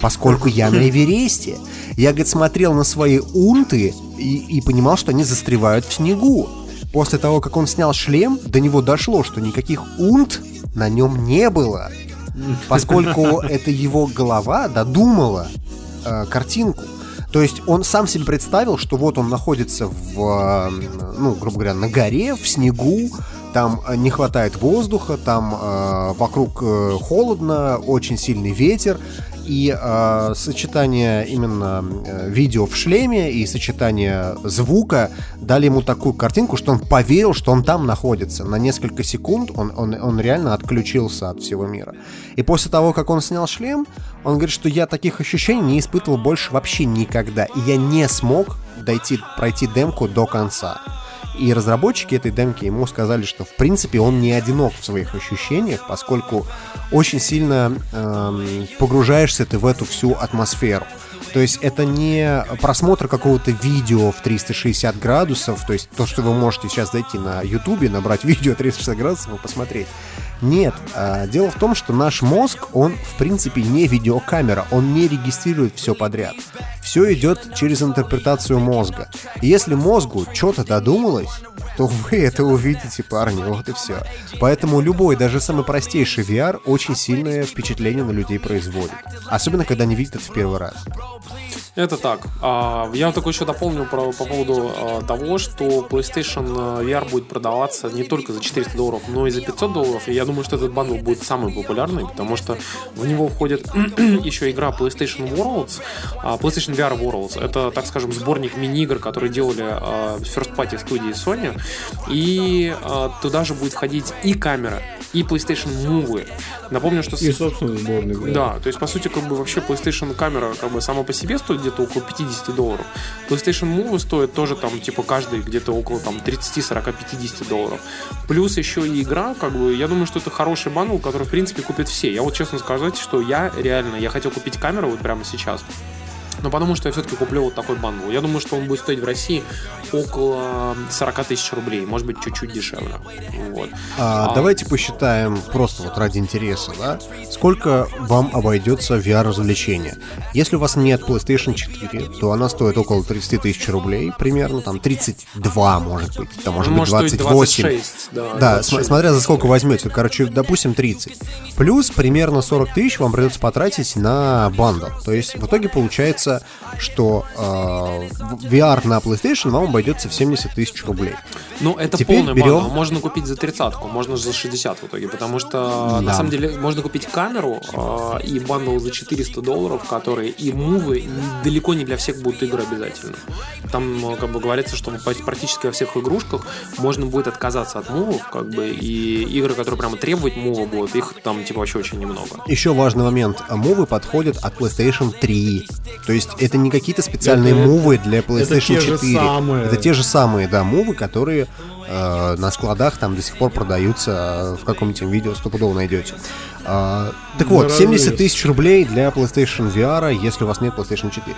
Поскольку я на Эвересте. Я, говорит, смотрел на свои унты и, и понимал, что они застревают в снегу. После того, как он снял шлем, до него дошло, что никаких унт на нем не было. Поскольку это его голова додумала э, картинку. То есть он сам себе представил, что вот он находится в, ну, грубо говоря, на горе, в снегу, там э, не хватает воздуха, там э, вокруг э, холодно, очень сильный ветер, и э, сочетание именно э, видео в шлеме и сочетание звука дали ему такую картинку, что он поверил, что он там находится. На несколько секунд он, он, он реально отключился от всего мира. И после того, как он снял шлем, он говорит, что я таких ощущений не испытывал больше вообще никогда. И я не смог дойти, пройти демку до конца. И разработчики этой демки ему сказали, что в принципе он не одинок в своих ощущениях, поскольку очень сильно эм, погружаешься ты в эту всю атмосферу. То есть это не просмотр какого-то видео в 360 градусов, то есть то, что вы можете сейчас зайти на ютубе, набрать видео 360 градусов и посмотреть. Нет, а, дело в том, что наш мозг, он в принципе не видеокамера, он не регистрирует все подряд. Все идет через интерпретацию мозга. Если мозгу что-то додумалось, то вы это увидите, парни, вот и все. Поэтому любой, даже самый простейший VR очень сильное впечатление на людей производит. Особенно, когда они видят это в первый раз. Please. Это так. А, Я только еще дополню про, по поводу а, того, что PlayStation VR будет продаваться не только за 400 долларов, но и за 500 долларов. И я думаю, что этот бандл будет самый популярный, потому что в него входит еще игра PlayStation Worlds, а, PlayStation VR Worlds. Это, так скажем, сборник мини-игр, которые делали First Party студии Sony. И туда же будет входить и камера, и PlayStation Move. Напомню, что... И, собственно, сборник. да, то есть, по сути, как бы вообще PlayStation камера как бы сама по себе стоит где-то около 50 долларов. PlayStation Move стоит тоже там, типа, каждый где-то около там 30, 40, 50 долларов. Плюс еще и игра, как бы, я думаю, что это хороший bundle, который, в принципе, купят все. Я вот честно сказать, что я реально, я хотел купить камеру вот прямо сейчас. Но потому что я все-таки куплю вот такой bundle. Я думаю, что он будет стоить в России около 40 тысяч рублей, может быть, чуть-чуть дешевле. Вот. А, А. Давайте посчитаем просто вот ради интереса, да, сколько вам обойдется VR-развлечение. Если у вас нет PlayStation 4, то она стоит около 30 тысяч рублей примерно, там 32 может быть, там может, Ну, быть может стоить 28. 26, да, Да, 26. см- смотря за сколько возьмете, короче, допустим 30. Плюс примерно 40 тысяч вам придется потратить на бандл. То есть в итоге получается, что э, VR на PlayStation вам обойдется в 70 тысяч рублей. Ну, это Теперь полный берем- bundle. Можно купить за тридцатку, можно за 60 в итоге, потому что, на Да. самом деле, можно купить камеру э, и bundle за 400 долларов, которые и мувы далеко не для всех будут игры обязательно. Там, э, как бы, говорится, что практически во всех игрушках можно будет отказаться от мувов, как бы, и игры, которые прямо требовать мува будут, их там, типа, вообще очень немного. Еще важный момент. Мувы подходят от PlayStation 3. То есть это не какие-то специальные Это- мувы для PlayStation же 4. самые. Это те же самые, да, мувы, которые э, на складах там до сих пор продаются. э, В каком-нибудь видео стопудово найдете. А, так вот, На 70 развес. тысяч рублей для PlayStation VR, если у вас нет PlayStation 4.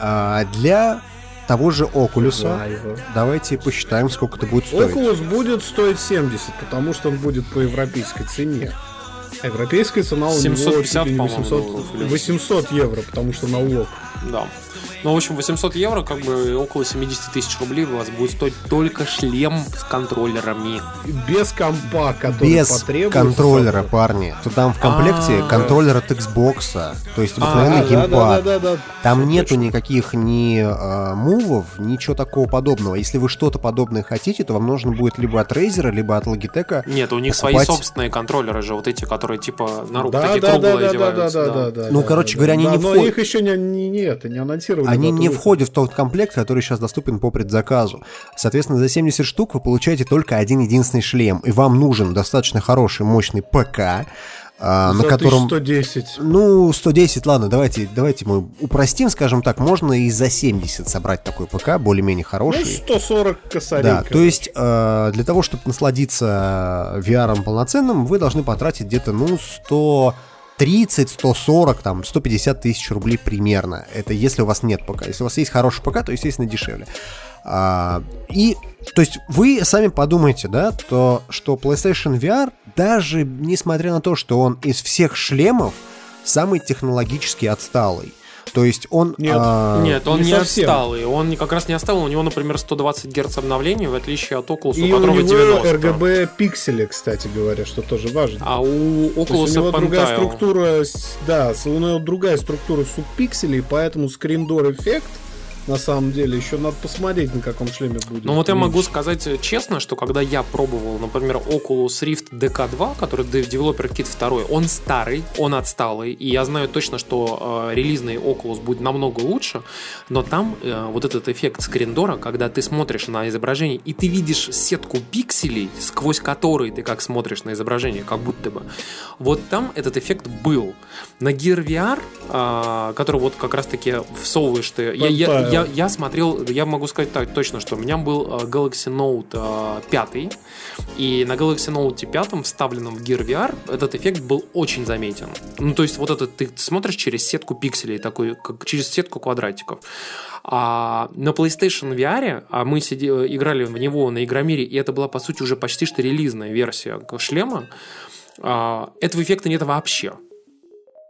А, для того же Oculus, Да, давайте посчитаем, сколько это будет стоить. Oculus будет стоить 70, потому что он будет по европейской цене. А Европейская цена у него 750, чуть ли не по-моему, 800, долларов или- 800 евро, потому что налог. Да. Ну, в общем, 800 евро, как бы около 70 тысяч рублей у вас будет стоить только шлем с контроллерами. Без компа, который Без потребуется. контроллера, собой. парни. То там в комплекте А. контроллер от Xbox, то есть А, обыкновенный да, да, геймпад. да, да, да. Там Всё нету точно. никаких ни э, мувов, ничего такого подобного. Если вы что-то подобное хотите, то вам нужно будет либо от Razer, либо от Logitech. Нет, у них свои покупать- собственные контроллеры же, вот эти, которые типа на руку Да, такие да, да, круглые да, да, да, одеваются. да, да, да. Ну, да, короче да, говоря, они да, не но входят. их еще не, не, не, это, не анонсировали. Они дату не входят в тот комплект, который сейчас доступен по предзаказу. Соответственно, за 70 штук вы получаете только один единственный шлем. И вам нужен достаточно хороший, мощный ПК, а, на котором... 1110. Ну, 110, ладно, давайте, давайте мы упростим, скажем так, можно и за 70 собрать такой ПК, более-менее Ну, хороший. 140 косарей. Да, то есть э, для того, чтобы насладиться VR полноценным, вы должны потратить где-то, ну, 130, 140, там, 150 тысяч рублей примерно. Это если у вас нет ПК. Если у вас есть хороший ПК, то, естественно, дешевле. А, и, то есть, вы сами подумайте, да, то, что PlayStation VR, даже несмотря на то, что он из всех шлемов самый технологически отсталый. То есть он... Нет. а, Нет, он Не не, совсем. отсталый. Он не- как раз не отстал. У него, например, 120 Гц обновления, в отличие от Oculus, И у у которого него 90. RGB пиксели, кстати говоря, что тоже важно. А у То есть Oculus у него другая структура, да, у него другая структура субпикселей, поэтому скриндор эффект на самом деле еще надо посмотреть, на каком шлеме будет. Ну вот я могу сказать э, честно, что когда я пробовал, например, Oculus Rift DK2, который Dev- Developer Kit 2, он старый, он отсталый, и я знаю точно, что э, релизный Oculus будет намного лучше, но там э, вот этот эффект скриндора, когда ты смотришь на изображение, и ты видишь сетку пикселей, сквозь которые ты как смотришь на изображение, как будто бы, вот там этот эффект был. На Gear VR, а, который вот как раз-таки всовываешь ты... Я, я- Pentile. Я- я смотрел, я могу сказать так точно, что у меня был э, Galaxy Note э, 5, и на Galaxy Note 5, вставленном в Gear VR, этот эффект был очень заметен. Ну, то есть вот этот ты смотришь через сетку пикселей, такой, как через сетку квадратиков. А на PlayStation VR, а мы сиди, играли в него на Игромире, и это была, по сути, уже почти что релизная версия шлема, а, этого эффекта нет вообще.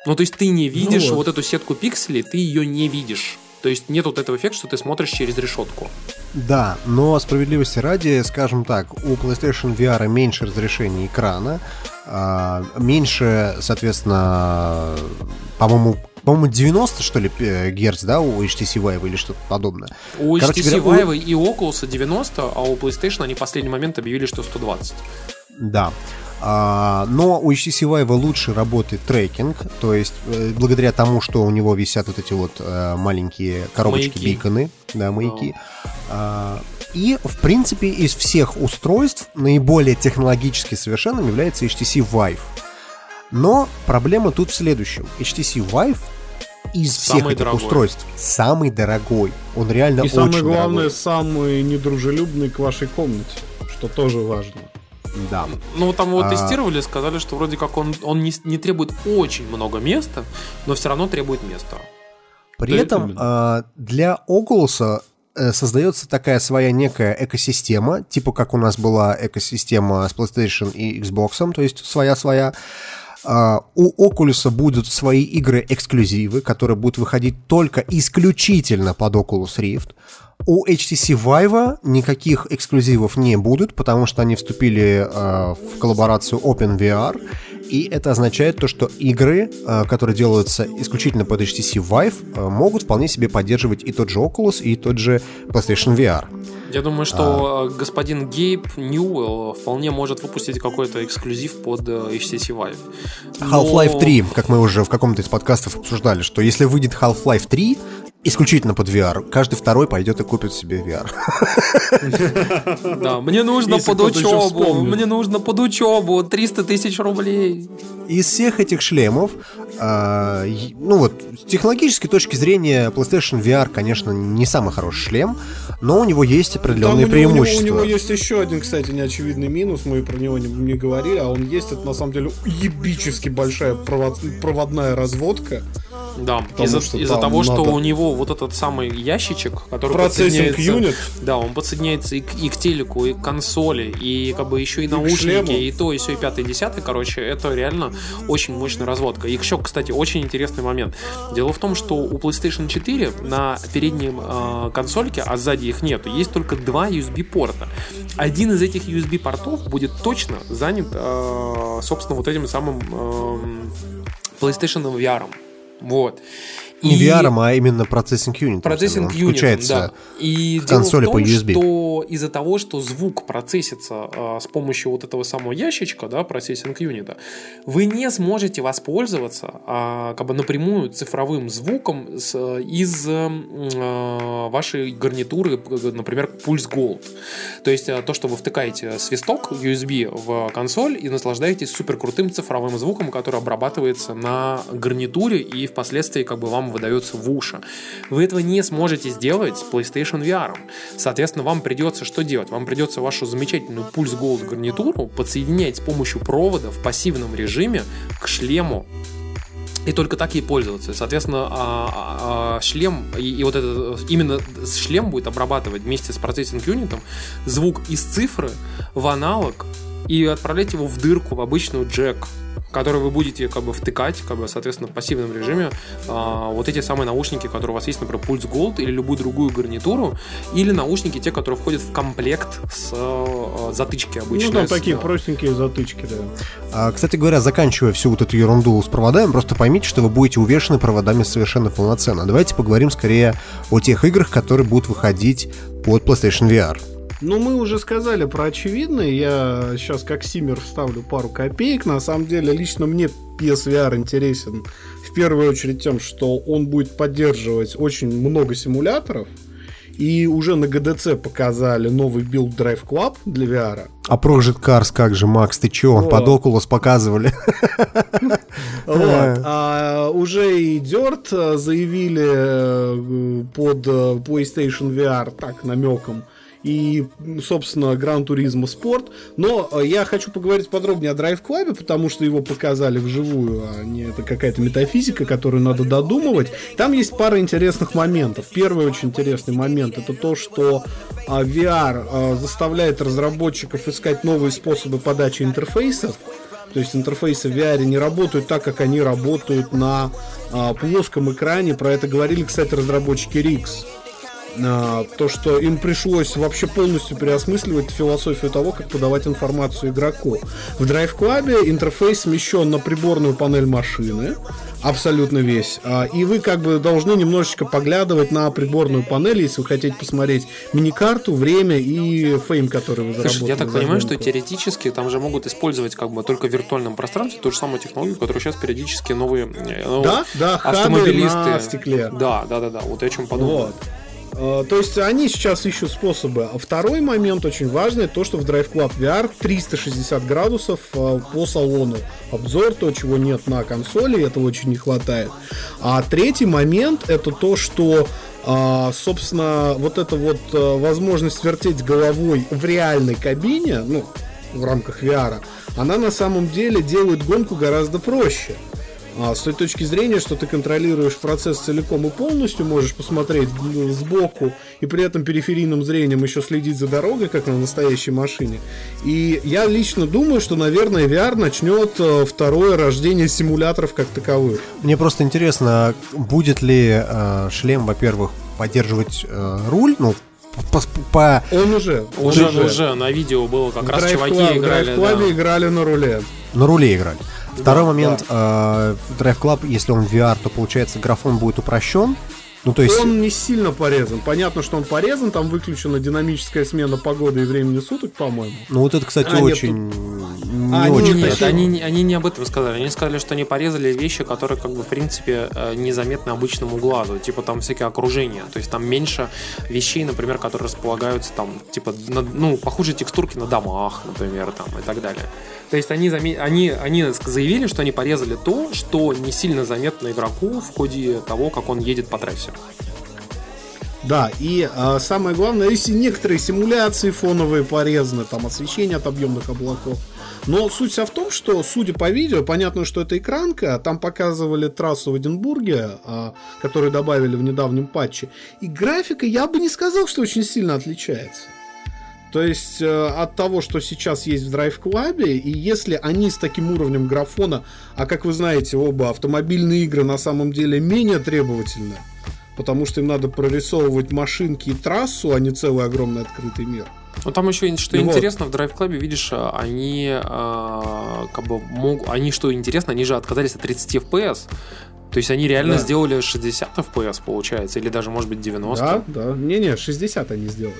Ну, то есть ты не видишь вот. вот. эту сетку пикселей, ты ее не видишь. То есть нет вот этого эффекта, что ты смотришь через решетку. Да, но справедливости ради, скажем так, у PlayStation VR меньше разрешения экрана, а, меньше, соответственно, по-моему, по-моему, 90, что ли, герц, да, у HTC Vive или что-то подобное. У Короче HTC говоря, у- Vive и Oculus 90, а у PlayStation они в последний момент объявили, что 120. Да. А, но у HTC Vive лучше работает трекинг, то есть э, благодаря тому, что у него висят вот эти вот э, маленькие коробочки Маяки. биконы, да, маяки. А, и, в принципе, из всех устройств наиболее технологически совершенным является HTC Vive. Но проблема тут в следующем. HTC Vive из всех Самый этих дорогой. устройств самый дорогой. Он реально И очень самое главное, дорогой. самый недружелюбный к вашей комнате, что тоже важно. Да. Ну, там его А. тестировали, сказали, что вроде как он, он не, не требует очень много места, но все равно требует места. При Да, этом именно. а, для Oculus э, создается такая своя некая экосистема, типа как у нас была экосистема с PlayStation и Xbox, то есть своя-своя. А, У Oculus будут свои игры-эксклюзивы, которые будут выходить только исключительно под Oculus Rift. У HTC Vive никаких эксклюзивов не будут, потому что они вступили э, в коллаборацию OpenVR, и это означает то, что игры, э, которые делаются исключительно под HTC Vive, э, могут вполне себе поддерживать и тот же Oculus, и тот же PlayStation VR. Я думаю, что э, господин Гейб Ньюэлл вполне может выпустить какой-то эксклюзив под HTC Vive. Но- Half-Life 3, как мы уже в каком-то из подкастов обсуждали, что если выйдет Half-Life 3 исключительно под VR, каждый второй пойдет и купит себе VR. Да, мне нужно Если под учебу, мне нужно под учебу 300 тысяч рублей. Из всех этих шлемов, а, ну вот, с технологической точки зрения, PlayStation VR, конечно, не самый хороший шлем, но у него есть Там определенные у него, у, него, преимущества. у него есть еще один, кстати, неочевидный минус, мы про него не, не говорили, а он есть, это на самом деле ебически большая провод- проводная разводка. Да, из-за что из-за там того, что надо- у него вот этот самый ящичек, который Процессинг подсоединяется... юнит. Да, он подсоединяется и к, и к телеку, и к консоли, и как бы еще и к наушники, и то, и все, и пятое, и десятое, короче, это реально очень мощная разводка. И еще, кстати, очень интересный момент. Дело в том, что у PlayStation 4 на переднем э, консольке, а сзади их нету, есть только два USB-порта. Один из этих USB-портов будет точно занят, э, собственно, вот этим самым эм, PlayStation VR. Вот. Не И- VR, а именно процессинг юнит. Процессинг Он юнитом, включается да. И в консоли в том, по USB. что из-за того, что звук процессится э, с помощью вот этого самого ящичка, да, процессинг юнита, вы не сможете воспользоваться э, как бы напрямую цифровым звуком с, из э, вашей гарнитуры, например, Pulse Gold. То есть э, то, что вы втыкаете свисток USB в консоль и наслаждаетесь супер крутым цифровым звуком, который обрабатывается на гарнитуре и впоследствии как бы вам выдается в уши. Вы этого не сможете сделать с PlayStation VR. Соответственно, вам придется что делать? Вам придется вашу замечательную Pulse Gold гарнитуру подсоединять с помощью провода в пассивном режиме к шлему и только так ей пользоваться. Соответственно, а, а, а, шлем и, и вот это именно шлем будет обрабатывать вместе с процессинг юнитом звук из цифры в аналог и отправлять его в дырку в обычную джек который вы будете как бы втыкать, как бы, соответственно, в пассивном режиме а, вот эти самые наушники, которые у вас есть, например, Pulse Gold или любую другую гарнитуру, или наушники, те, которые входят в комплект с а, затычки обычно. Ну, там с- такие да. простенькие затычки, да. А, Кстати говоря, заканчивая всю вот эту ерунду с проводами, просто поймите, что вы будете увешаны проводами совершенно полноценно. Давайте поговорим скорее о тех играх, которые будут выходить под PlayStation VR. Ну, мы уже сказали про очевидное. Я сейчас как Симер вставлю пару копеек. На самом деле, лично мне PSVR интересен в первую очередь тем, что он будет поддерживать очень много симуляторов. И уже на GDC показали новый build Drive Club для VR. А Project Cars, как же, Макс, ты чё? О. Под Oculus показывали. Вот. А, уже и Dirt э, заявили э, под э, PlayStation VR так намеком. И, собственно, Gran Turismo Sport. Но э, я хочу поговорить подробнее о Drive Club, потому что его показали вживую, а не это какая-то метафизика, которую надо додумывать. Там есть пара интересных моментов. Первый очень интересный момент это то, что а, VR а, заставляет разработчиков искать новые способы подачи интерфейсов. То есть интерфейсы в VR не работают так, как они работают на а, плоском экране. Про это говорили, кстати, разработчики RIX. А, то, что им пришлось вообще полностью переосмысливать философию того, как подавать информацию игроку. В Drive Club интерфейс смещен на приборную панель машины, абсолютно весь. А, И вы как бы должны немножечко поглядывать на приборную панель, если вы хотите посмотреть миникарту, время и фейм, который вы заработали. Слушай, я так понимаю, что теоретически там же могут использовать как бы только в виртуальном пространстве ту же самую технологию, которую сейчас периодически новые, э, новые Да, да, автомобилисты. на стекле. Да, да, да, да. Вот я о чем подумал. Вот. Э, То есть они сейчас ищут способы. А второй момент очень важный, то, что в Drive Club VR 360 градусов э, по салону. Обзор, то, чего нет на консоли, этого очень не хватает. А третий момент, это то, что а, собственно, вот эта вот э, возможность вертеть головой в реальной кабине, ну, в рамках VR, она на самом деле делает гонку гораздо проще. А, с той точки зрения, что ты контролируешь процесс целиком и полностью, можешь посмотреть сбоку и при этом периферийным зрением еще следить за дорогой, как на настоящей машине. И я лично думаю, что, наверное, VR начнет э, второе рождение симуляторов как таковых. Мне просто интересно, будет ли э, шлем, во-первых, поддерживать э, руль, ну, по, по- Он уже, он Уже, уже на видео было как В раз Drive чуваки Club- в играли. Drive Club да. играли на руле. на руле играть. Второй момент, э, Drive Club, если он VR, то получается графон будет упрощен. Ну, то есть, Он не сильно порезан. Понятно, что он порезан, там выключена динамическая смена погоды и времени суток, по-моему. ну вот это, кстати, А, нет, очень не А, очень нет, Нет, они, они не об этом сказали. Они сказали, что они порезали вещи, которые, как бы, в принципе, э, незаметны обычному глазу. Типа там всякие окружения. То есть там меньше вещей, например, которые располагаются там, типа, на- ну, похожие текстурки на домах, например, там и так далее. То есть они, они, они заявили, что они порезали то, что не сильно заметно игроку в ходе того, как он едет по трассе. Да, и а, самое главное, если некоторые симуляции фоновые порезаны, там освещение от объемных облаков. Но суть вся в том, что, судя по видео, понятно, что это экранка, там показывали трассу в Эдинбурге, а, которую добавили в недавнем патче, и графика, я бы не сказал, что очень сильно отличается. То есть э, от того, что сейчас есть в Drive Club, и если они с таким уровнем графона, а как вы знаете, оба автомобильные игры на самом деле менее требовательны, потому что им надо прорисовывать машинки и трассу, а не целый огромный открытый мир. Ну там еще что Ну вот. интересно в Drive Club, видишь, а, они а, как бы мог, они что интересно, они же отказались от 30 FPS. То есть они реально Да. сделали 60 FPS, получается, или даже, может быть, 90. Да, да. Не-не, 60 они сделали.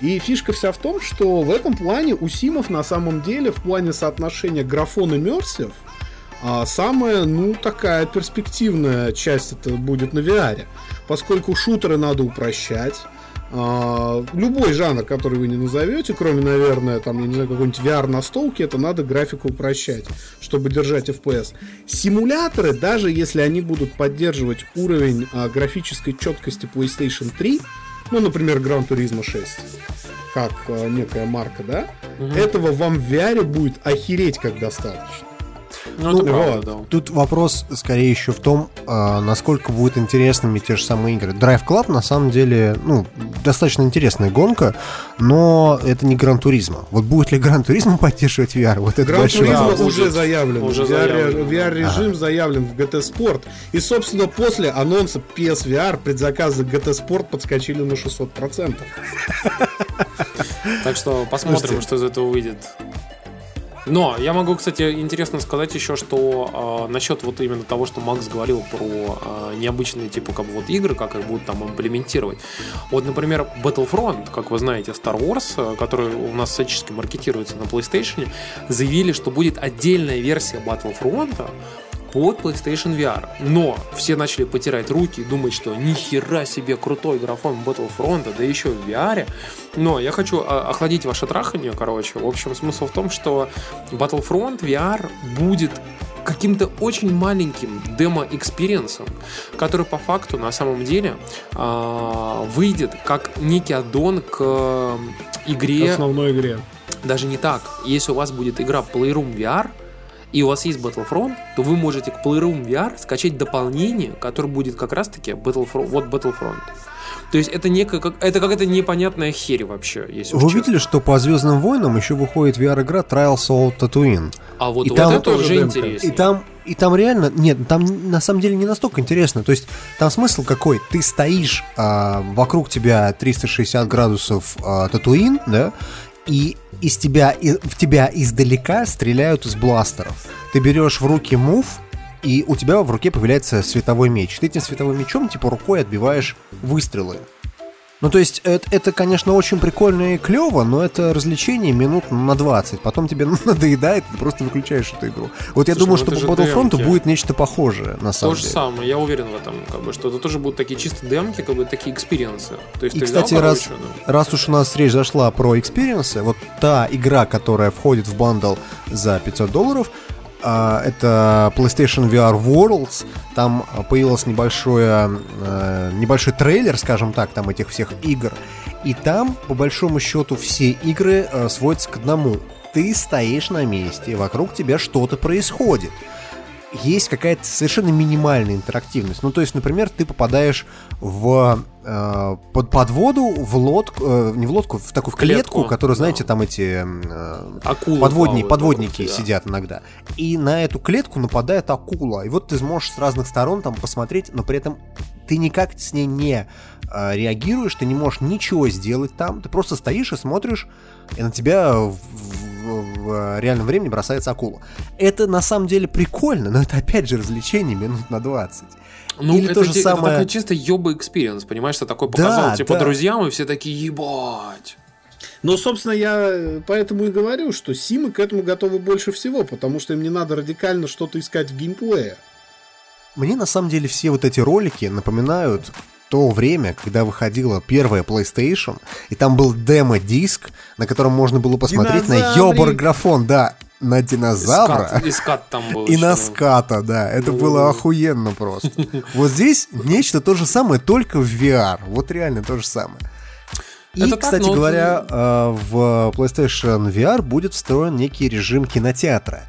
И фишка вся в том, что в этом плане у Симов на самом деле в плане соотношения графон и мерсив а, самая, ну, такая перспективная часть это будет на VR. Поскольку шутеры надо упрощать, а, любой жанр, который вы не назовете, кроме, наверное, там, я не знаю, какой-нибудь VR настолки, это надо графику упрощать, чтобы держать FPS. Симуляторы, даже если они будут поддерживать уровень а, графической четкости PlayStation 3, ну, например, Gran Turismo 6, как а, некая марка, да, этого вам в VR будет охереть как достаточно. Ну, это Ну, правда, вот. да. Тут вопрос скорее еще в том, а, насколько будут интересными те же самые игры. Drive Club на самом деле, ну, достаточно интересная гонка, но это не Гран Туризма. Вот будет ли Гран Туризма поддерживать VR? Вот это большой Turismo вопрос. уже заявлен. Уже VR, заявлен. VR-режим заявлен в GT Sport. И, собственно, после анонса PSVR предзаказы GT Sport подскочили на 600%. Так что посмотрим, что из этого выйдет. Но я могу, кстати, интересно сказать еще, что э, насчет вот именно того, что Макс говорил про э, необычные типа как бы вот игры, как их будут там имплементировать. Вот, например, Battlefront, как вы знаете, Star Wars, э, который у нас всячески маркетируется на PlayStation, заявили, что будет отдельная версия Battlefront под PlayStation VR. Но все начали потирать руки и думать, что нихера себе крутой графон Battlefront, да еще в VR. Но я хочу а, охладить ваше трахание, короче. В общем, смысл в том, что Battlefront VR будет каким-то очень маленьким демо-экспириенсом, который по факту на самом деле а, выйдет как некий аддон к игре Основной игре. даже не так. Если у вас будет игра Playroom VR, и у вас есть Battlefront, то вы можете к Playroom VR скачать дополнение, которое будет как раз-таки Battlefront, вот Battlefront. То есть это, некая, как, это какая-то непонятная херь вообще, если Вы честно. видели, что по Звездным войнам еще выходит VR-игра Trials of Tatooine? А вот, И вот там это тоже уже интересно. И там, и там реально, нет, там на самом деле не настолько интересно. То есть там смысл какой? Ты стоишь, а, вокруг тебя 360 градусов а, Татуин, да, и из тебя, и- в тебя издалека стреляют из бластеров. Ты берешь в руки мув, и у тебя в руке появляется световой меч. Ты этим световым мечом, типа, рукой отбиваешь выстрелы. Ну, то есть, это, это, конечно, очень прикольно и клево, но это развлечение минут на 20. Потом тебе надоедает, ты просто выключаешь эту игру. Вот я Слушай, думаю, ну что по Battlefront демки. будет нечто похожее, на То самом же деле. самое, я уверен в этом, как бы, что это тоже будут такие чисто демки, как бы такие экспириенсы. То есть И, ты взял, кстати, раз, короче, ну, раз уж у нас речь зашла про экспириенсы, вот та игра, которая входит в bundle за 500 долларов, это PlayStation VR Worlds. Там а, появился небольшое, э, небольшой трейлер, скажем так, там этих всех игр. И там, по большому счету, все игры сводятся к одному. Ты стоишь на месте, вокруг тебя что-то происходит есть какая-то совершенно минимальная интерактивность. Ну, то есть, например, ты попадаешь в э, под, под воду, в лодку, э, не в лодку, в такую в клетку, Клетку, которую, знаете, да. там эти э, акулы подводни- плавают подводники тебя. сидят иногда. И на эту клетку нападает акула. И вот ты сможешь с разных сторон там посмотреть, но при этом ты никак с ней не э, реагируешь, ты не можешь ничего сделать там. Ты просто стоишь и смотришь, и на тебя в, в- в реальном времени бросается акула. Это на самом деле прикольно, но это опять же развлечение минут на 20. Ну, Или это, то же те- это самое- такой чисто ёба experience, понимаешь, что такой Да, показал, типа, да. друзьям, и все такие, ебать. Но, собственно, я поэтому и говорю, что Симы к этому готовы больше всего, потому что им не надо радикально что-то искать в геймплее. Мне на самом деле все вот эти ролики напоминают то время, когда выходила первая PlayStation, и там был демо-диск, на котором можно было посмотреть на Динозаврик. ёбар-графон, да, на динозавра. Скат, и скат там был. И еще, на да. ската, да. Это Ну. было охуенно просто. Вот здесь нечто то же самое, только в VR. Вот реально то же самое. И, Это так, кстати но- говоря, э, в PlayStation VR будет встроен некий режим кинотеатра.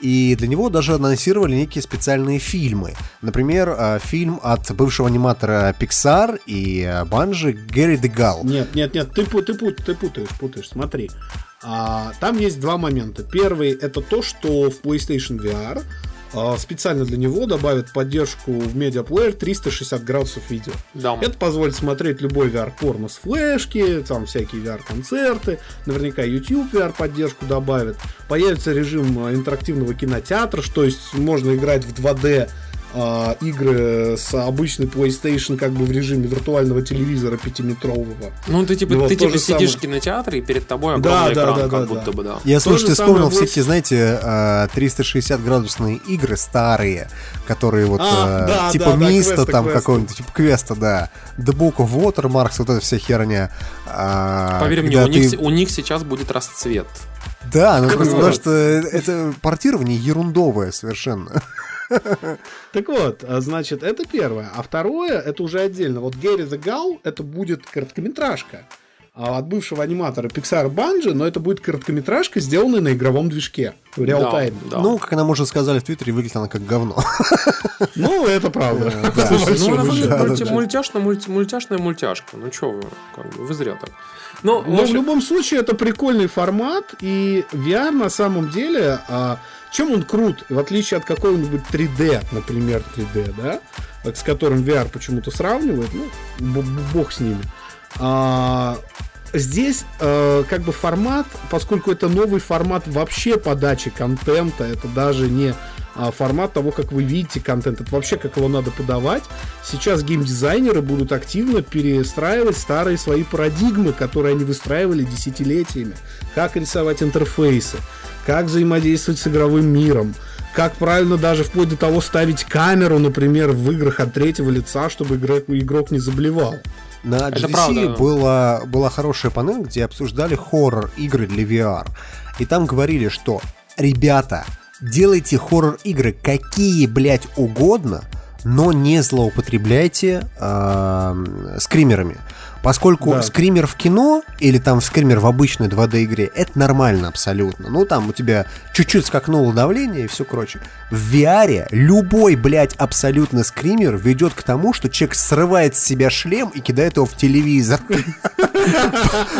И для него даже анонсировали некие специальные фильмы. Например, э, фильм от бывшего аниматора Pixar и Банжи Гэри Дегал. Нет, нет, нет, ты, ты, ты путаешь, путаешь, смотри. А, там есть два момента. Первый это то, что в PlayStation VR а, специально для него добавят поддержку в медиаплеер 360 градусов видео. Да. Это позволит смотреть любой VR-порно с флешки, там всякие VR-концерты, наверняка YouTube VR-поддержку добавит. Появится режим а, интерактивного кинотеатра, что есть можно играть в 2D а, игры с обычной PlayStation как бы в режиме виртуального телевизора пятиметрового. Ну, ты типа, ты типа сидишь самое. в кинотеатре, и перед тобой Да, огромный да, экран, да, как да, будто да. бы, да. Я, слушайте, самое вспомнил все эти, знаете, э, 360-градусные игры старые, которые вот А, э, да, типа да, да, Миста квеста, там какого-нибудь, типа квеста, да. The Book of Watermarks, вот эта вся херня. А, Поверь мне, у них, ты- се- у них сейчас будет расцвет. Да, ну просто потому что это портирование ерундовое совершенно. Так вот, а, значит, это первое. А второе, это уже отдельно. Вот Гэри the Гал, это будет короткометражка. А от бывшего аниматора Pixar Bungie, но это будет короткометражка, сделанная на игровом движке. В реал-тайме. Да, да. Ну, как нам уже сказали в Твиттере, выглядит она как говно. Ну, это правда. Ну она выглядит мультяшная, мультяшка. Ну что вы, вы зря так. Ну, Но в общем, любом случае это прикольный формат, и VR на самом деле, а, чем он крут, в отличие от какого-нибудь 3D, например, 3D, да, с которым VR почему-то сравнивают, ну, бог с ними. А, здесь э, как бы формат, поскольку это новый формат вообще подачи контента, это даже не а, формат того, как вы видите контент, это вообще как его надо подавать. Сейчас геймдизайнеры будут активно перестраивать старые свои парадигмы, которые они выстраивали десятилетиями. Как рисовать интерфейсы, как взаимодействовать с игровым миром, как правильно даже вплоть до того ставить камеру, например, в играх от третьего лица, чтобы игрок, игрок не заблевал. На Это GDC правда. была, была хорошая панель, где обсуждали хоррор-игры для VR. И там говорили, что «Ребята, делайте хоррор-игры какие, блядь, угодно, но не злоупотребляйте эм, скримерами». Поскольку Да. скример в кино или там скример в обычной 2D игре, это нормально абсолютно. Ну, там у тебя чуть-чуть скакнуло давление и все прочее. В VR любой, блядь, абсолютно скример ведет к тому, что человек срывает с себя шлем и кидает его в телевизор.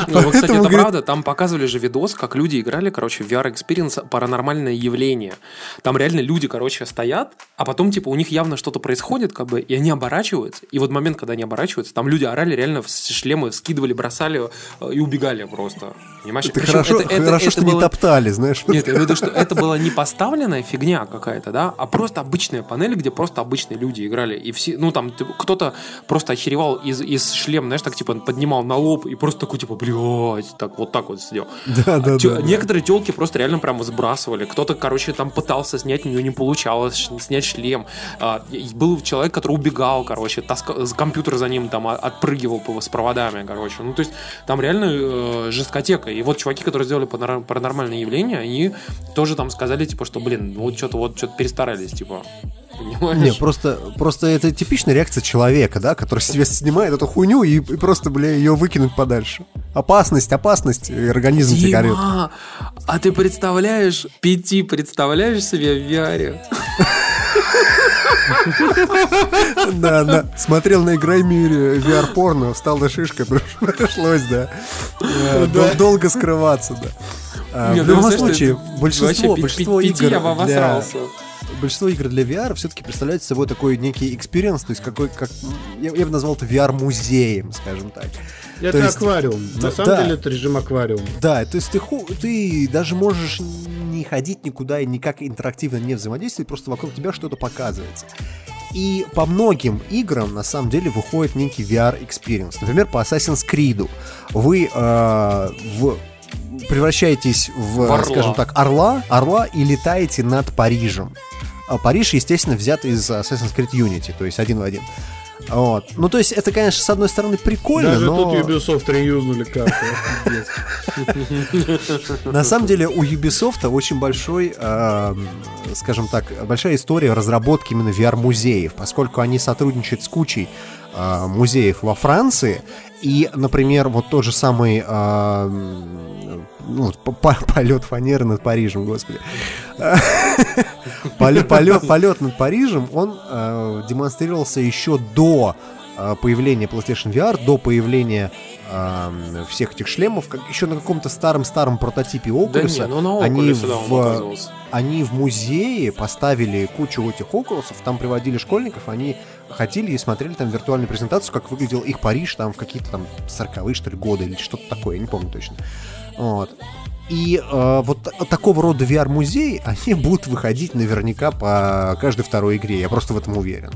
Ну, вот, кстати, это правда. Там показывали же видос, как люди играли, короче, в VR Experience паранормальное явление. Там реально люди, короче, стоят, а потом, типа, у них явно что-то происходит, как бы, и они оборачиваются. И вот момент, когда они оборачиваются, там люди орали, реально в шлемы скидывали, бросали э, и убегали просто. Понимаешь? Это Причем хорошо, это- это- хорошо это что не было- топтали, знаешь. Нет, я имею в виду, что это была не поставленная фигня какая-то, да, а просто обычная панель, где просто обычные люди играли. И все, ну там ты- кто-то просто охеревал из, из шлема, знаешь, так типа поднимал на лоб и просто такой типа, блядь, так вот так вот сидел. Да, да, А тё- да, да. Некоторые телки просто реально прям сбрасывали. Кто-то, короче, там пытался снять, у него не получалось снять шлем. А, был человек, который убегал, короче, таска- с- компьютер за ним там а- отпрыгивал по- проводами, короче. Ну, то есть там реально э, жесткотека. И вот чуваки, которые сделали паранормальное явление, они тоже там сказали, типа, что, блин, ну, вот что-то вот что-то перестарались, типа. Понимаешь? Не, просто, просто это типичная реакция человека, да, который себе снимает эту хуйню и, и просто, бля, ее выкинуть подальше. Опасность, опасность, и организм тебе горит. Дима, а ты представляешь, пяти представляешь себе в VR? Да, да. Смотрел на Игромире VR-порно, встал на шишкой, пришлось, да. Э, дол- Долго скрываться, да. А, В ну, любом случае, большинство, большинство игр я для, обосрался. большинство игр для VR все-таки представляют собой такой некий experience, то есть какой, как, я, я бы назвал это VR-музеем, скажем так. Это То есть- аквариум. Да, На самом да. деле это режим аквариума. Да, то есть ты, ху- ты даже можешь не ходить никуда и никак интерактивно не взаимодействовать, просто вокруг тебя что-то показывается. И по многим играм на самом деле выходит некий VR-experience. Например, по Assassin's Creed вы э, в- превращаетесь в, В орла. скажем так, орла, орла и летаете над Парижем. А Париж, естественно, взят из Assassin's Creed Unity, то есть один в один. Вот. Ну, то есть, это, конечно, с одной стороны прикольно, Даже но... тут Ubisoft реюзнули карту. На самом деле у Ubisoft очень большой, э, скажем так, большая история разработки именно VR-музеев, поскольку они сотрудничают с кучей э, музеев во Франции. И, например, вот тот же самый э, ну, полет фанеры над Парижем, господи. Полет, над Парижем, он э, демонстрировался еще до э, появления PlayStation VR, до появления э, всех этих шлемов, как еще на каком-то старом-старом прототипе Да Oculus. не, ну они, да, в, они в музее поставили кучу этих Oculus, там приводили школьников, они ходили и смотрели там виртуальную презентацию, как выглядел их Париж там в какие-то там 40-е, что ли, годы или что-то такое, я не помню точно. Вот. И э, вот та- такого рода VR-музеи, они будут выходить наверняка по каждой второй игре, я просто в этом уверен.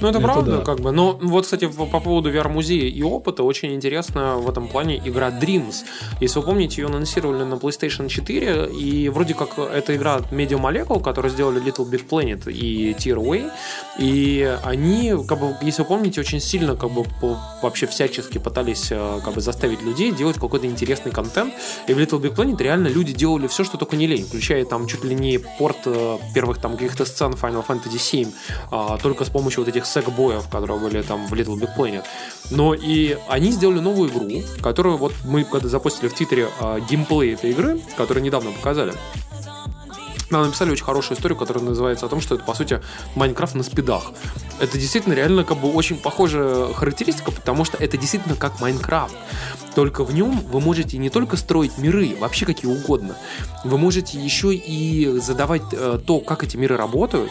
Ну, это, Это правда, да. как бы. Но вот, кстати, по по поводу VR-музея и опыта, очень интересно в этом плане игра Dreams. Если вы помните, ее анонсировали на PlayStation 4, и вроде как это игра от Media Molecule, которые сделали Little Big Planet и Tearaway, и они, как бы, если вы помните, очень сильно, как бы, по- вообще всячески пытались, э, как бы, заставить людей делать какой-то интересный контент, и в Little Big Planet реально люди делали все, что только не лень, включая там чуть ли не порт э, первых там каких-то сцен Final Fantasy 7, а, только с помощью вот этих секбоев, которые были там в Little Big Planet. Но и они сделали новую игру, которую вот мы когда запустили в Твиттере а, геймплей этой игры, которую недавно показали, нам написали очень хорошую историю, которая называется о том, что это, по сути, Майнкрафт на спидах. Это действительно реально как бы очень похожая характеристика, потому что это действительно как Майнкрафт. Только в нем вы можете не только строить миры, вообще какие угодно, вы можете еще и задавать э, то, как эти миры работают,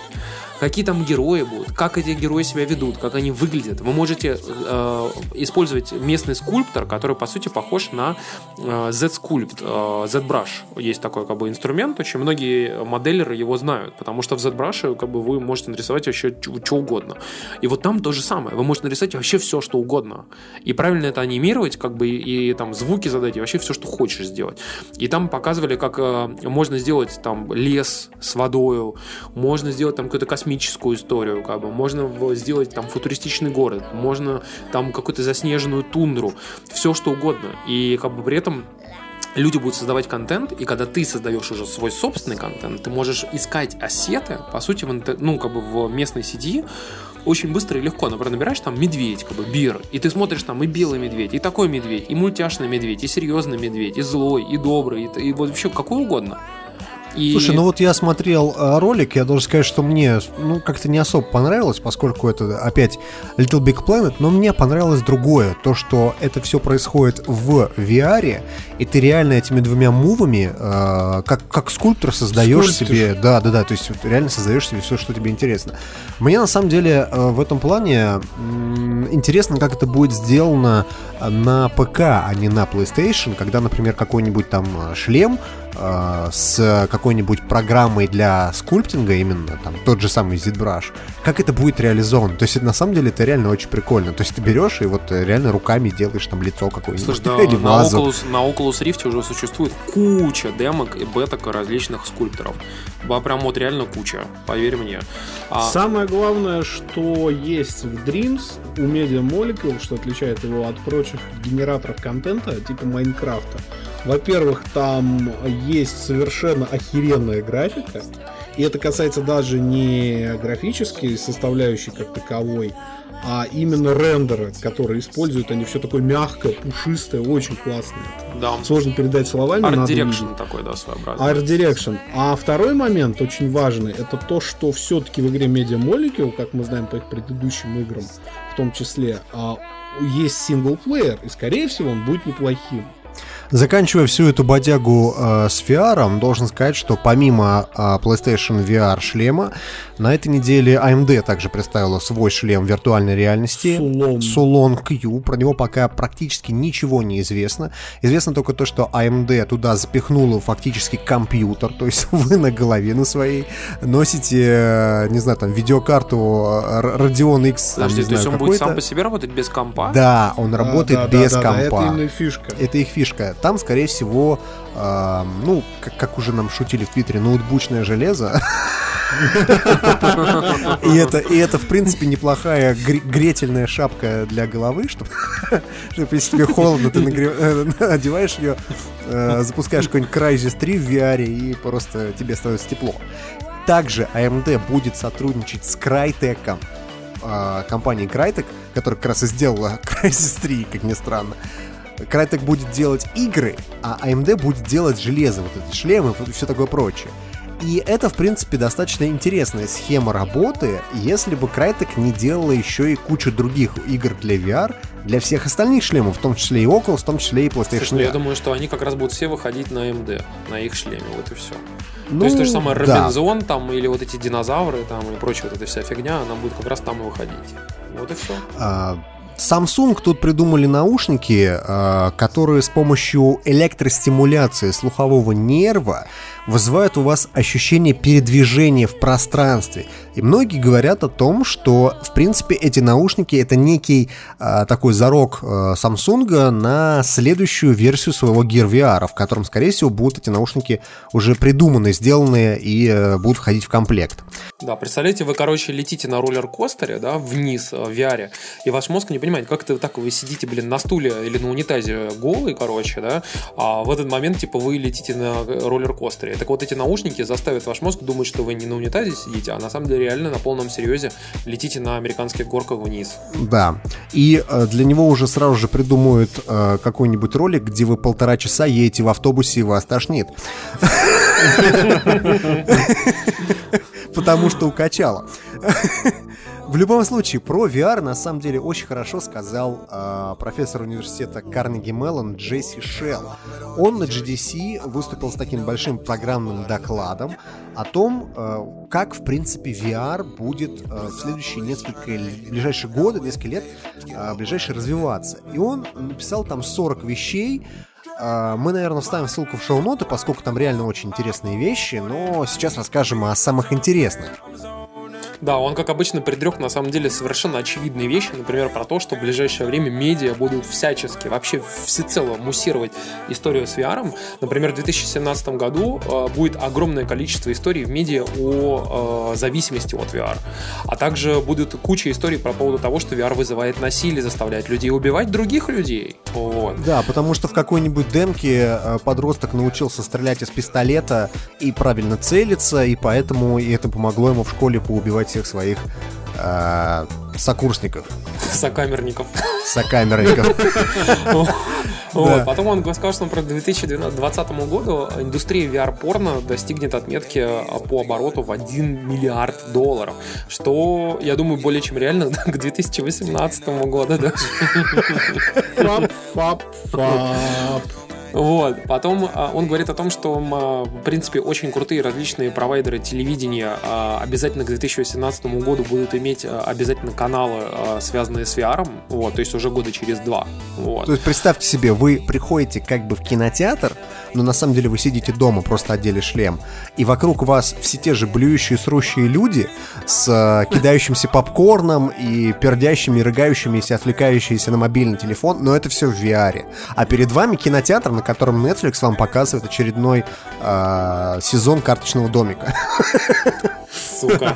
какие там герои будут, как эти герои себя ведут, как они выглядят. Вы можете э, использовать местный скульптор, который по сути похож на э, Z-Sculpt, э, ZBrush. Есть такой как бы инструмент, очень многие моделеры его знают, потому что в ZBrush как бы вы можете нарисовать вообще что угодно. И вот там то же самое. Вы можете нарисовать вообще все, что угодно. И правильно это анимировать, как бы и, там звуки задать, и вообще все, что хочешь сделать. И там показывали, как э, можно сделать там лес с водою, можно сделать там какую-то космическую историю, как бы, можно сделать там футуристичный город, можно там какую-то заснеженную тундру, все что угодно. И как бы при этом люди будут создавать контент, и когда ты создаешь уже свой собственный контент, ты можешь искать ассеты, по сути, в, ну, как бы в местной сети, очень быстро и легко. Например, набираешь там медведь, как бы, бир, и ты смотришь там и белый медведь, и такой медведь, и мультяшный медведь, и серьезный медведь, и злой, и добрый, и, и вот вообще какой угодно. И... Слушай, ну вот я смотрел э, ролик, я должен сказать, что мне ну как-то не особо понравилось, поскольку это опять Little Big Planet, но мне понравилось другое, то, что это все происходит в VR, и ты реально этими двумя мувами, э, как, как скульптор создаешь себе, да, да, да, то есть реально создаешь себе все, что тебе интересно. Мне на самом деле э, в этом плане м, интересно, как это будет сделано э, на ПК, а не на PlayStation, когда, например, какой-нибудь там э, шлем э, с какой-нибудь программой для скульптинга, именно там тот же самый ZBrush, как это будет реализовано. То есть это, на самом деле это реально очень прикольно. То есть ты берешь и вот э, реально руками делаешь там лицо какое-нибудь Слушай, да, или на вазу. Oculus, на Oculus Rift уже существует куча демок и беток различных скульпторов. Ба, Прям вот реально куча, поверь мне. А, Самое главное, что есть в Dreams у Media Molecule, что отличает его от прочих генераторов контента, типа Майнкрафта. Во-первых, там есть совершенно охеренная графика. И это касается даже не графической составляющей как таковой, а именно рендера, который используют они все такое мягкое, пушистое, очень классное. да, Сложно передать словами. Art Direction такой, да, своеобразный. Art Direction. А второй момент, очень важный, это то, что все-таки в игре Media Molecule, как мы знаем по их предыдущим играм, в том числе, а, есть синглплеер, и, скорее всего, он будет неплохим. Заканчивая всю эту бодягу э, с VR, должен сказать, что помимо э, PlayStation VR шлема, на этой неделе AMD также представила свой шлем виртуальной реальности. Сулон. Сулон Q. Про него пока практически ничего не известно. Известно только то, что AMD туда запихнула фактически компьютер, то есть вы на голове на своей носите, э, не знаю, там, видеокарту э, Radeon X, там, Подожди, не то есть он будет сам по себе работать без компа? Да, он работает Да, да, без да, да, компа. Это именно фишка. Это их фишка. Там, скорее всего, э, ну, как, как уже нам шутили в Твиттере, ноутбучное железо. И это, и это, в принципе, неплохая гре- гретельная шапка для головы, чтобы, если тебе холодно, ты э, одеваешь ее, э, запускаешь какой-нибудь Crysis 3 в VR, и просто тебе становится тепло. Также AMD будет сотрудничать с Crytek, э, компанией Crytek, которая как раз и сделала Crysis 3, как ни странно. Crytek будет делать игры, а AMD будет делать железо, вот эти шлемы и все такое прочее. И это, в принципе, достаточно интересная схема работы, если бы Crytek не делала еще и кучу других игр для VR, для всех остальных шлемов, в том числе и Oculus, в том числе и PlayStation Слушай, ну, я VR. думаю, что они как раз будут все выходить на AMD, на их шлеме, вот и все. Ну, то есть то же самое да. Робинзон там или вот эти динозавры там и прочая вот эта вся фигня, она будет как раз там и выходить. Вот и все. А, Samsung тут придумали наушники, а, которые с помощью электростимуляции слухового нерва вызывают у вас ощущение передвижения в пространстве. И многие говорят о том, что, в принципе, эти наушники это некий а, такой зарок а, Samsung на следующую версию своего Gear VR, в котором, скорее всего, будут эти наушники уже придуманы, сделанные и э, будут входить в комплект. Да, представляете, вы, короче, летите на роллер-костере, да, вниз э, в VR, и ваш мозг не понимает, как это так вы сидите, блин, на стуле или на унитазе голый, короче, да, а в этот момент, типа, вы летите на роллер-костере. Так вот, эти наушники заставят ваш мозг думать, что вы не на унитазе сидите, а на самом деле реально на полном серьезе летите на американских горках вниз. Да. И э, для него уже сразу же придумают э, какой-нибудь ролик, где вы полтора часа едете в автобусе и вас тошнит. Потому что укачало. В любом случае, про VR на самом деле очень хорошо сказал э, профессор университета Карнеги Меллон Джесси Шелл. Он на GDC выступил с таким большим программным докладом о том, э, как, в принципе, VR будет э, в следующие несколько, ближайшие годы, несколько лет, э, ближайшие развиваться. И он написал там 40 вещей, мы, наверное, вставим ссылку в шоу-ноты, поскольку там реально очень интересные вещи, но сейчас расскажем о самых интересных. Да, он, как обычно, предрек на самом деле совершенно очевидные вещи, например, про то, что в ближайшее время медиа будут всячески, вообще всецело муссировать историю с VR. Например, в 2017 году э, будет огромное количество историй в медиа о э, зависимости от VR. А также будет куча историй про поводу того, что VR вызывает насилие, заставляет людей убивать других людей. Вот. Да, потому что в какой-нибудь демке э, подросток научился стрелять из пистолета и правильно целиться, и поэтому и это помогло ему в школе поубивать всех своих э, сокурсников, Сокамерников. сокамерников. Вот. Потом он сказал, что например, к 2020 году индустрия VR-порно достигнет отметки а, по обороту в 1 миллиард долларов. Что, я думаю, более чем реально к 2018 году даже. Фап, фап, фап. Вот. Потом а, он говорит о том, что, а, в принципе, очень крутые различные провайдеры телевидения а, обязательно к 2018 году будут иметь обязательно каналы, связанные с VR. Вот, то есть уже года через два. Вот. То есть представьте себе, вы приходите как бы в кинотеатр, но на самом деле вы сидите дома, просто одели шлем, и вокруг вас все те же блюющие, срущие люди с э, кидающимся попкорном и пердящими, рыгающимися, отвлекающиеся на мобильный телефон, но это все в VR. А перед вами кинотеатр, на котором Netflix вам показывает очередной э, сезон карточного домика. Сука.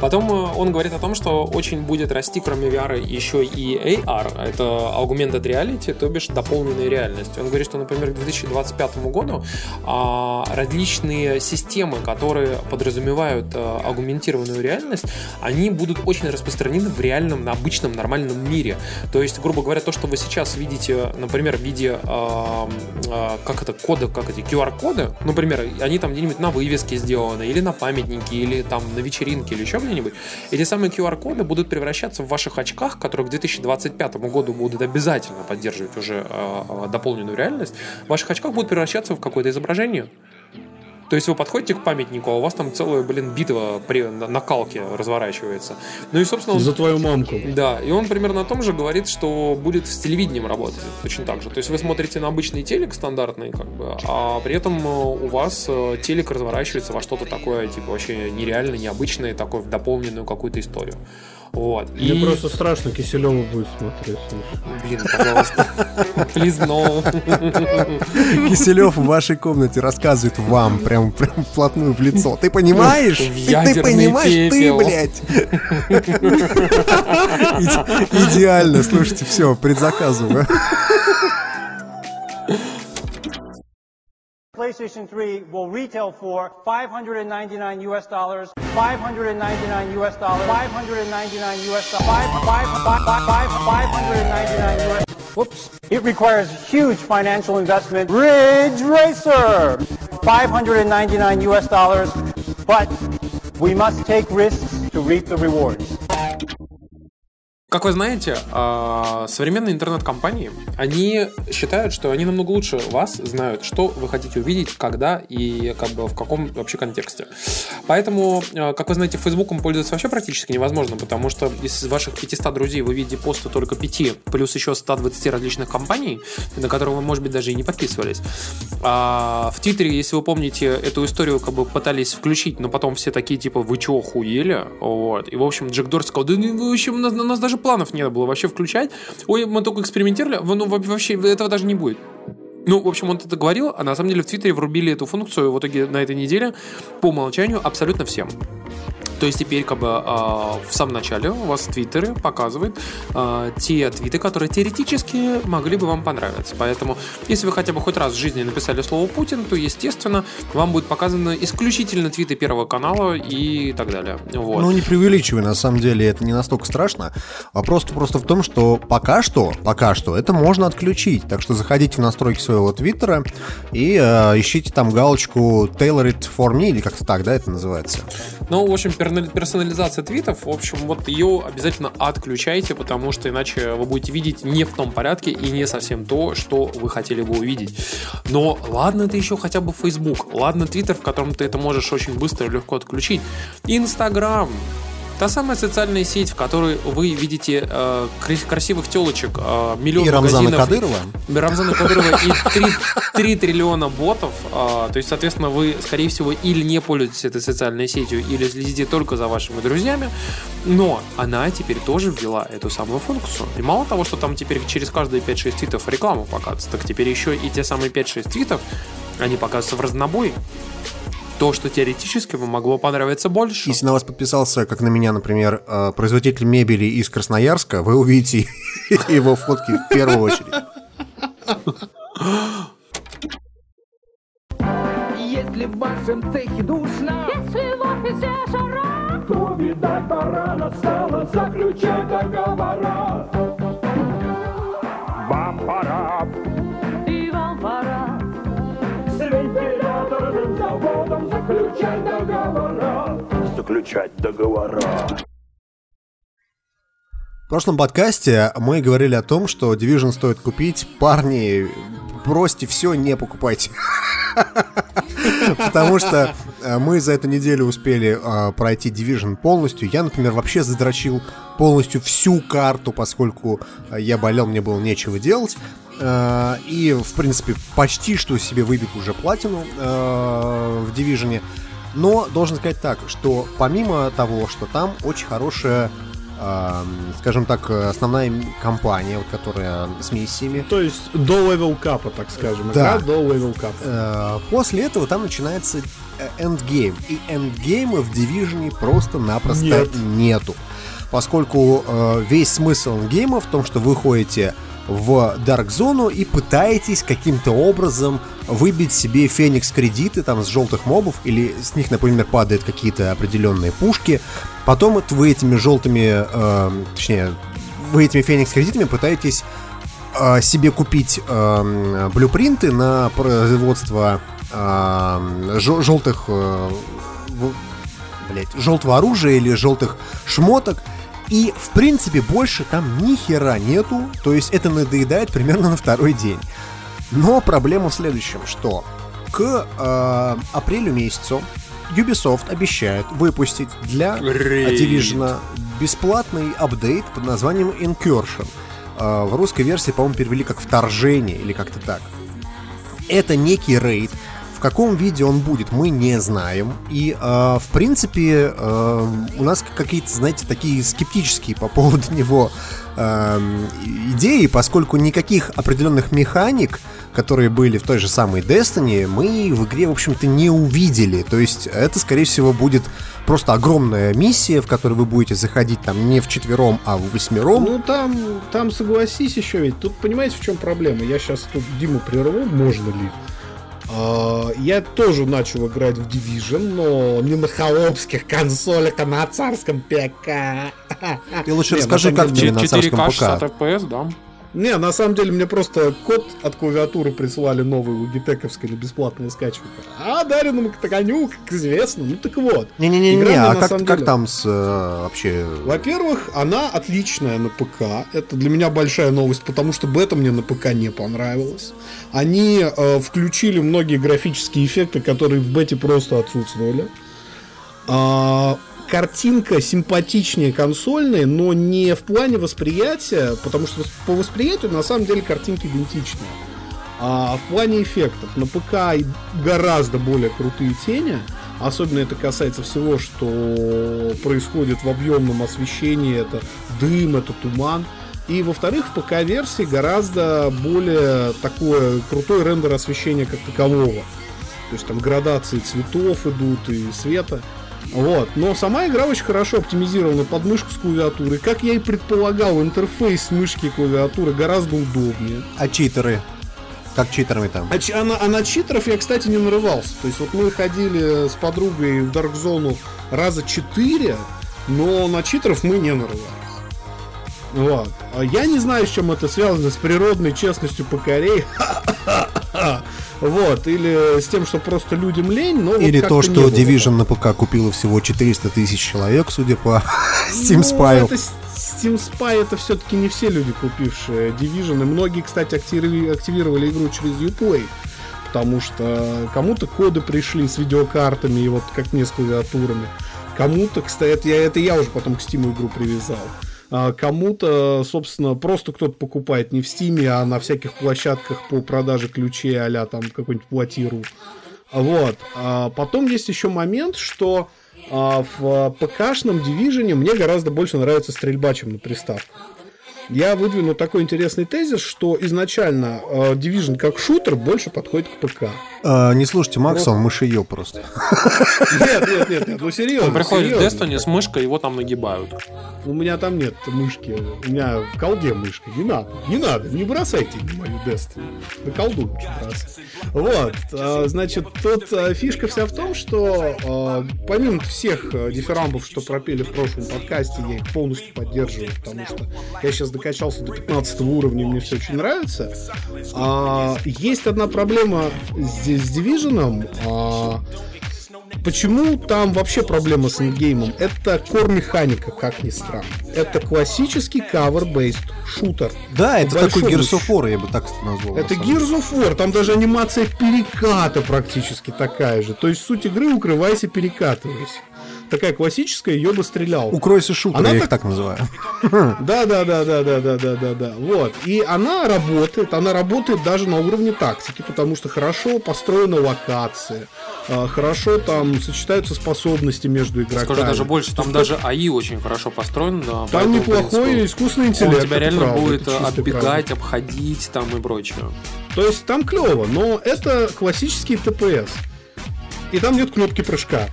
Потом э, он говорит о том, что очень будет расти, кроме VR, еще и AR. Это Augmented Reality, то бишь дополненная реальность. Он говорит, что, например, к 2025 году а, различные системы, которые подразумевают а, аугментированную реальность, они будут очень распространены в реальном, на обычном, нормальном мире. То есть, грубо говоря, то, что вы сейчас видите, например, в виде а, а, как это, кода, как эти QR-коды, например, они там где-нибудь на вывеске сделаны, или на памятнике, или там на вечеринке, или еще где-нибудь. Эти самые QR-коды будут превращаться в ваших очках, которые к 2025 году будут обязательно поддерживать уже э, дополненную реальность. В ваших очках будут превращаться в какое-то изображение. То есть вы подходите к памятнику, а у вас там целая, блин, битва при на- накалке разворачивается. Ну и, собственно, он... За твою мамку. Да, и он примерно о том же говорит, что будет с телевидением работать точно так же. То есть вы смотрите на обычный телек стандартный, как бы, а при этом э, у вас э, телек разворачивается во что-то такое, типа, вообще нереально, необычное, такое в дополненную какую-то историю. Вот. Мне просто страшно Киселева будет смотреть. Блин, пожалуйста. Please no. Киселев в вашей комнате рассказывает вам прям, прям вплотную в лицо. Ты понимаешь? Ты, понимаешь? пепел. Ты, блядь. Иде- Идеально. Слушайте, все, предзаказываю. PlayStation 3 will retail for 599 US dollars, 599 US dollars, 599 US dollars, 5, 5, 5, 5, 599 US Whoops. It requires huge financial investment. Ridge Racer! 599 US dollars, but we must take risks to reap the rewards. Как вы знаете, а, современные интернет-компании, они считают, что они намного лучше вас знают, что вы хотите увидеть, когда и как бы в каком вообще контексте. Поэтому, а, как вы знаете, Фейсбуком пользоваться вообще практически невозможно, потому что из ваших 500 друзей вы видите посты только 5, плюс еще 120 различных компаний, на которые вы, может быть, даже и не подписывались. А в Твиттере, если вы помните, эту историю как бы пытались включить, но потом все такие, типа, вы чего, хуели? Вот. И, в общем, Джек Дорс сказал, да, в общем, нас, нас даже планов не было вообще включать. Ой, мы только экспериментировали, ну, во- вообще этого даже не будет. Ну, в общем, он это говорил, а на самом деле в Твиттере врубили эту функцию в итоге на этой неделе по умолчанию абсолютно всем. То есть теперь как бы а, в самом начале у вас твиттеры показывают а, те твиты, которые теоретически могли бы вам понравиться. Поэтому, если вы хотя бы хоть раз в жизни написали слово Путин, то, естественно, вам будет показаны исключительно твиты Первого канала и так далее. Вот. Ну, не преувеличивай, на самом деле это не настолько страшно. Вопрос просто в том, что пока что, пока что это можно отключить. Так что заходите в настройки своего твиттера и э, ищите там галочку Tailored for me, или как-то так, да, это называется. Ну, в общем, персонализация твитов, в общем, вот ее обязательно отключайте, потому что иначе вы будете видеть не в том порядке и не совсем то, что вы хотели бы увидеть. Но ладно, это еще хотя бы Facebook, ладно, Твиттер, в котором ты это можешь очень быстро и легко отключить. Инстаграм, Та самая социальная сеть, в которой вы видите э, кра- красивых телочек, э, миллион И Рамзана магазинов. Кадырова. Рамзана Кадырова и 3, 3 триллиона ботов. а, то есть, соответственно, вы, скорее всего, или не пользуетесь этой социальной сетью, или следите только за вашими друзьями. Но она теперь тоже ввела эту самую функцию. И мало того, что там теперь через каждые 5-6 твитов рекламу показывается, так теперь еще и те самые 5-6 твитов, они показываются в разнобой. То, что теоретически вам могло понравиться больше. Если на вас подписался, как на меня, например, э, производитель мебели из Красноярска, вы увидите его фотки в первую очередь. Если в вашем цехе душно, Если в офисе жара, Кто видать пора настала, заключай договора. Заключать договора. Заключать договора. В прошлом подкасте мы говорили о том, что Division стоит купить. Парни, бросьте все, не покупайте. Потому что э, мы за эту неделю успели э, пройти Division полностью. Я, например, вообще задрочил полностью всю карту, поскольку э, я болел, мне было нечего делать. Э, И, в принципе, почти что себе выбил уже платину э, в Division. Но должен сказать так, что помимо того, что там очень хорошая э, скажем так, основная кампания, вот, которая с миссиями. То есть до level cap а, так скажем. Да. Игра до level cap а. Э, После этого там начинается endgame. И эндгейма в Division просто-напросто Нет. нету. Поскольку э, весь смысл эндгейма в том, что вы ходите в Dark Zone и пытаетесь каким-то образом выбить себе Феникс кредиты там с желтых мобов, или с них, например, падают какие-то определенные пушки. Потом вот вы этими желтыми, э, точнее, вы этими Феникс кредитами пытаетесь э, себе купить э, блюпринты на производство э, жел- желтых э, блядь, желтого оружия или желтых шмоток. И, в принципе, больше там ни хера нету. То есть это надоедает примерно на второй день. Но проблема в следующем, что к э, апрелю месяцу Ubisoft обещает выпустить для Рейд. Activision бесплатный апдейт под названием Incursion. Э, в русской версии, по-моему, перевели как вторжение или как-то так. Это некий рейд. Каком виде он будет, мы не знаем. И, э, в принципе, э, у нас какие-то, знаете, такие скептические по поводу него э, идеи, поскольку никаких определенных механик, которые были в той же самой Destiny, мы в игре, в общем-то, не увидели. То есть это, скорее всего, будет просто огромная миссия, в которой вы будете заходить там не в четвером, а в восьмером. Ну там, там согласись еще ведь. Тут понимаете, в чем проблема? Я сейчас тут Диму прерву, можно ли? А, Я тоже начал играть в Division, но не на холопских консолях, а на царском ПК. Ты лучше расскажи, как тебе на царском 4К ПК. 60 FPS, да? Не, на самом деле мне просто код от клавиатуры прислали новый логитековский на бесплатное скачивание. А Дарину коню, как известно. Ну так вот. Не-не-не, мне а как, как там с э, вообще... Во-первых, она отличная на ПК. Это для меня большая новость, потому что бета мне на ПК не понравилась. Они э, включили многие графические эффекты, которые в бете просто отсутствовали. А, картинка симпатичнее консольной, но не в плане восприятия, потому что по восприятию на самом деле картинки идентичные. А в плане эффектов на ПК гораздо более крутые тени. Особенно это касается всего, что происходит в объемном освещении. Это дым, это туман. И, во-вторых, в ПК-версии гораздо более такое крутое рендер освещения как такового. То есть там градации цветов идут и света. Вот. Но сама игра очень хорошо оптимизирована под мышку с клавиатурой. Как я и предполагал, интерфейс мышки и клавиатуры гораздо удобнее. А читеры? Как читерами там? А, а на, а на читеров я, кстати, не нарывался. То есть вот мы ходили с подругой в Dark Zone раза четыре, но на читеров мы не нарывались. Вот. А Я не знаю, с чем это связано, с природной честностью покорей. Вот, или с тем, что просто людям лень, но вот Или как-то то, что Division на ПК купила всего 400 тысяч человек, судя по Steam Ну, Spy. это с- Steam Spy это все-таки не все люди, купившие Division. И многие, кстати, активи- активировали игру через Uplay. Потому что кому-то коды пришли с видеокартами, и вот как мне с клавиатурами. Кому-то, кстати, это я, это я уже потом к Steam игру привязал. А кому-то, собственно, просто кто-то покупает не в Steam, а на всяких площадках по продаже ключей а там какой-нибудь платиру. Вот. А потом есть еще момент, что а, в ПКшном Division мне гораздо больше нравится стрельба, чем на приставках. Я выдвину такой интересный тезис, что изначально э, Division как шутер больше подходит к ПК. А, не слушайте Макса, он мышеё просто. Нет, нет, нет, нет, ну серьезно. Он приходит в. Destiny с мышкой, его там нагибают. У меня там нет мышки. У меня в колде мышка. Не надо. Не надо. Не бросайте мою Destiny. На колду. Вот. а, Значит, тут а, фишка вся в том, что а, помимо всех дифирамбов, что пропели в прошлом подкасте, я их полностью поддерживаю, потому что я сейчас докачался до 15 уровня, мне все очень нравится. А, Есть одна проблема здесь с Division. а, Почему там вообще проблема с ингеймом? Это кор-механика, как ни странно. Это классический cover-based шутер. Да, это такой Gears of War, я бы так назвал. на это деле. Gears of War, там даже анимация переката практически такая же. То есть суть игры укрывайся, перекатывайся. Такая классическая, ее бы стрелял. Укройся шутер, Она я их так- так называю. Да, да, да, да, да, да, да, да, да. Вот. И она работает, она работает даже на уровне тактики, потому что хорошо построена локация, а, хорошо там сочетаются способности между игроками. Скажу даже больше, там даже АИ очень хорошо построен. да, Там неплохой искусственный Он интеллект. тебя это реально правда, будет оббегать, правда. обходить там и прочее. То есть там клево, но это классический ТПС. И там нет кнопки прыжка.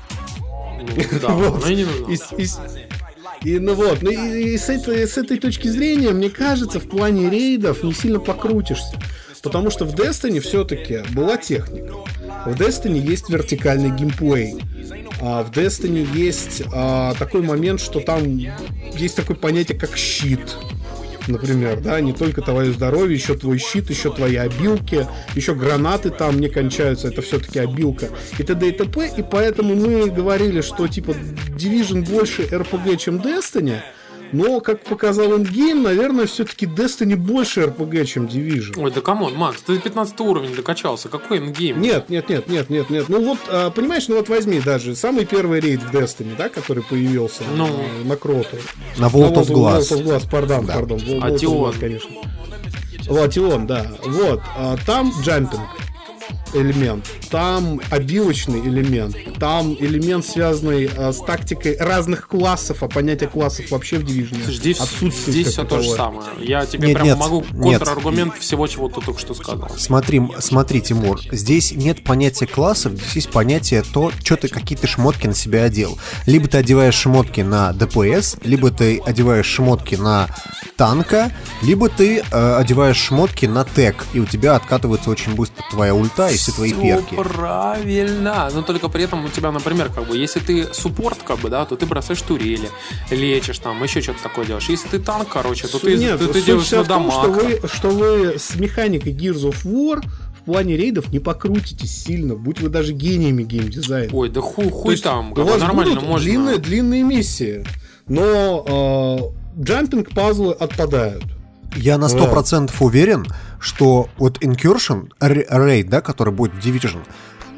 Ну, Да, Вот. не и, ну вот, ну и, и с, этой, с этой точки зрения, мне кажется, в плане рейдов не сильно покрутишься. Потому что в Destiny все-таки была техника. В Destiny есть вертикальный геймплей. А в Destiny есть а, такой момент, что там есть такое понятие, как щит. Например, да, не только твое здоровье, еще твой щит, еще твои обилки, еще гранаты там не кончаются, это все-таки обилка и т.д. и т.п. И поэтому мы говорили, что типа Division больше RPG, чем Destiny, но, как показал endgame, наверное, все-таки Destiny больше RPG, чем Division. Ой, да come on, Макс, ты 15 уровень докачался. Какой endgame? Нет, нет, нет, нет, нет, нет. Ну вот, а, понимаешь, ну вот возьми даже самый первый рейд в Destiny, да, который появился Ну. э, на Кроту. На Vault of Glass. Vault of Glass, пардон, пардон. Vault of Атион. Конечно. Вот, Атион, да. Вот, а, там jumping элемент, там обилочный элемент, там элемент, связанный а, с тактикой разных классов, а понятие классов вообще в Division Здесь, отсутствует здесь все то же самое. Я тебе Нет, прям нет, могу нет. контраргумент всего, чего ты только что сказал. Смотри, смотри, Тимур, здесь нет понятия классов, здесь есть понятие то, что ты какие ты шмотки на себя одел. Либо ты одеваешь шмотки на ДПС, либо ты одеваешь шмотки на танка, либо ты э, одеваешь шмотки на тек, и у тебя откатывается очень быстро твоя ульта и все твои Всё перки. правильно. Но только при этом у тебя, например, как бы, если ты суппорт, как бы, да, то ты бросаешь турели, лечишь там, еще что-то такое делаешь. Если ты танк, короче, то ты, Нет, ты, ты делаешь на дамаг. что вы, что вы с механикой Gears of War в плане рейдов не покрутитесь сильно, будь вы даже гениями геймдизайна. Ой, да хуй, То хуй есть там, у вас нормально будут можно. Длинные, длинные миссии, но э, джампинг пазлы отпадают. Я на 100% уверен, что вот Incursion, рейд, да, который будет Division,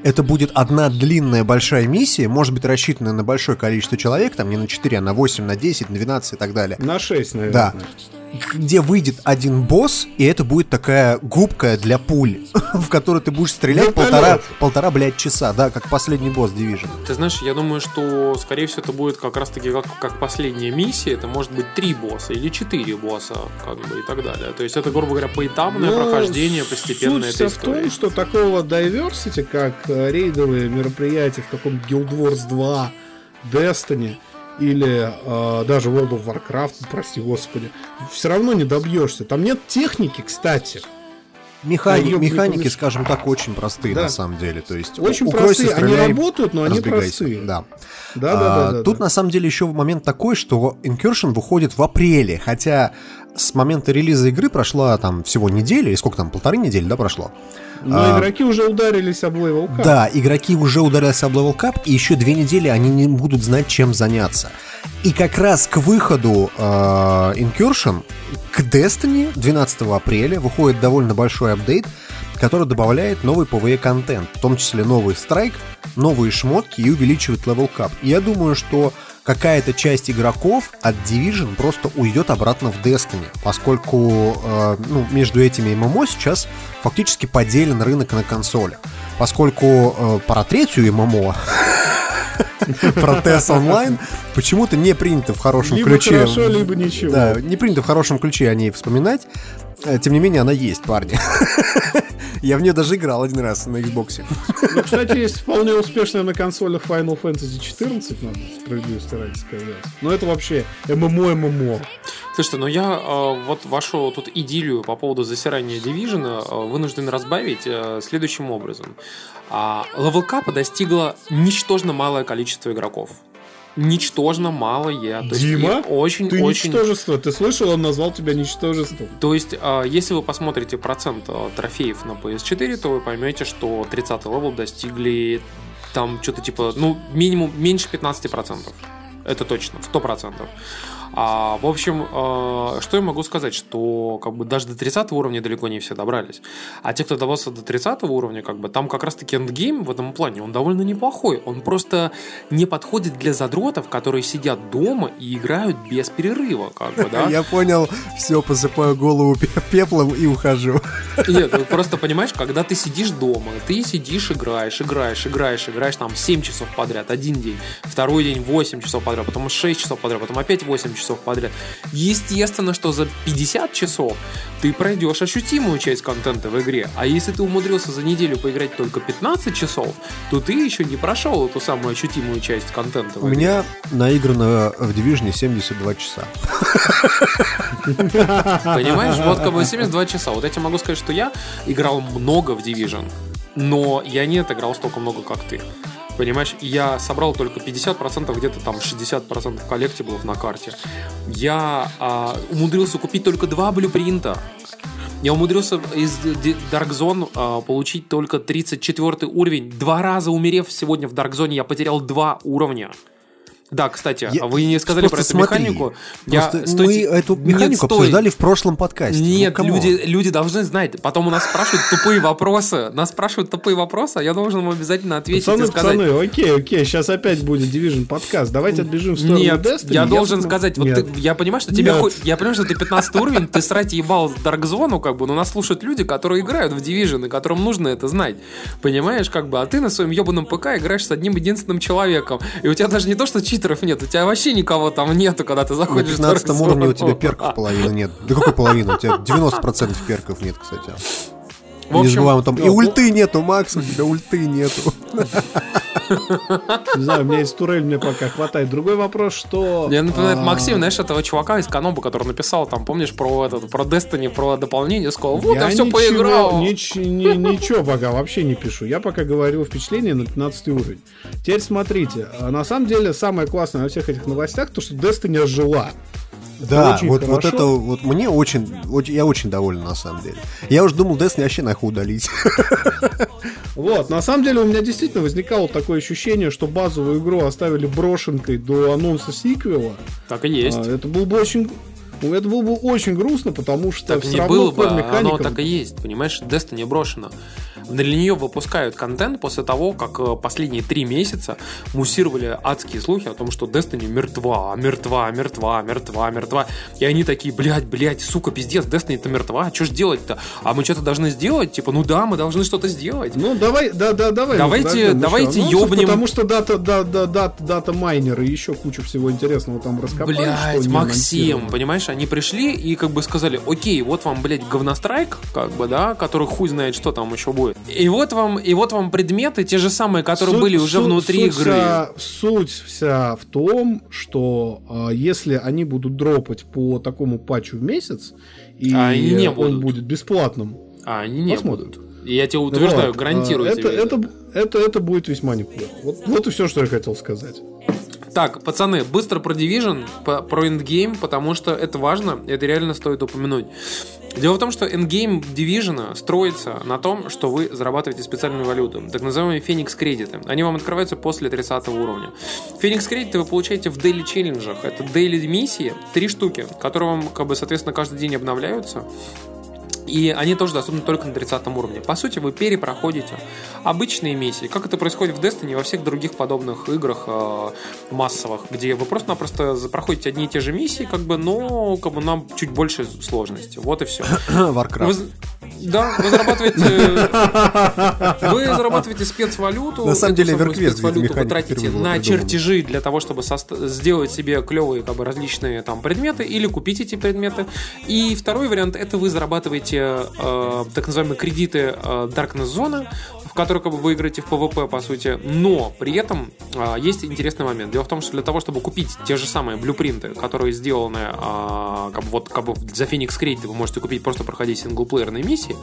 это будет одна длинная большая миссия, может быть рассчитанная на большое количество человек, там не на 4, а на 8, на 10, на 12 и так далее. На 6, наверное. Да. Где выйдет один босс, и это будет такая губка для пуль, в которую ты будешь стрелять Вертолет. полтора, полтора, блядь, часа, да, как последний босс Division. Ты знаешь, я думаю, что, скорее всего, это будет как раз-таки как, как последняя миссия. Это может быть три босса или четыре босса, как бы, и так далее. То есть это, грубо говоря, поэтапное Ну, прохождение постепенно суть этой вся в том, истории. что такого diversity, как э, рейдовые мероприятия в каком Guild Wars 2, Destiny или э, даже World of Warcraft, прости господи, все равно не добьешься. Там нет техники, кстати. Механи- не механики, скажем так, очень простые Да. на самом деле. То есть Очень укройся, простые. Они стреляй, работают, но они разбегайся. простые. Да. Да, А, да, да, да, Тут да. на самом деле еще момент такой, что Incursion выходит в апреле, хотя с момента релиза игры прошла там всего неделя, или сколько там, полторы недели, да, прошло? Но А, игроки уже ударились об Level Cup. Да, игроки уже ударились об Level Cup, и еще две недели они не будут знать, чем заняться. И как раз к выходу э, Incursion, к Destiny 12 апреля выходит довольно большой апдейт, который добавляет новый PvE-контент, в том числе новый страйк, новые шмотки и увеличивает Level Cup. И я думаю, что какая-то часть игроков от Division просто уйдет обратно в Destiny, поскольку э, ну, между этими ММО сейчас фактически поделен рынок на консолях. Поскольку э, про третью ММО про TES онлайн почему-то не принято в хорошем Либо ключе. хорошо, либо ничего. Да, не принято в хорошем ключе о ней вспоминать. Э, Тем не менее, она есть, парни. Я в нее даже играл один раз на Xbox. Ну, кстати, есть вполне успешная на консолях Final Fantasy 14, надо справедливости ради сказать. Но это вообще MMO-MMO. Слушайте, ну я э, вот вашу тут идиллию по поводу засирания Division э, вынужден разбавить э, следующим образом. А, level cap а достигло ничтожно малое количество игроков. Ничтожно малое. То есть Дима, и очень, ты очень... ничтожество. Ты слышал, он назвал тебя ничтожеством. То есть, а, если вы посмотрите процент а, трофеев на PS4, то вы поймете, что 30 level достигли там что-то типа, ну, минимум меньше 15%. Это точно, в 100%. А, в общем, а, что я могу сказать, что как бы даже до 30 уровня далеко не все добрались. А те, кто добрался до 30 уровня, как бы там как раз-таки эндгейм в этом плане, он довольно неплохой. Он просто не подходит для задротов, которые сидят дома и играют без перерыва, как бы, да? Я понял, все, посыпаю голову пе- пеплом и ухожу. Нет, ты просто понимаешь, когда ты сидишь дома, ты сидишь, играешь, играешь, играешь, играешь там 7 часов подряд, один день, второй день 8 часов подряд, потом 6 часов подряд, потом опять 8 часов подряд. Естественно, что за 50 часов ты пройдешь ощутимую часть контента в игре. А если ты умудрился за неделю поиграть только 15 часов, то ты еще не прошел эту самую ощутимую часть контента. в У меня наиграно в Division 72 часа. Понимаешь, вот как бы 72 часа. Вот я тебе могу сказать, что я играл много в Division, но я не отыграл столько много, как ты. Понимаешь, я собрал только 50%, где-то там 60% коллектиблов на карте. Я а, умудрился купить только два blueprint а. Я умудрился из Dark Zone а, получить только 34 уровень. Два раза умерев сегодня в Dark Zone, я потерял два уровня. Да, кстати, Я- а вы не сказали про Просто эту смотри, механику. Просто Я- стойте. мы эту Нет, механику стой. обсуждали в прошлом подкасте. Ну, Нет, come on. люди, люди должны знать. Потом у нас спрашивают тупые вопросы. Нас спрашивают тупые вопросы, а я должен им обязательно ответить Пацаны, и сказать. пацаны, окей, окей, сейчас опять будет Division подкаст. Давайте отбежим в сторону Нет, Destiny. я должен думаю- сказать, вот Нет. ты- я понимаю, что тебе Нет. хоть, я понимаю, что ты 15 уровень, ты срать ебал Dark Zone, как бы, но нас слушают люди, которые играют в Division, и которым нужно это знать. Понимаешь, как бы, а ты на своем ебаном ПК играешь с одним единственным человеком. И у тебя даже не то, что читеров нет, у тебя вообще никого там нету, когда ты На заходишь в 15 Dark уровне у тебя перков половины нет. Да какой половины? У тебя 90% перков нет, кстати. В Не общем, забываем там. И ну, ульты нету, Макс, у тебя ульты нету. Не знаю, у меня есть турель, мне пока хватает. Другой вопрос, что... Мне напоминает а, Максим, знаешь, этого чувака из Каноба, который написал, там, помнишь, про этот, про Destiny, про дополнение, сказал, вот я, все ничего- поиграл. нич- ни- ничего пока вообще не пишу. Я пока говорю впечатление на 15 уровень. Теперь смотрите. а, На самом деле, самое классное во всех этих новостях, то, что Destiny ожила. Да, очень вот, вот это вот мне очень, очень, я очень доволен на самом деле. Я уже думал Destiny вообще нахуй удалить. Вот, на самом деле у меня действительно возникало такое ощущение, что базовую игру оставили брошенкой до анонса сиквела. Так и есть. А, это было бы очень... ну, Это было бы очень грустно, потому что Так все не равно было бы, core оно механикам- так и есть, понимаешь, Destiny брошено. Для нее выпускают контент после того, как э, последние три месяца муссировали адские слухи о том, что Destiny мертва, мертва, мертва, мертва, мертва. И они такие, блядь, блядь, сука, пиздец, Destiny-то мертва, что ж делать-то? А мы что-то должны сделать? Типа, ну да, мы должны что-то сделать. Ну, давай, да, да, давай. Давайте- подождем давайте анонсов, ёбнем. Потому что дата, да, да, дата, дата майнеры и еще кучу всего интересного там раскопали. не Максим, анонсировано. Понимаешь, они пришли и как бы сказали, окей, вот вам, блядь, говнострайк, как бы, да, который хуй знает, что там еще будет. И вот вам, и вот вам предметы, те же самые, которые Суть- были уже суть- внутри суть игры. Вся, суть вся в том, что а, если они будут дропать по такому патчу в месяц, и А они не он будут. будет бесплатным, А они не Посмотрим. будут. Я тебе утверждаю, вот, гарантирую а, тебе. это, это, это, это будет весьма неплохо. Вот, вот и все, что я хотел сказать. Так, пацаны, быстро про Division, про Endgame, потому что это важно, это реально стоит упомянуть. Дело в том, что Endgame Division строится на том, что вы зарабатываете специальную валюту, так называемые Phoenix кредиты. Они вам открываются после 30 уровня. Phoenix кредиты вы получаете в daily челленджах. Это daily миссии, три штуки, которые вам, как бы, соответственно, каждый день обновляются. И они тоже доступны только на 30 уровне. По сути, вы перепроходите обычные миссии, как это происходит в Destiny и во всех других подобных играх э, массовых, где вы просто-напросто проходите одни и те же миссии, как бы, но как бы нам чуть больше сложности. Вот и все. Warcraft. Вы да, вы зарабатываете, вы зарабатываете спецвалюту. На самом деле, EverQuest спецвалюту вы тратите на чертежи для того, чтобы сделать себе клевые как бы различные там предметы или купить эти предметы. И второй вариант это вы зарабатываете э, так называемые кредиты э, Darkness Zone, в которой как бы, вы играете в PvP, по сути, но при этом э, есть интересный момент. Дело в том, что для того, чтобы купить те же самые блюпринты, которые сделаны э, как бы, вот, как бы за Phoenix Crate, вы можете купить просто проходить синглплеерные миссии,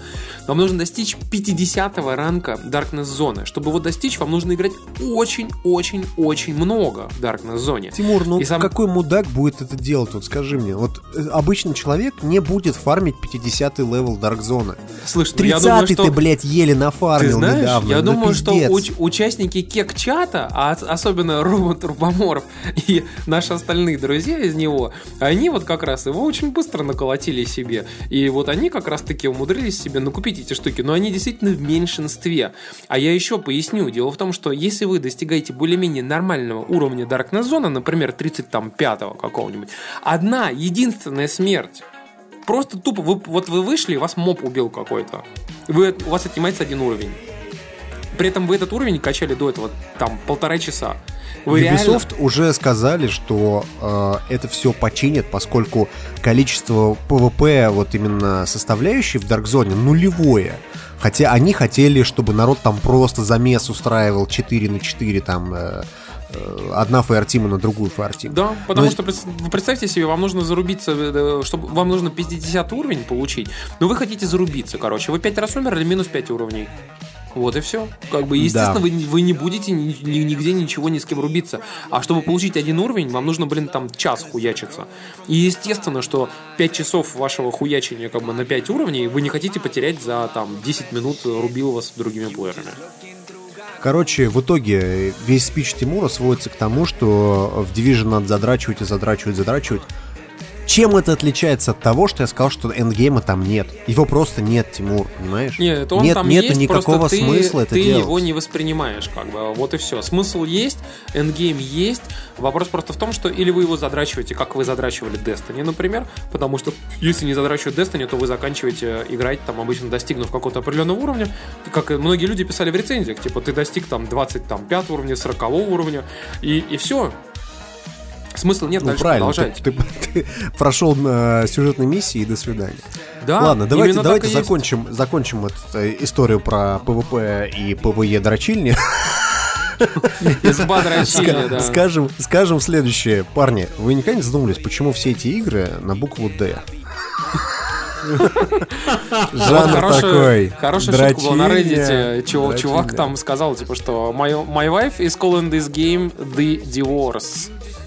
вам нужно достичь 50 ранка Darkness Zone. Чтобы его достичь, вам нужно играть очень-очень-очень много в Darkness Zone. Тимур, ну И сам- какой мудак будет это делать? Вот скажи мне. Вот э, обычный человек не будет фармить 50-й level Dark Zone. Слышь, ну я 30-й думаю, что... ты, блядь, еле Ты нафармил знаешь, недавно. я ну, думаю, что уч- участники кек-чата, а ос- особенно Рома Турбоморов и наши остальные друзья из него, они вот как раз его очень быстро наколотили себе. И вот они как раз-таки умудрились себе накупить эти штуки, но они действительно в меньшинстве. А я еще поясню. Дело в том, что если вы достигаете более-менее нормального уровня Darkness Zone, например, 35-го какого-нибудь, одна единственная смерть Просто тупо, вы, вот вы вышли, вас моб убил какой-то. Вы, у вас отнимается один уровень. При этом вы этот уровень качали до этого там полтора часа. Вы реально- Ubisoft уже сказали, что э, это все починят, поскольку количество PvP, вот именно составляющей в Dark Zone, нулевое. Хотя они хотели, чтобы народ там просто замес устраивал 4 на 4, там э, э, одна фаертима на другую фаертиму. Да, потому Но- что представьте себе, вам нужно зарубиться, э, чтобы вам нужно 50 уровень получить, но вы хотите зарубиться, короче. Вы 5 раз умерли, минус 5 уровней. Вот и все. Как бы, естественно, Да. вы, не- вы не будете ни- ни- нигде ничего ни с кем рубиться. А чтобы получить один уровень, вам нужно, блин, там час хуячиться. И естественно, что 5 часов вашего хуячения как бы на 5 уровней вы не хотите потерять за там 10 минут рубил вас с другими плеерами. Короче, в итоге весь спич Тимура сводится к тому, что в Division надо задрачивать и задрачивать, задрачивать. Чем это отличается от того, что я сказал, что endgame а там нет? Его просто нет, Тимур, понимаешь? Нет, он нет, там нету есть, никакого ты, смысла это ты делать. его не воспринимаешь, как бы, вот и все. Смысл есть, endgame есть. Вопрос просто в том, что или вы его задрачиваете, как вы задрачивали Destiny, например, потому что если не задрачивать Destiny, то вы заканчиваете играть, там, обычно достигнув какого-то определенного уровня, как многие люди писали в рецензиях, типа, ты достиг там 25 уровня, 40 уровня, и, и все. Смысла нет Ну, дальше правильно, продолжать. ты, ты- ты прошел на сюжетной миссии и до свидания. Да, Ладно, давайте, давайте и есть. закончим, закончим эту э, историю про PvP и PvE дрочильни. Изба дрочильня, да. Скажем, скажем следующее. Парни, вы никогда не задумывались, почему все эти игры на букву «Д»? Жанр такой. Хорошая шутка была на Reddit. Чувак, там сказал, типа, что my, my wife is calling this game the divorce.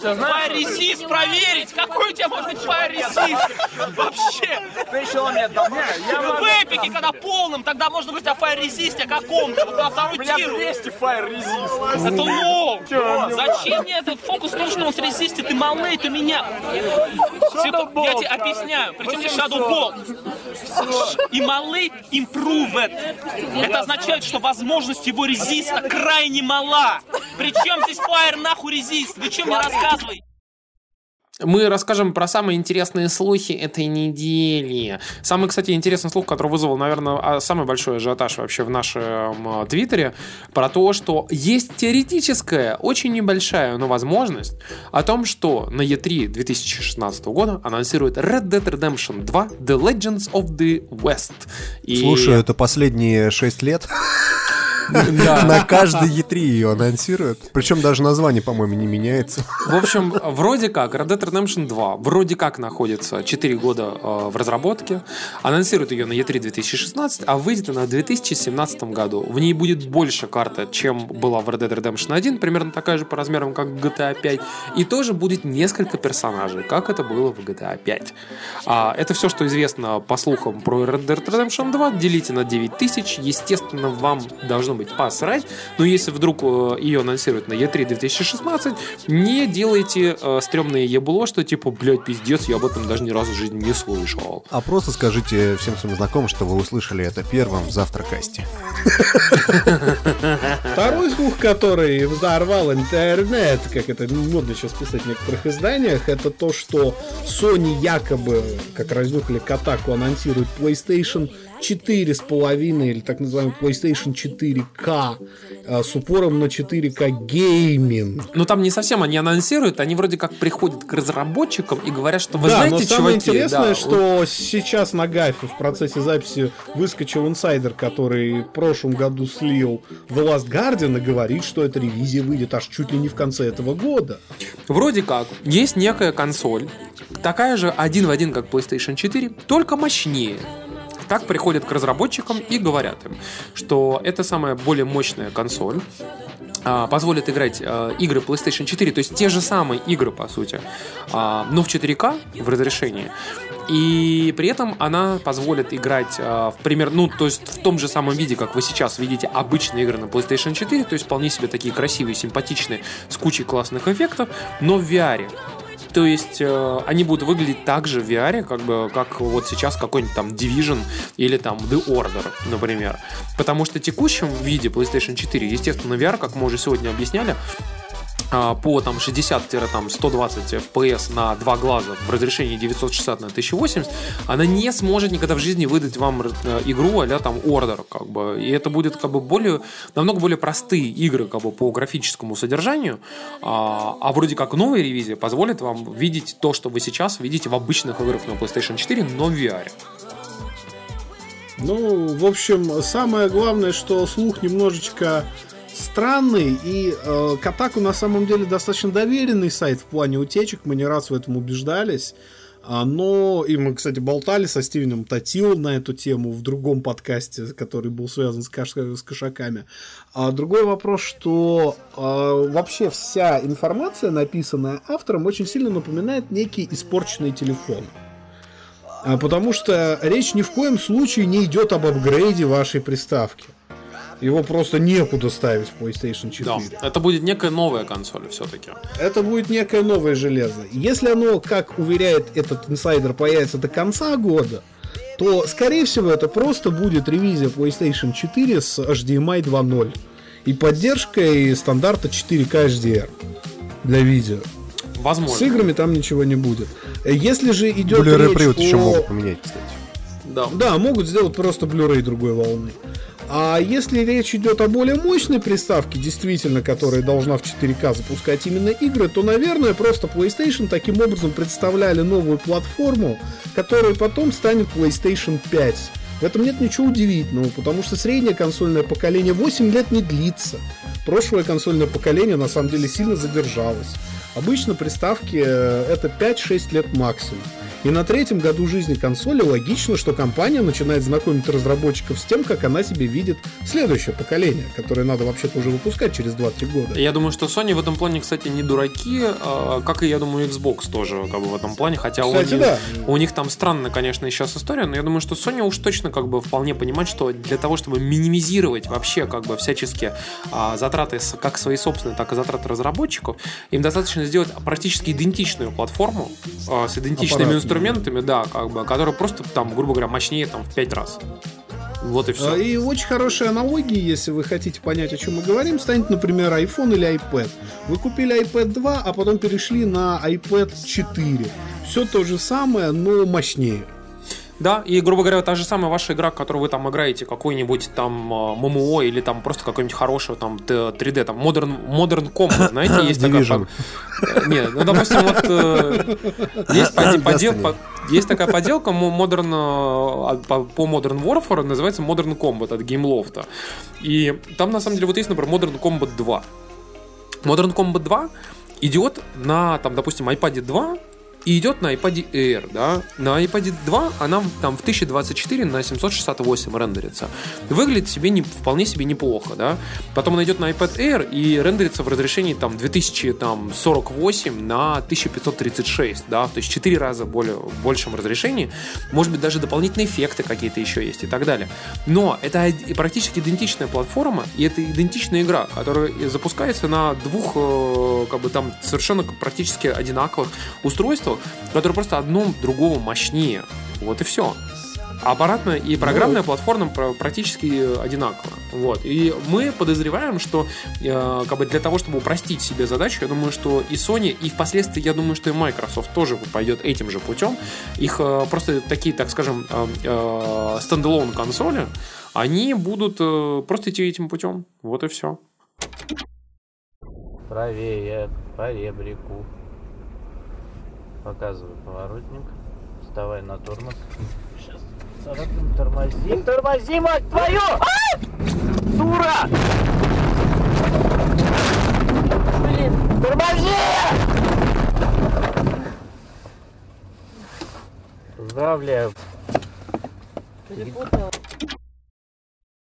Фаерезист проверить! Какой у тебя может быть фаерезист? Вообще! В эпике, когда полным, тогда можно говорить о фаерезисте каком-то. Вот на второй тиру. 200 фаерезист. Это лол. Зачем мне этот фокус? То, что он с резисте, ты малый, ты меня. Я тебе объясняю. Причем здесь Shadow Bolt. И малый improved. Это означает, что возможность его резиста крайне мала. Причем здесь фаер нахуй резист? Вы что мне рассказываете? Мы расскажем про самые интересные слухи этой недели. Самый, кстати, интересный слух, который вызвал, наверное, а, самый большой ажиотаж вообще в нашем э, твиттере, про то, что есть теоретическая, очень небольшая, но возможность о том, что на E3 2016 года анонсирует Red Dead Redemption 2 The Legends of the West. И- Слушай, это последние 6 лет. На каждой E3 ее анонсируют. Причем даже название, по-моему, не меняется. В общем, вроде как, Red Dead Redemption 2 вроде как находится 4 года э, в разработке. Анонсируют ее на E3 2016, а выйдет она в 2017 году. В ней будет больше карты, чем была в Red Dead Redemption 1, примерно такая же по размерам, как GTA 5. И тоже будет несколько персонажей, как это было в GTA 5. А, это все, что известно по слухам про Red Dead Redemption 2. Делите на 9000. Естественно, вам должно быть посрать. Но если вдруг э, ее анонсируют на E3 2016, не делайте э, стрёмное ебло, что типа, блядь, пиздец, я об этом даже ни разу в жизни не слышал. А просто скажите всем своим знакомым, что вы услышали это первым в завтракасте. Второй слух, который взорвал интернет, как это модно сейчас писать в некоторых изданиях, это то, что Sony якобы, как разнюхали Катаку, анонсирует PlayStation 4,5 или так называемый PlayStation 4K э, с упором на 4K гейминг. Ну там не совсем они анонсируют, они вроде как приходят к разработчикам и говорят, что вы да, знаете, но самое чуваки, интересное, да, что сейчас на Гафе в процессе записи выскочил инсайдер, который в прошлом году слил The Last Guardian и говорит, что эта ревизия выйдет аж чуть ли не в конце этого года. Вроде как, есть некая консоль, такая же один в один, как PlayStation 4, только мощнее. Так приходят к разработчикам и говорят им, что это самая более мощная консоль, а, позволит играть а, игры PlayStation 4, то есть те же самые игры, по сути, а, но в 4К в разрешении. И при этом она позволит играть а, в пример, ну, то есть в том же самом виде, как вы сейчас видите обычные игры на PlayStation 4, то есть вполне себе такие красивые, симпатичные, с кучей классных эффектов, но в VR. То есть э, они будут выглядеть так же в VR, как бы, как вот сейчас какой-нибудь там Division или там The Order, например. Потому что в текущем виде PlayStation 4, естественно, VR, как мы уже сегодня объясняли, по там 60-120 FPS на два глаза в разрешении 960 на 1080, она не сможет никогда в жизни выдать вам э, игру а там Order, как бы. И это будет как бы более, намного более простые игры как бы по графическому содержанию, а, а вроде как новая ревизия позволит вам видеть то, что вы сейчас видите в обычных играх на PlayStation 4, но в VR. Ну, в общем, самое главное, что слух немножечко странный, и э, Катаку на самом деле достаточно доверенный сайт в плане утечек, мы не раз в этом убеждались. А, но, и мы, кстати, болтали со Стивеном Татил на эту тему в другом подкасте, который был связан с, каш с кошаками. А другой вопрос, что а, вообще вся информация, написанная автором, очень сильно напоминает некий испорченный телефон. А, потому что речь ни в коем случае не идет об апгрейде вашей приставки. Его просто некуда ставить в PlayStation 4. Да, это будет некая новая консоль все-таки. Это будет некое новое железо. Если оно, как уверяет этот инсайдер, появится до конца года, то, скорее всего, это просто будет ревизия PlayStation 4 с HDMI 2.0 и поддержкой стандарта 4K HDR для видео. Возможно. С играми там ничего не будет. Если же идет Blu-ray речь привод о... еще могут поменять, кстати. Да. Да, могут сделать просто Blu-ray другой волны. А если речь идет о более мощной приставке, действительно, которая должна в 4К запускать именно игры, то, наверное, просто PlayStation таким образом представляли новую платформу, которая потом станет PlayStation 5. В этом нет ничего удивительного, потому что среднее консольное поколение 8 лет не длится. Прошлое консольное поколение на самом деле сильно задержалось. Обычно приставки э, это 5-6 лет максимум. И на третьем году жизни консоли логично, что компания начинает знакомить разработчиков с тем, как она себе видит следующее поколение, которое надо вообще-то уже выпускать через 2-3 года. Я думаю, что Sony в этом плане, кстати, не дураки, а, как и, я думаю, Xbox тоже как бы в этом плане, хотя Кстати, у, них, да. у них там странно, конечно, сейчас история, но я думаю, что Sony уж точно как бы вполне понимает, что для того, чтобы минимизировать вообще как бы всячески а, затраты как свои собственные, так и затраты разработчиков, им достаточно сделать практически идентичную платформу а, с идентичными Аппаратную. Инструментами, да, как бы, которая просто там, грубо говоря, мощнее там в 5 раз. Вот и все. А, И очень хорошая аналогия, если вы хотите понять, о чем мы говорим, станет, например, iPhone или iPad. Вы купили iPad 2, а потом перешли на iPad 4. Все то же самое, но мощнее. Да, и, грубо говоря, та же самая ваша игра, которую вы там играете, какой-нибудь там э, ММО или там просто какой-нибудь хороший там т- 3D, там Modern, Modern Combat, знаете, есть такая... Division. по- Э, Не, ну, допустим, вот э, есть, поде- подел- Destiny. по- есть такая поделка Modern, а, по по Modern Warfare, называется Modern Combat от Gameloft. И там, на самом деле, вот есть, например, Modern Combat 2. Modern Combat 2 идет на, там, допустим, iPad 2 и идет на iPad Air, да. На iPad 2 она там в 1024 на 768 рендерится. Выглядит себе не, вполне себе неплохо, да. Потом она идет на iPad Air и рендерится в разрешении там 2048 на 1536, да, то есть 4 раза более, в большем разрешении. Может быть, даже дополнительные эффекты какие-то еще есть и так далее. Но это практически идентичная платформа, и это идентичная игра, которая запускается на двух, э, как бы там, совершенно практически одинаковых устройствах, которые просто одно другого мощнее. Вот и все. аппаратная и программная платформа пр- практически одинакова. Вот. И мы подозреваем, что э, как бы для того, чтобы упростить себе задачу, я думаю, что и Sony, и впоследствии, я думаю, что и Microsoft тоже пойдет этим же путем. Их э, просто такие, так скажем, э, э, консоли, они будут э, просто идти этим путем. Вот и все. Правее, по ребрику. Показываю поворотник. Вставай на тормоз. Сейчас царапнем, тормози. Тормози, мать твою! А! Дура! Блин, тормози! Поздравляю.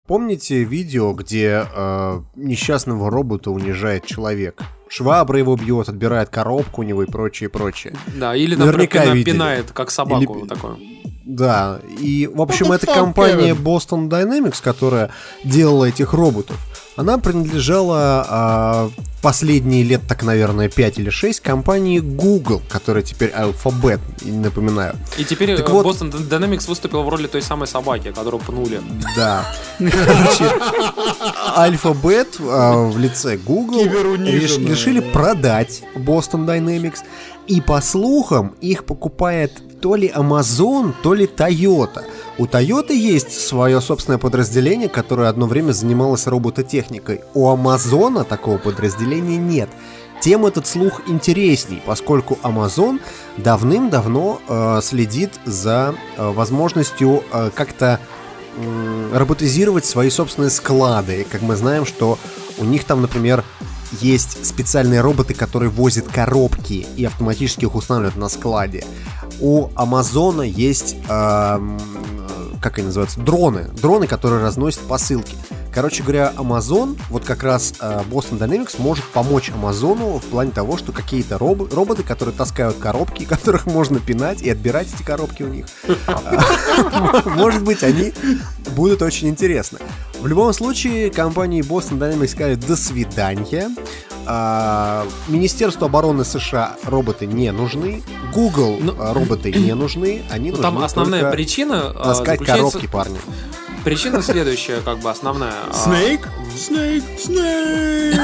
Помните видео, где э, несчастного робота унижает человек? Швабра его бьет, отбирает коробку у него и прочее, прочее. Да, или, например, Наверняка пина- видели. пинает, как собаку Или- вот такое. Да, и, в общем, fuck, компания Kevin? Boston Dynamics, которая делала этих роботов, она принадлежала а, последние лет, так, наверное, 5 или 6 компании Google, которая теперь Alphabet, напоминаю. И теперь Так э, вот- Boston Dynamics выступил в роли той самой собаки, которую пнули. Да. Короче, Alphabet а, в лице Google реш- решили да. продать Boston Dynamics. И по слухам, их покупает то ли Amazon, то ли Toyota. У Toyota есть свое собственное подразделение, которое одно время занималось робототехникой. У Амазона такого подразделения нет. Тем этот слух интересней, поскольку Amazon давным-давно э, следит за э, возможностью э, как-то м, роботизировать свои собственные склады. Как мы знаем, что у них там, например, есть специальные роботы, которые возят коробки и автоматически их устанавливают на складе. У Амазона есть, эм, как они называются, дроны. Дроны, которые разносят посылки. Короче говоря, Amazon, вот как раз э, Boston Dynamics может помочь Амазону в плане того, что какие-то робо- роботы, которые таскают коробки, которых можно пинать и отбирать эти коробки у них. Может быть, они будут очень интересны. В любом случае, компании Boston Dynamics сказали «до свидания». А, Министерству обороны США роботы не нужны. Google а, роботы не нужны. Они Ну, нужны там основная причина а, таскать заключается- коробки, парни. Причина следующая, как бы основная. а, Снейк? Снейк? Снейк?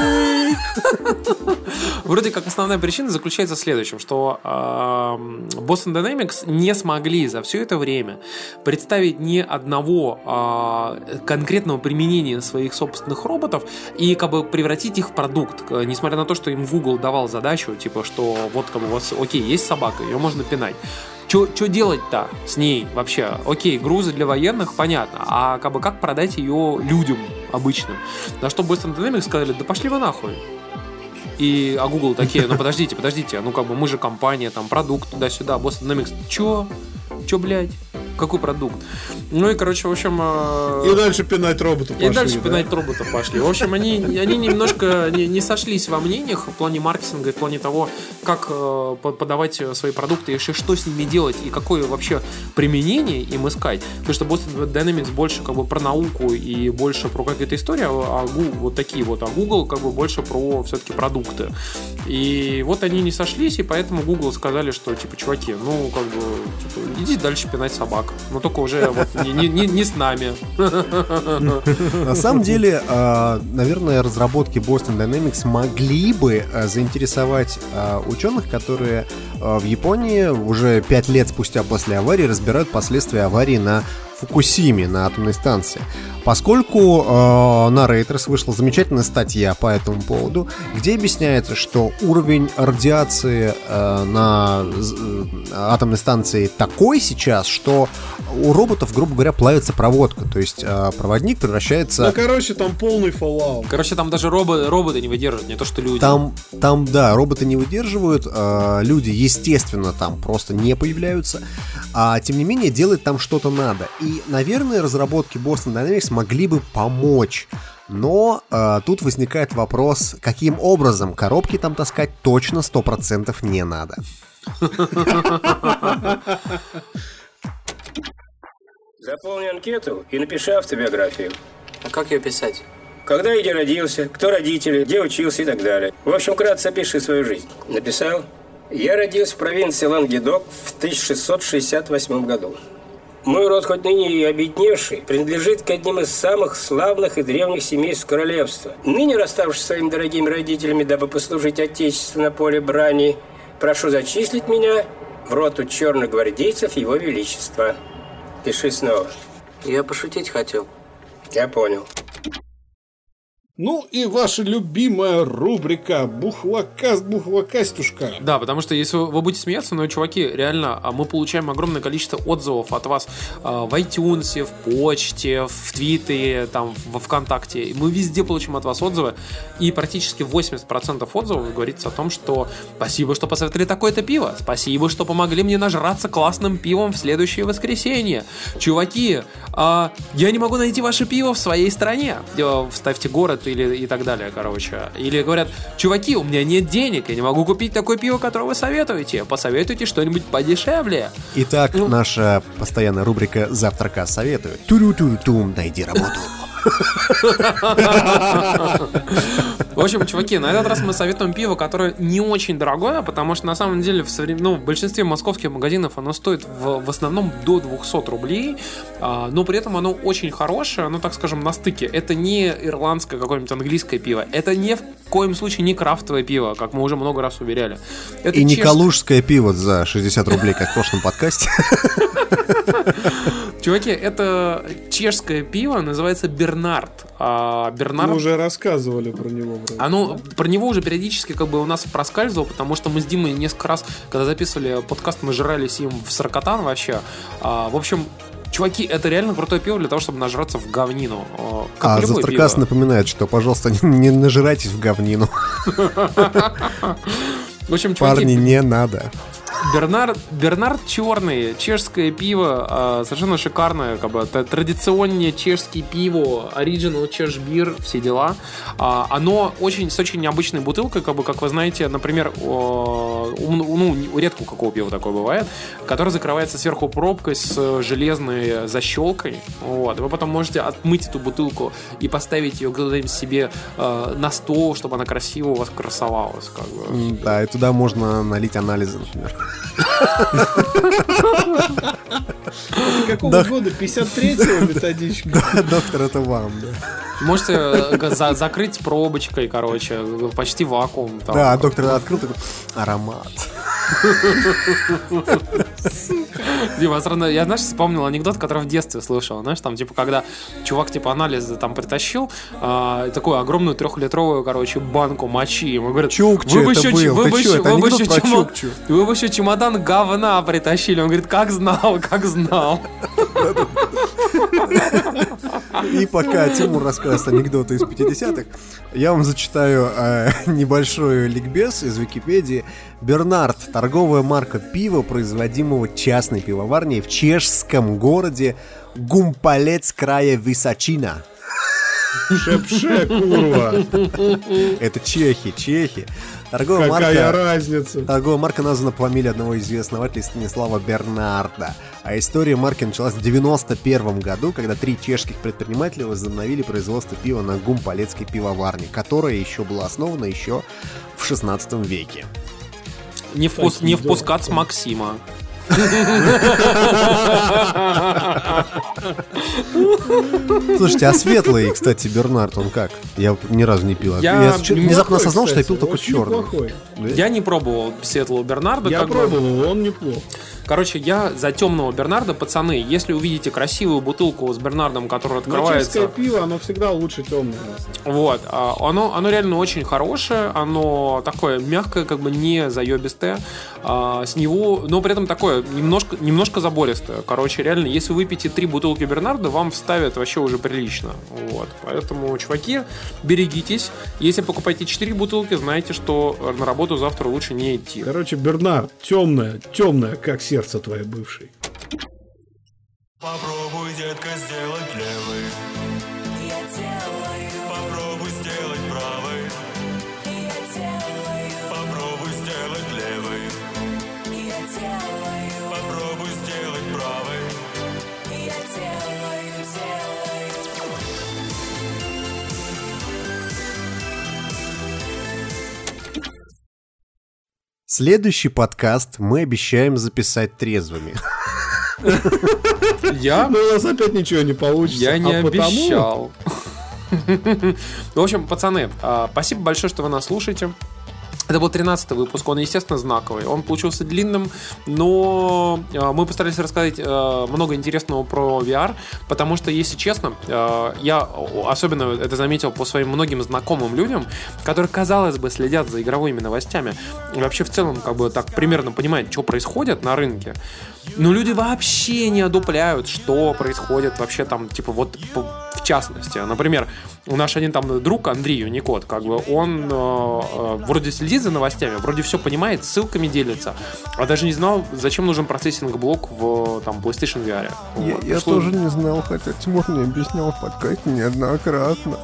Вроде как основная причина заключается в следующем, что Boston Dynamics не смогли за все это время представить ни одного э, конкретного применения своих собственных роботов и как бы превратить их в продукт, несмотря на то, что им Google давал задачу, типа, что вот как бы у вас, окей, есть собака, ее можно пинать. Что делать-то с ней вообще? Окей, грузы для военных, понятно. А как бы как продать ее людям обычным? На что Boston Dynamics сказали, да пошли вы нахуй. И, а Google такие, ну подождите, подождите, ну как бы мы же компания, там продукт туда-сюда, Boston Dynamics, чё? Чё, блядь? Какой продукт? Ну и, короче, в общем... э, И дальше пинать робота и пошли, дальше да? пинать роботов пошли. В общем, они, они немножко не, не сошлись во мнениях в плане маркетинга, и в плане того, как э, по- подавать свои продукты, и что, что с ними делать, и какое вообще применение им искать. Потому что Boston Dynamics больше как бы про науку и больше про какие-то истории, а Google вот такие вот, а Google как бы больше про все-таки продукты. И вот они не сошлись, и поэтому Google сказали, что типа, чуваки, ну как бы, типа, идите дальше пинать собак. Но только уже не, не- с нами. На самом деле, э, наверное, разработки Boston Dynamics могли бы э, заинтересовать э, ученых, которые в Японии уже пять лет спустя после аварии разбирают последствия аварии на Фукусиме, на атомной станции. Поскольку э, на Reuters вышла замечательная статья по этому поводу, где объясняется, что уровень радиации э, на э, атомной станции такой сейчас, что у роботов, грубо говоря, плавится проводка. То есть э, проводник превращается... Ну, короче, там полный fallout. Короче, там даже робо- роботы не выдерживают, не то что люди. Там, там, да, роботы не выдерживают, э, люди, естественно, там просто не появляются, а тем не менее делать там что-то надо. И, наверное, разработки Boston Dynamics могли бы помочь. Но э, тут возникает вопрос, каким образом коробки там таскать точно 100% не надо. Заполни анкету и напиши автобиографию. А как ее писать? Когда и где родился, кто родители, где учился и так далее. В общем, кратко опиши свою жизнь. Написал? Я родился в провинции Лангедок в 1668 году. Мой род, хоть ныне и обедневший, принадлежит к одним из самых славных и древних семейств королевства. Ныне, расставшись своими дорогими родителями, дабы послужить Отечеству на поле брани, прошу зачислить меня в роту черных гвардейцев Его Величества. Пиши снова. Я пошутить хотел. Я понял. Ну и ваша любимая рубрика Бухлокаст, Бухлокастюшка. Да, потому что если вы, будете смеяться, но, чуваки, реально, а, мы получаем огромное количество отзывов от вас а, в iTunes, в почте, в Твиттере, там, во Вконтакте. Мы везде получим от вас отзывы. И практически 80% отзывов говорится о том, что спасибо, что посоветовали такое-то пиво. Спасибо, что помогли мне нажраться классным пивом в следующее воскресенье. Чуваки, а, я не могу найти ваше пиво в своей стране. Э, Вставьте город или и так далее, короче. Или говорят, чуваки, у меня нет денег, я не могу купить такое пиво, которое вы советуете. Посоветуйте что-нибудь подешевле. Итак, наша постоянная рубрика «Завтрака советует». Туру-туру-тум, найди работу. В общем, чуваки, на этот раз мы советуем пиво, которое не очень дорогое, потому что на самом деле в, соврем- ну, в большинстве московских магазинов оно стоит в, в основном до 200 рублей, а, но при этом оно очень хорошее, ну так скажем, на стыке. Это не ирландское какое-нибудь английское пиво, это ни в коем случае не крафтовое пиво, как мы уже много раз уверяли. Это И не чеш- калужское пиво за 60 рублей, как в прошлом подкасте. Чуваки, это чешское пиво, называется Бернард. А, Бернард... Мы уже рассказывали про него. вроде. Оно, про него уже периодически как бы у нас проскальзывало, потому что мы с Димой несколько раз, когда записывали подкаст, мы жрались им в сорокотан вообще. А, в общем, чуваки, это реально крутое пиво для того, чтобы нажраться в говнину. А, Как А Завтракас напоминает, что, пожалуйста, не, не нажирайтесь в говнину. В общем, чуваки, Парни, не надо. Бернард, Бернард черный, чешское пиво, а, совершенно шикарное, как бы традиционнее чешское пиво, оригинал чеш бир, все дела. А, оно очень с очень необычной бутылкой, как бы, как вы знаете, например, ну, редко у какого пива такое бывает, которое закрывается сверху пробкой с железной защелкой. Вот. И вы потом можете отмыть эту бутылку и поставить ее куда-нибудь себе э, на стол, чтобы она красиво у вас красовалась. Как бы. Да, и туда можно налить анализы, например. Какого Да. года? 53-го методичка? Доктор, это вам, да. Можете э, за- закрыть пробочкой, короче, почти вакуум. там. Да, доктор открыл такой аромат. Дима, сразу- я, знаешь, вспомнил анекдот, который в детстве слышал. Знаешь, там, типа, когда чувак, типа, анализы там притащил, а, такую огромную трехлитровую, короче, банку мочи. Ему говорят, Чукчу вы бы еще, был, вы бы еще, вы бы еще чемо- вы бы еще чемодан говна притащили. Он говорит, как знал, как знал. И пока Тимур рассказывает анекдоты из 50-х, я вам зачитаю э, небольшой ликбез из Википедии. Бернард – торговая марка пива, производимого частной пивоварней в чешском городе Гумпалец края Височина. Шепше, курва. Это чехи, чехи. Торговая Какая марка, разница? торговая марка названа по фамилии одного известного основателя Станислава Бернарда. А история марки началась в 91 году, когда три чешских предпринимателя возобновили производство пива на Гумпалецкой пивоварне, которая еще была основана еще в 16 веке. Не, впус, не впускать с Максима. Слушайте, а светлый, кстати, Бернард, он как? Я ни разу не пил. Я неплохой, внезапно осознал, что я пил кстати, только черный. неплохой. Я не пробовал светлого Бернарда. Я как бы. пробовал, он неплох. Короче, я за темного Бернарда, пацаны. Если увидите красивую бутылку с Бернардом, которая открывается, чешское пиво, оно всегда лучше темного. вот, а, оно, оно реально очень хорошее, оно такое мягкое, как бы не заебистое, а, с него, но при этом такое немножко, немножко забористое. Короче, реально, если выпьете три бутылки Бернарда, вам вставят вообще уже прилично. Вот, поэтому, чуваки, берегитесь. Если покупаете четыре бутылки, знайте, что на работу завтра лучше не идти. Короче, Бернард, темная, темная, как сердце твое бывшей. Попробуй, детка, сделать левый. Следующий подкаст мы обещаем записать трезвыми. Я? Ну, у нас опять ничего не получится. Я не а потому- обещал. В общем, пацаны, а, спасибо большое, что вы нас слушаете. Это был 13 выпуск, он, естественно, знаковый. Он получился длинным, но э, мы постарались рассказать э, много интересного про VR, потому что, если честно, э, я особенно это заметил по своим многим знакомым людям, которые, казалось бы, следят за игровыми новостями, и вообще в целом, как бы так примерно понимают, что происходит на рынке. Но люди вообще не одупляют, что происходит вообще там, типа, вот в частности. Например, у наш один там друг Андрей Юникот, как бы он э, э, вроде следит за новостями, вроде все понимает, ссылками делится, а даже не знал, зачем нужен процессинг-блок в там PlayStation VR. Я, Вот. я Что- тоже не знал, хотя Тимур мне объяснял в подкасте неоднократно.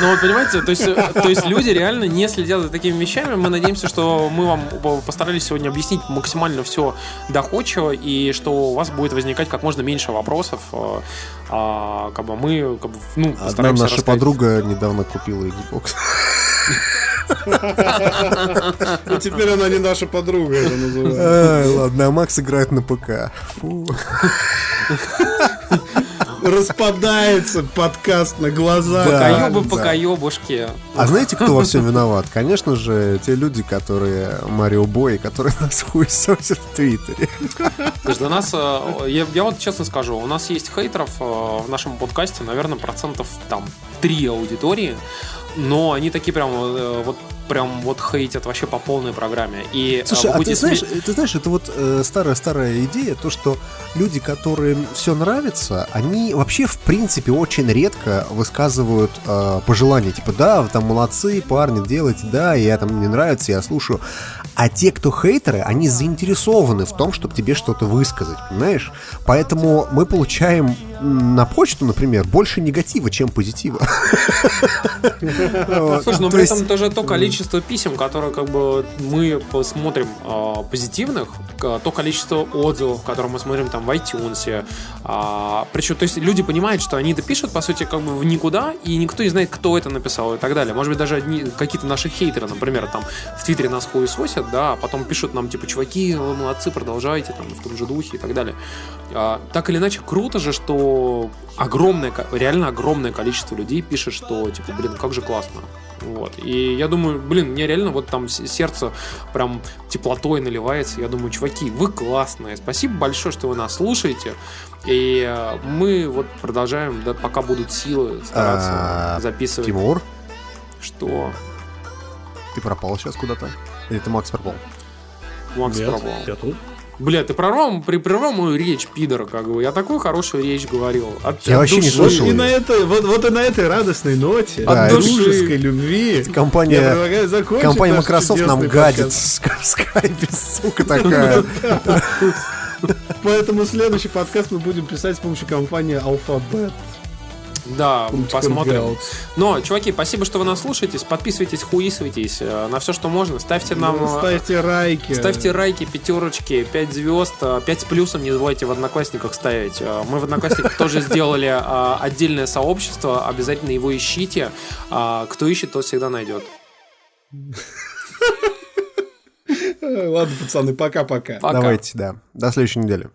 Ну, вот понимаете, то есть, э, то есть люди реально не следят за такими вещами. Мы надеемся, что мы вам по- постарались сегодня объяснить максимально все доходчиво и что у вас будет возникать как можно меньше вопросов. э, а, как бы мы как бы, ну, Одна наша рассказать. подруга недавно купила Xbox. Ну, теперь она не наша подруга, это называется. Ладно, а Макс играет на ПК. Фу. Распадается подкаст на глазах. Да. Покоёбы да. по каёбушке. А знаете, кто во всем виноват? Конечно же, те люди, которые Марио Бой, которые нас хуесосят в Твиттере. Есть для нас, э, я, я вот честно скажу, у нас есть хейтеров э, в нашем подкасте, наверное, процентов там 3 аудитории, но они такие прям э, вот прям вот хейтят вообще по полной программе. И э, Слушай, а ты знаешь, ты знаешь, это вот э, старая-старая идея, то, что люди, которым все нравится, они вообще, в принципе, очень редко высказывают э, пожелания, типа, да, вы там молодцы, парни, делайте, да, я там мне нравится, я слушаю. А те, кто хейтеры, они заинтересованы в том, чтобы тебе что-то высказать, понимаешь? Поэтому мы получаем на почту, например, больше негатива, чем позитива. Слушай, ну при этом тоже то количество писем, которые как бы мы посмотрим э, позитивных, к- то количество отзывов, которые мы смотрим там в iTunes. причем, то есть люди понимают, что они это пишут, по сути, как бы в никуда, и никто не знает, кто это написал и так далее. Может быть, даже одни какие-то наши хейтеры, например, там в Твиттере нас хуесосят, да, а потом пишут нам, типа, чуваки, вы молодцы, продолжайте, там, в том же духе и так далее. А, так или иначе, круто же, что огромное, реально огромное количество людей пишет, что, типа, блин, как же классно. Вот. И я думаю, блин, мне реально вот там сердце прям теплотой наливается. Я думаю, чуваки, вы классные. Спасибо большое, что вы нас слушаете. И э, мы вот продолжаем, да, пока будут силы стараться А, записывать. Тимур, Что? ты пропал сейчас куда-то? Или ты Макс пропал? Макс Нет, пропал. я тут. Бля, ты прорвал, при, прервал мою речь, пидор, как бы. Я такую хорошую речь говорил. От- Я от вообще не души. слышал И на этой, вот, вот и на этой радостной ноте, Да, от дружеской любви, Компания- я предлагаю закончить Компания наш Microsoft нам гадит в скайпе, сука такая. Поэтому следующий подкаст мы будем писать с помощью компании Alphabet. Да, посмотрим. Hangouts. Но, чуваки, спасибо, что вы нас слушаете. Подписывайтесь, хуисывайтесь э, на все, что можно. Ставьте нам... э, Ставьте райки. Ставьте райки, пятерочки, 5 звезд, 5 с плюсом не забывайте в Одноклассниках ставить. Э, Мы в Одноклассниках тоже сделали э, отдельное сообщество, обязательно его ищите. А, Кто ищет, тот всегда найдет. Ладно, пацаны, пока-пока. Пока. Давайте, да. До следующей недели.